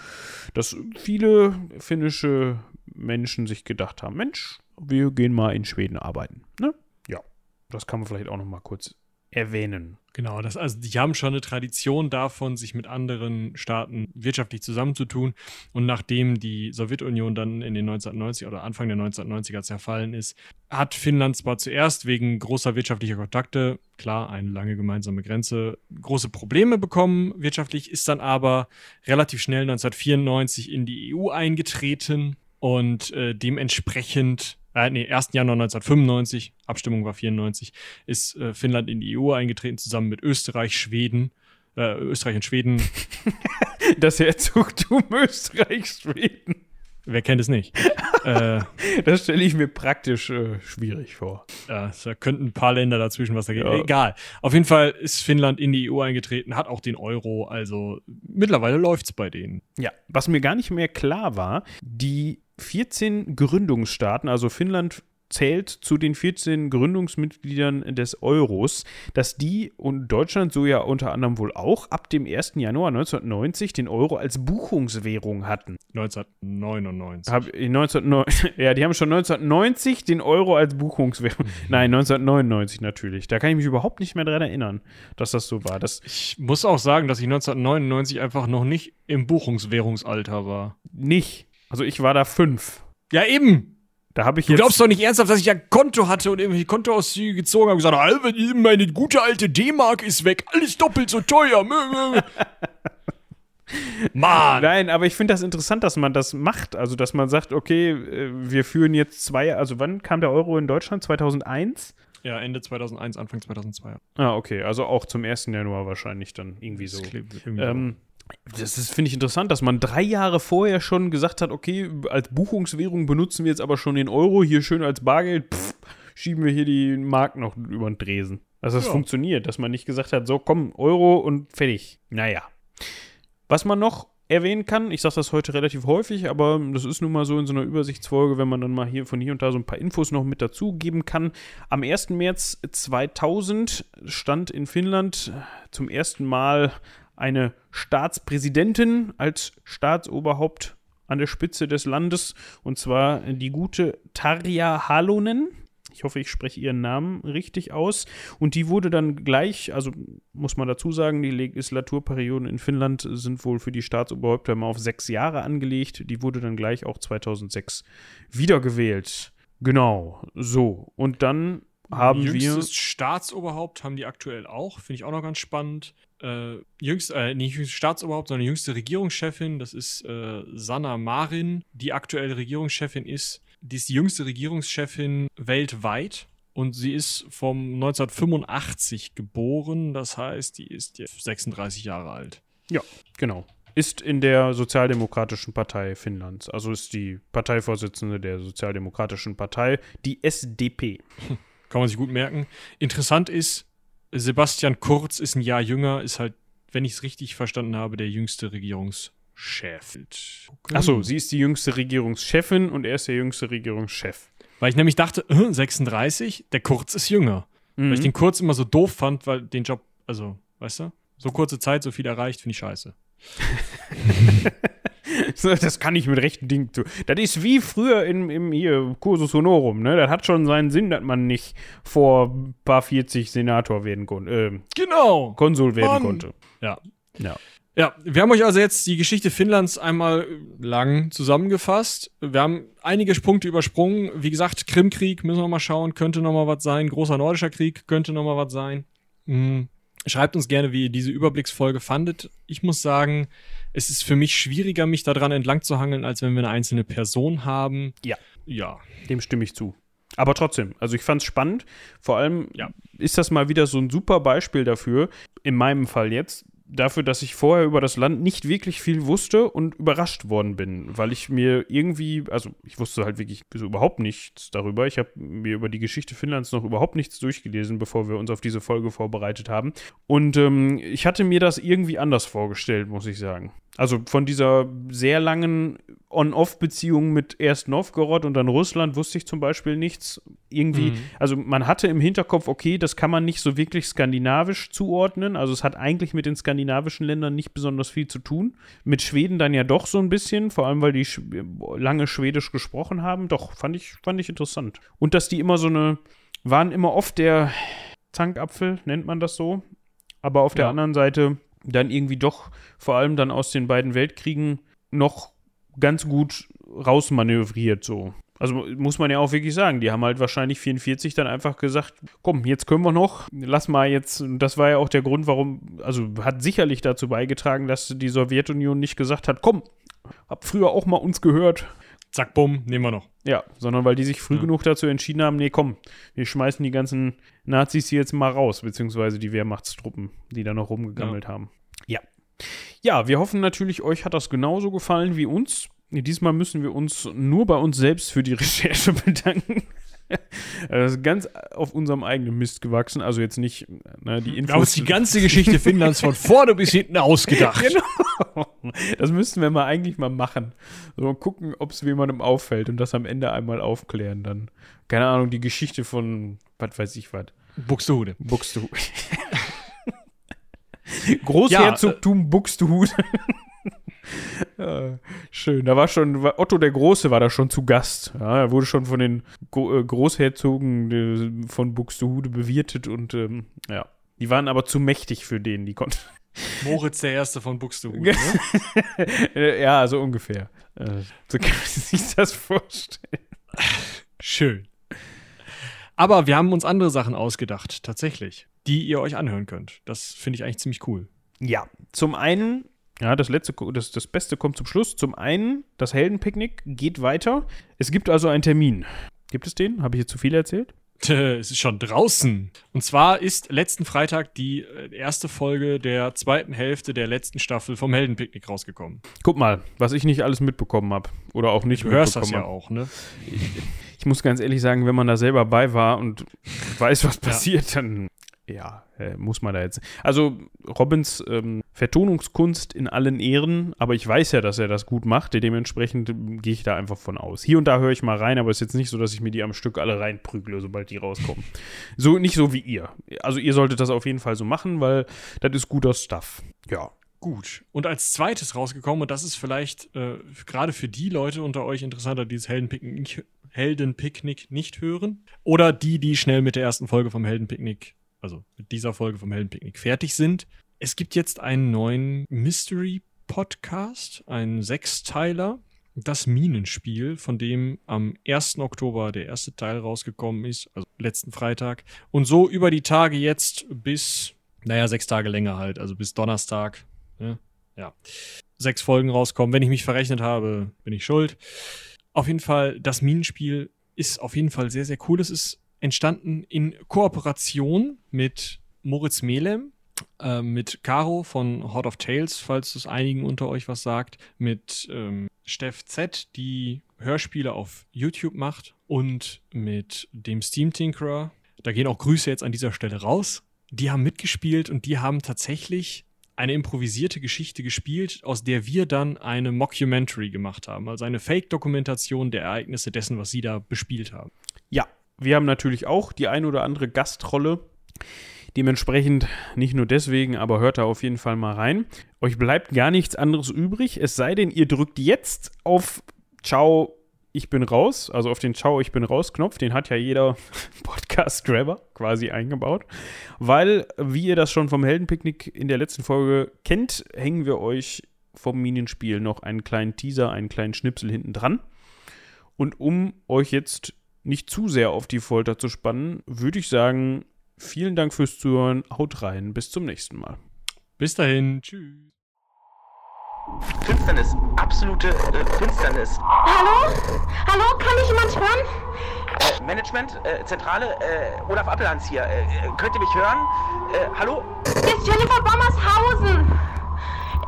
dass viele finnische Menschen sich gedacht haben, Mensch, wir gehen mal in Schweden arbeiten. Ne? Ja, das kann man vielleicht auch noch mal kurz erwähnen. Genau, das, also die haben schon eine Tradition davon, sich mit anderen Staaten wirtschaftlich zusammenzutun. Und nachdem die Sowjetunion dann in den 1990 oder Anfang der 1990er zerfallen ist, hat Finnland zwar zuerst wegen großer wirtschaftlicher Kontakte, klar, eine lange gemeinsame Grenze, große Probleme bekommen wirtschaftlich, ist dann aber relativ schnell 1994 in die EU eingetreten und äh, dementsprechend äh, nee, 1. Januar 1995, Abstimmung war 94, ist äh, Finnland in die EU eingetreten, zusammen mit Österreich, Schweden, äh, Österreich und Schweden. das Herzogtum Österreich, Schweden. Wer kennt es nicht? äh, das stelle ich mir praktisch äh, schwierig vor. Ja, da könnten ein paar Länder dazwischen was dagegen. Ja. Egal. Auf jeden Fall ist Finnland in die EU eingetreten, hat auch den Euro. Also mittlerweile läuft es bei denen. Ja, was mir gar nicht mehr klar war, die 14 Gründungsstaaten, also Finnland zählt zu den 14 Gründungsmitgliedern des Euros, dass die und Deutschland so ja unter anderem wohl auch ab dem 1. Januar 1990 den Euro als Buchungswährung hatten. 1999. Hab, 1909, ja, die haben schon 1990 den Euro als Buchungswährung. Mhm. Nein, 1999 natürlich. Da kann ich mich überhaupt nicht mehr dran erinnern, dass das so war. Das ich muss auch sagen, dass ich 1999 einfach noch nicht im Buchungswährungsalter war. Nicht. Also ich war da fünf. Ja, eben. Da habe ich du glaubst doch nicht ernsthaft, dass ich ein Konto hatte und irgendwelche Kontoauszüge gezogen habe und gesagt, habe, meine gute alte D-Mark ist weg, alles doppelt so teuer. Mann. Nein, aber ich finde das interessant, dass man das macht. Also, dass man sagt, okay, äh, wir führen jetzt zwei, also wann kam der Euro in Deutschland? 2001? Ja, Ende 2001, Anfang 2002. Ah, okay, also auch zum 1. Januar wahrscheinlich dann irgendwie so. Irgendwie ähm, das ist, finde ich, interessant, dass man drei Jahre vorher schon gesagt hat, okay, als Buchungswährung benutzen wir jetzt aber schon den Euro, hier schön als Bargeld, pff, schieben wir hier die Mark noch über den Dresen. dass das Ja. funktioniert, dass man nicht gesagt hat, so komm, Euro und fertig. Naja. Was man noch erwähnen kann, ich sage das heute relativ häufig, aber das ist nun mal so in so einer Übersichtsfolge, wenn man dann mal hier von hier und da so ein paar Infos noch mit dazugeben kann. Am 1. März 2000 stand in Finnland zum ersten Mal eine Staatspräsidentin als Staatsoberhaupt an der Spitze des Landes und zwar die gute Tarja Halonen. Ich hoffe, ich spreche ihren Namen richtig aus. Und die wurde dann gleich, also muss man dazu sagen, die Legislaturperioden in Finnland sind wohl für die Staatsoberhäupter immer auf sechs Jahre angelegt. Die wurde dann gleich auch 2006 wiedergewählt. Genau, so. Und dann haben wir. Jüngstes Staatsoberhaupt haben die aktuell auch, finde ich auch noch ganz spannend. Äh, jüngst, äh, nicht jüngstes Staatsoberhaupt, sondern jüngste Regierungschefin, das ist äh, Sanna Marin, die aktuell Regierungschefin ist. Die ist die jüngste Regierungschefin weltweit und sie ist vom 1985 geboren, das heißt, die ist jetzt 36 Jahre alt. Ja, genau. Ist in der Sozialdemokratischen Partei Finnlands. Also ist die Parteivorsitzende der Sozialdemokratischen Partei, die SDP. Kann man sich gut merken. Interessant ist, Sebastian Kurz ist ein Jahr jünger, ist halt, wenn ich es richtig verstanden habe, der jüngste Regierungschef. Achso, sie ist die jüngste Regierungschefin und er ist der jüngste Regierungschef. Weil ich nämlich dachte, äh, 36, der Kurz ist jünger. Weil ich den Kurz immer so doof fand, weil den Job, also, weißt du, so kurze Zeit, so viel erreicht, finde ich scheiße. Das kann ich mit rechten Dingen tun. Das ist wie früher im, im hier Cursus Honorum, ne? Das hat schon seinen Sinn, dass man nicht vor ein paar 40 Senator werden konnte, äh, Genau. Konsul werden Mann. konnte. Ja. Ja. Ja, wir haben euch also jetzt die Geschichte Finnlands einmal lang zusammengefasst. Wir haben einige Punkte übersprungen. Wie gesagt, Krimkrieg müssen wir mal schauen, könnte noch mal was sein. Großer nordischer Krieg könnte noch mal was sein. Mhm. Schreibt uns gerne, wie ihr diese Überblicksfolge fandet. Ich muss sagen, es ist für mich schwieriger, mich daran entlang zu hangeln, als wenn wir eine einzelne Person haben. Ja. Ja. Dem stimme ich zu. Aber trotzdem, also ich fand es spannend. Vor allem Ja. ist das mal wieder so ein super Beispiel dafür, in meinem Fall jetzt, dafür, dass ich vorher über das Land nicht wirklich viel wusste und überrascht worden bin, weil ich mir irgendwie, also ich wusste halt wirklich so überhaupt nichts darüber. Ich habe mir über die Geschichte Finnlands noch überhaupt nichts durchgelesen, bevor wir uns auf diese Folge vorbereitet haben. Und ähm, ich hatte mir das irgendwie anders vorgestellt, muss ich sagen. Also von dieser sehr langen On-Off-Beziehung mit erst Novgorod und dann Russland wusste ich zum Beispiel nichts. Irgendwie, Mhm. also man hatte im Hinterkopf, okay, das kann man nicht so wirklich skandinavisch zuordnen. Also es hat eigentlich mit den skandinavischen Ländern nicht besonders viel zu tun. Mit Schweden dann ja doch so ein bisschen, vor allem weil die lange Schwedisch gesprochen haben. Doch, fand ich, fand ich interessant. Und dass die immer so eine, waren immer oft der Zankapfel, nennt man das so. Aber auf der Ja. anderen Seite dann irgendwie doch vor allem dann aus den beiden Weltkriegen noch ganz gut rausmanövriert so. Also muss man ja auch wirklich sagen, die haben halt wahrscheinlich 44 dann einfach gesagt, komm, jetzt können wir noch, lass mal jetzt, und das war ja auch der Grund, warum, also hat sicherlich dazu beigetragen, dass die Sowjetunion nicht gesagt hat, komm, hab früher auch mal uns gehört, Zack, bumm, nehmen wir noch. ja, sondern weil die sich früh Ja. genug dazu entschieden haben, nee, komm, wir schmeißen die ganzen Nazis hier jetzt mal raus, beziehungsweise die Wehrmachtstruppen, die da noch rumgegammelt haben. Ja. Ja, wir hoffen natürlich, euch hat das genauso gefallen wie uns. Diesmal müssen wir uns nur bei uns selbst für die Recherche bedanken. Das ist ganz auf unserem eigenen Mist gewachsen, also jetzt nicht ne, die Wir haben uns Infos. die ganze Geschichte Finnlands von vorne bis hinten ausgedacht. Genau. Das müssten wir mal eigentlich mal machen. So gucken, ob es jemandem auffällt und das am Ende einmal aufklären dann. Keine Ahnung, die Geschichte von, was weiß ich was, Buxtehude. Buxtehude. Großherzogtum Buxtehude. Ja, schön. Da war schon, Otto der Große war da schon zu Gast. Ja, er wurde schon von den äh, Großherzogen äh, von Buxtehude bewirtet und ähm, ja. Die waren aber zu mächtig für den, die konnten. Moritz der Erste von Buxtehude. Ne? Äh, ja, so ungefähr. Äh, so kann man sich das vorstellen. Schön. Aber wir haben uns andere Sachen ausgedacht, tatsächlich, die ihr euch anhören könnt. Das finde ich eigentlich ziemlich cool. Ja, zum einen, ja, das letzte, das, das Beste kommt zum Schluss. Zum einen, das Heldenpicknick geht weiter. Es gibt also einen Termin. Gibt es den? Habe ich jetzt zu viel erzählt? Es ist schon draußen. Und zwar ist letzten Freitag die äh, erste Folge der zweiten Hälfte der letzten Staffel vom Heldenpicknick rausgekommen. Guck mal, was ich nicht alles mitbekommen habe. Oder auch nicht Du hörst das mitbekommen ja hab. auch, ne? Ich muss ganz ehrlich sagen, wenn man da selber bei war und weiß, was passiert, dann ja, muss man da jetzt. Also Robins ähm, Vertonungskunst in allen Ehren, aber ich weiß ja, dass er das gut macht. Dementsprechend ähm, gehe ich da einfach von aus. Hier und da höre ich mal rein, aber es ist jetzt nicht so, dass ich mir die am Stück alle reinprügle, sobald die rauskommen. so nicht so wie ihr. Also ihr solltet das auf jeden Fall so machen, weil das ist guter Stuff. Ja. Gut. Und als zweites rausgekommen, und das ist vielleicht äh, gerade für die Leute unter euch interessanter, die das Heldenpicknick, Heldenpicknick nicht hören, oder die, die schnell mit der ersten Folge vom Heldenpicknick also mit dieser Folge vom Heldenpicknick fertig sind. Es gibt jetzt einen neuen Mystery-Podcast, einen Sechsteiler, das Minenspiel, von dem am 1. Oktober der erste Teil rausgekommen ist, also letzten Freitag. Und so über die Tage jetzt bis, naja, sechs Tage länger halt, also bis Donnerstag. Ja, ja. Sechs Folgen rauskommen. Wenn ich mich verrechnet habe, bin ich schuld. Auf jeden Fall, das Minenspiel ist auf jeden Fall sehr, sehr cool. Es ist entstanden in Kooperation mit Moritz Melem, äh, mit Caro von Hot of Tales, falls es einigen unter euch was sagt, mit ähm, Steff Z, die Hörspiele auf YouTube macht und mit dem Steam Tinkerer. Da gehen auch Grüße jetzt an dieser Stelle raus. Die haben mitgespielt und die haben tatsächlich eine improvisierte Geschichte gespielt, aus der wir dann eine Mockumentary gemacht haben, also eine Fake-Dokumentation der Ereignisse dessen, was sie da bespielt haben. Ja, wir haben natürlich auch die ein oder andere Gastrolle. Dementsprechend nicht nur deswegen, aber hört da auf jeden Fall mal rein. Euch bleibt gar nichts anderes übrig, es sei denn, ihr drückt jetzt auf Ciao, ich bin raus, also auf den Ciao, ich bin raus Knopf, den hat ja jeder Podcast-Grabber quasi eingebaut. Weil, wie ihr das schon vom Heldenpicknick in der letzten Folge kennt, hängen wir euch vom Minenspiel noch einen kleinen Teaser, einen kleinen Schnipsel hinten dran. Und um euch jetzt nicht zu sehr auf die Folter zu spannen, würde ich sagen, vielen Dank fürs Zuhören. Haut rein. Bis zum nächsten Mal. Bis dahin. Tschüss. Finsternis. Absolute äh, Finsternis. Hallo? Hallo? Kann mich jemand hören? Äh, Management, äh, Zentrale, äh, Olaf Appelhans hier. Äh, könnt ihr mich hören? Äh, hallo? Hier ist Jennifer Bommershausen.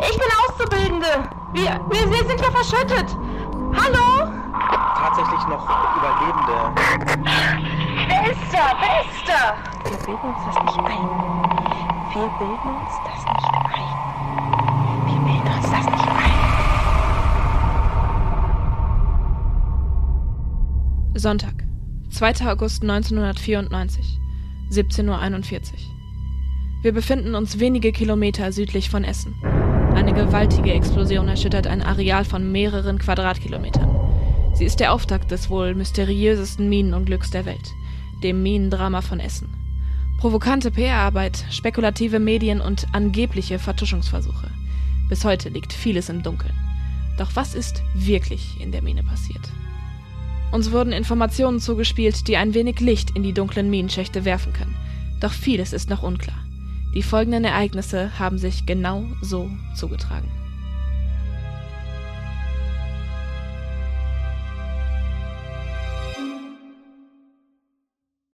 Ich bin Auszubildende. Wir, wir, wir sind hier verschüttet. Hallo? Tatsächlich noch Überlebende. Wer ist da? Wer ist da? Wir bilden uns das nicht ein. Wir bilden uns das nicht ein. Wir bilden uns das nicht ein. Sonntag, 2. August 1994, 17.41 Uhr. Wir befinden uns wenige Kilometer südlich von Essen. Eine gewaltige Explosion erschüttert ein Areal von mehreren Quadratkilometern. Sie ist der Auftakt des wohl mysteriösesten Minenunglücks der Welt, dem Minendrama von Essen. Provokante PR-Arbeit, spekulative Medien und angebliche Vertuschungsversuche. Bis heute liegt vieles im Dunkeln. Doch was ist wirklich in der Mine passiert? Uns wurden Informationen zugespielt, die ein wenig Licht in die dunklen Minenschächte werfen können. Doch vieles ist noch unklar. Die folgenden Ereignisse haben sich genau so zugetragen.